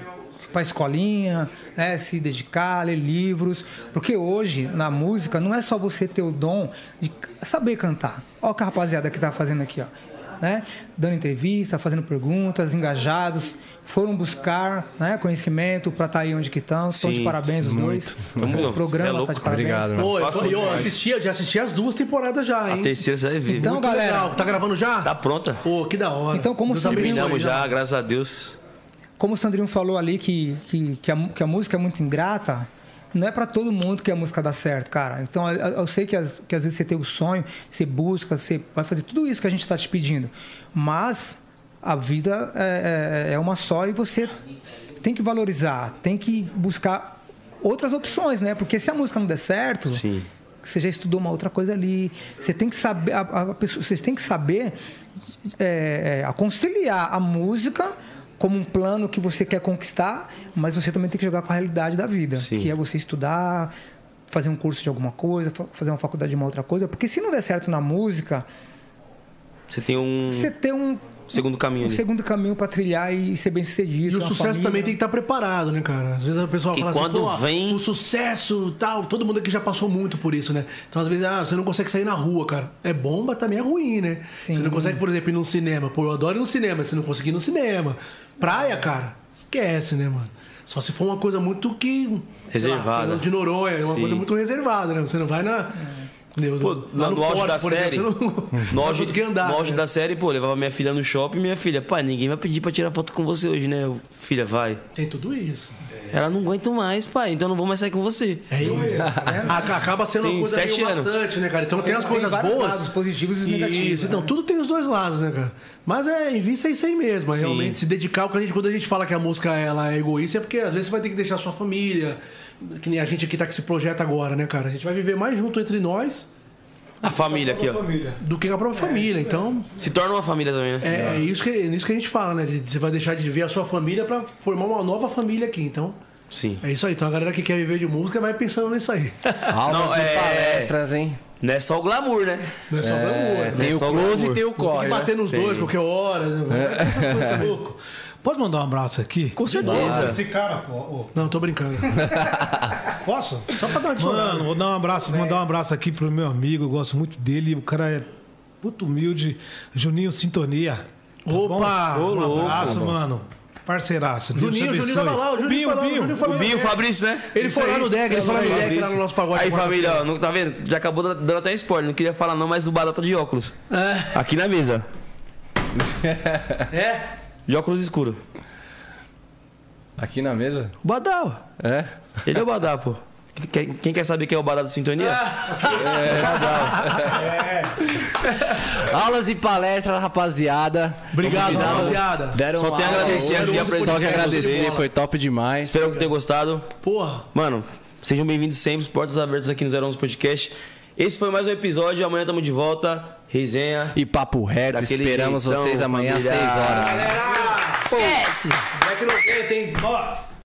para escolinha, né, se dedicar, ler livros, porque hoje na música não é só você ter o dom de saber cantar. Olha o que a rapaziada que tá fazendo aqui, ó. Né? Dando entrevista, fazendo perguntas, engajados. Foram buscar né, conhecimento para estar aí onde que estão. Estão de Sim, parabéns os dois. O programa cê é tá de louco. parabéns. Obrigado, mano. Pô, eu, tô- eu assisti, eu já assisti as duas temporadas já, A hein? terceira você vai ver. Então, Muito galera, legal. Tá gravando já? Tá pronta. Pô, que da hora. Então, como Terminamos né? já, graças a Deus. como o Sandrinho falou ali que, que, que, a, que a música é muito ingrata, não é para todo mundo que a música dá certo, cara. Então eu, eu sei que, as- que às vezes você tem o sonho, você busca, você vai fazer tudo isso que a gente está te pedindo. Mas a vida é, é- é uma só e você tem que valorizar, tem que buscar outras opções, né? Porque se a música não der certo, Sim. você já estudou uma outra coisa ali. Você tem que saber, a, a pessoa, vocês têm que saber é, é, a conciliar a música como um plano que você quer conquistar, mas você também tem que jogar com a realidade da vida, Sim. que é você estudar, fazer um curso de alguma coisa, fa- fazer uma faculdade de uma outra coisa, porque se não der certo na música, Você tem um você tem um, segundo caminho um ali. segundo caminho para trilhar e ser bem sucedido. E o sucesso família. também tem que estar preparado, né, cara? Às vezes a pessoa Que fala quando assim, pô, vem- o sucesso tal, todo mundo aqui já passou muito por isso, né? Então, às vezes, ah, você não consegue sair na rua, cara. É bom, mas também é ruim, né? Sim. Você não consegue, por exemplo, ir num cinema. Pô, eu adoro ir no cinema, você não conseguir ir no cinema. Praia, cara, esquece, né, mano? Só se for uma coisa muito que. lá, Reservada. Fernando de Noronha, é uma Sim. coisa muito reservada, né? Você não vai na. entendeu? Pô, Lá no, no auge Ford, da por série, exemplo, você não, <laughs> no auge, andar. no auge né? da série, pô, levava minha filha no shopping, minha filha, pai, ninguém vai pedir pra tirar foto com você hoje, né? Eu, Filha, vai. Tem tudo isso. Ela não aguenta mais, pai, então eu não vou mais sair com você. É isso. <laughs> Aca- Acaba sendo uma coisa meio sete anos. maçante, né, cara? Então tem as Tem coisas boas. lados, positivos e os negativos, Isso, então né? tudo tem os dois lados, né, cara? Mas é, em vista é isso aí mesmo. É realmente se dedicar ao que a gente, quando a gente fala que a música ela é egoísta, é porque às vezes você vai ter que deixar sua família. Que nem a gente aqui tá com esse projeto agora, né, cara? A gente vai viver mais junto entre nós A família aqui, ó. Família. do que a própria família. Então, Se torna uma família também, né? é, é isso que, é nisso que a gente fala, né? Você vai deixar de ver a sua família pra formar uma nova família aqui. Então, Sim. é isso aí. Então a galera que quer viver de música vai pensando nisso aí. Não, e é- palestras, hein? Não é só o glamour, né? Não é só glamour, né? Tem o só close glamour. e tem o Tem que corre. né? bater nos Tem. dois qualquer hora. Né? Essas coisas também. Louco. Pode mandar um abraço aqui? Com certeza. Esse cara, pô. Não, tô brincando. <laughs> Posso? Só pra dar uma. Mano, vou dar um abraço, mandar um abraço aqui pro meu amigo, eu gosto muito dele. O cara é puto humilde, Juninho Sintonia. Tá Opa! bom? Um louco, abraço, mano. Parceiraço. Deus Juninho, Juninho tava lá, o Juninho Binho, foi lá, o Binho. Juninho foi lá. O Binho, o Fabrício, né? Ele foi lá no deck, ele foi lá no deck, lá no nosso pagode. Aí, família, ó, não tá vendo? Já acabou dando até spoiler. Não queria falar não, mas o Badal tá de óculos. Aqui na mesa. É? <laughs> De óculos escuro. Aqui na mesa? O Badal. É? Ele é o Badal, pô. Quem, quer saber quem é o Badal do Sintonia? <laughs> Aulas e palestras, rapaziada. Obrigado, rapaziada. Deram Só tenho a agradecer aqui a presença Só que de agradecer, foi top demais. Espero que tenham gostado. Porra. Mano, sejam bem-vindos sempre, portas abertas aqui no 011 Podcast. Esse foi mais um episódio, amanhã tamo de volta. Resenha. E papo reto, esperamos jeitão, vocês amanhã às família. 6 horas. Esquece! Black 90, hein? Nossa.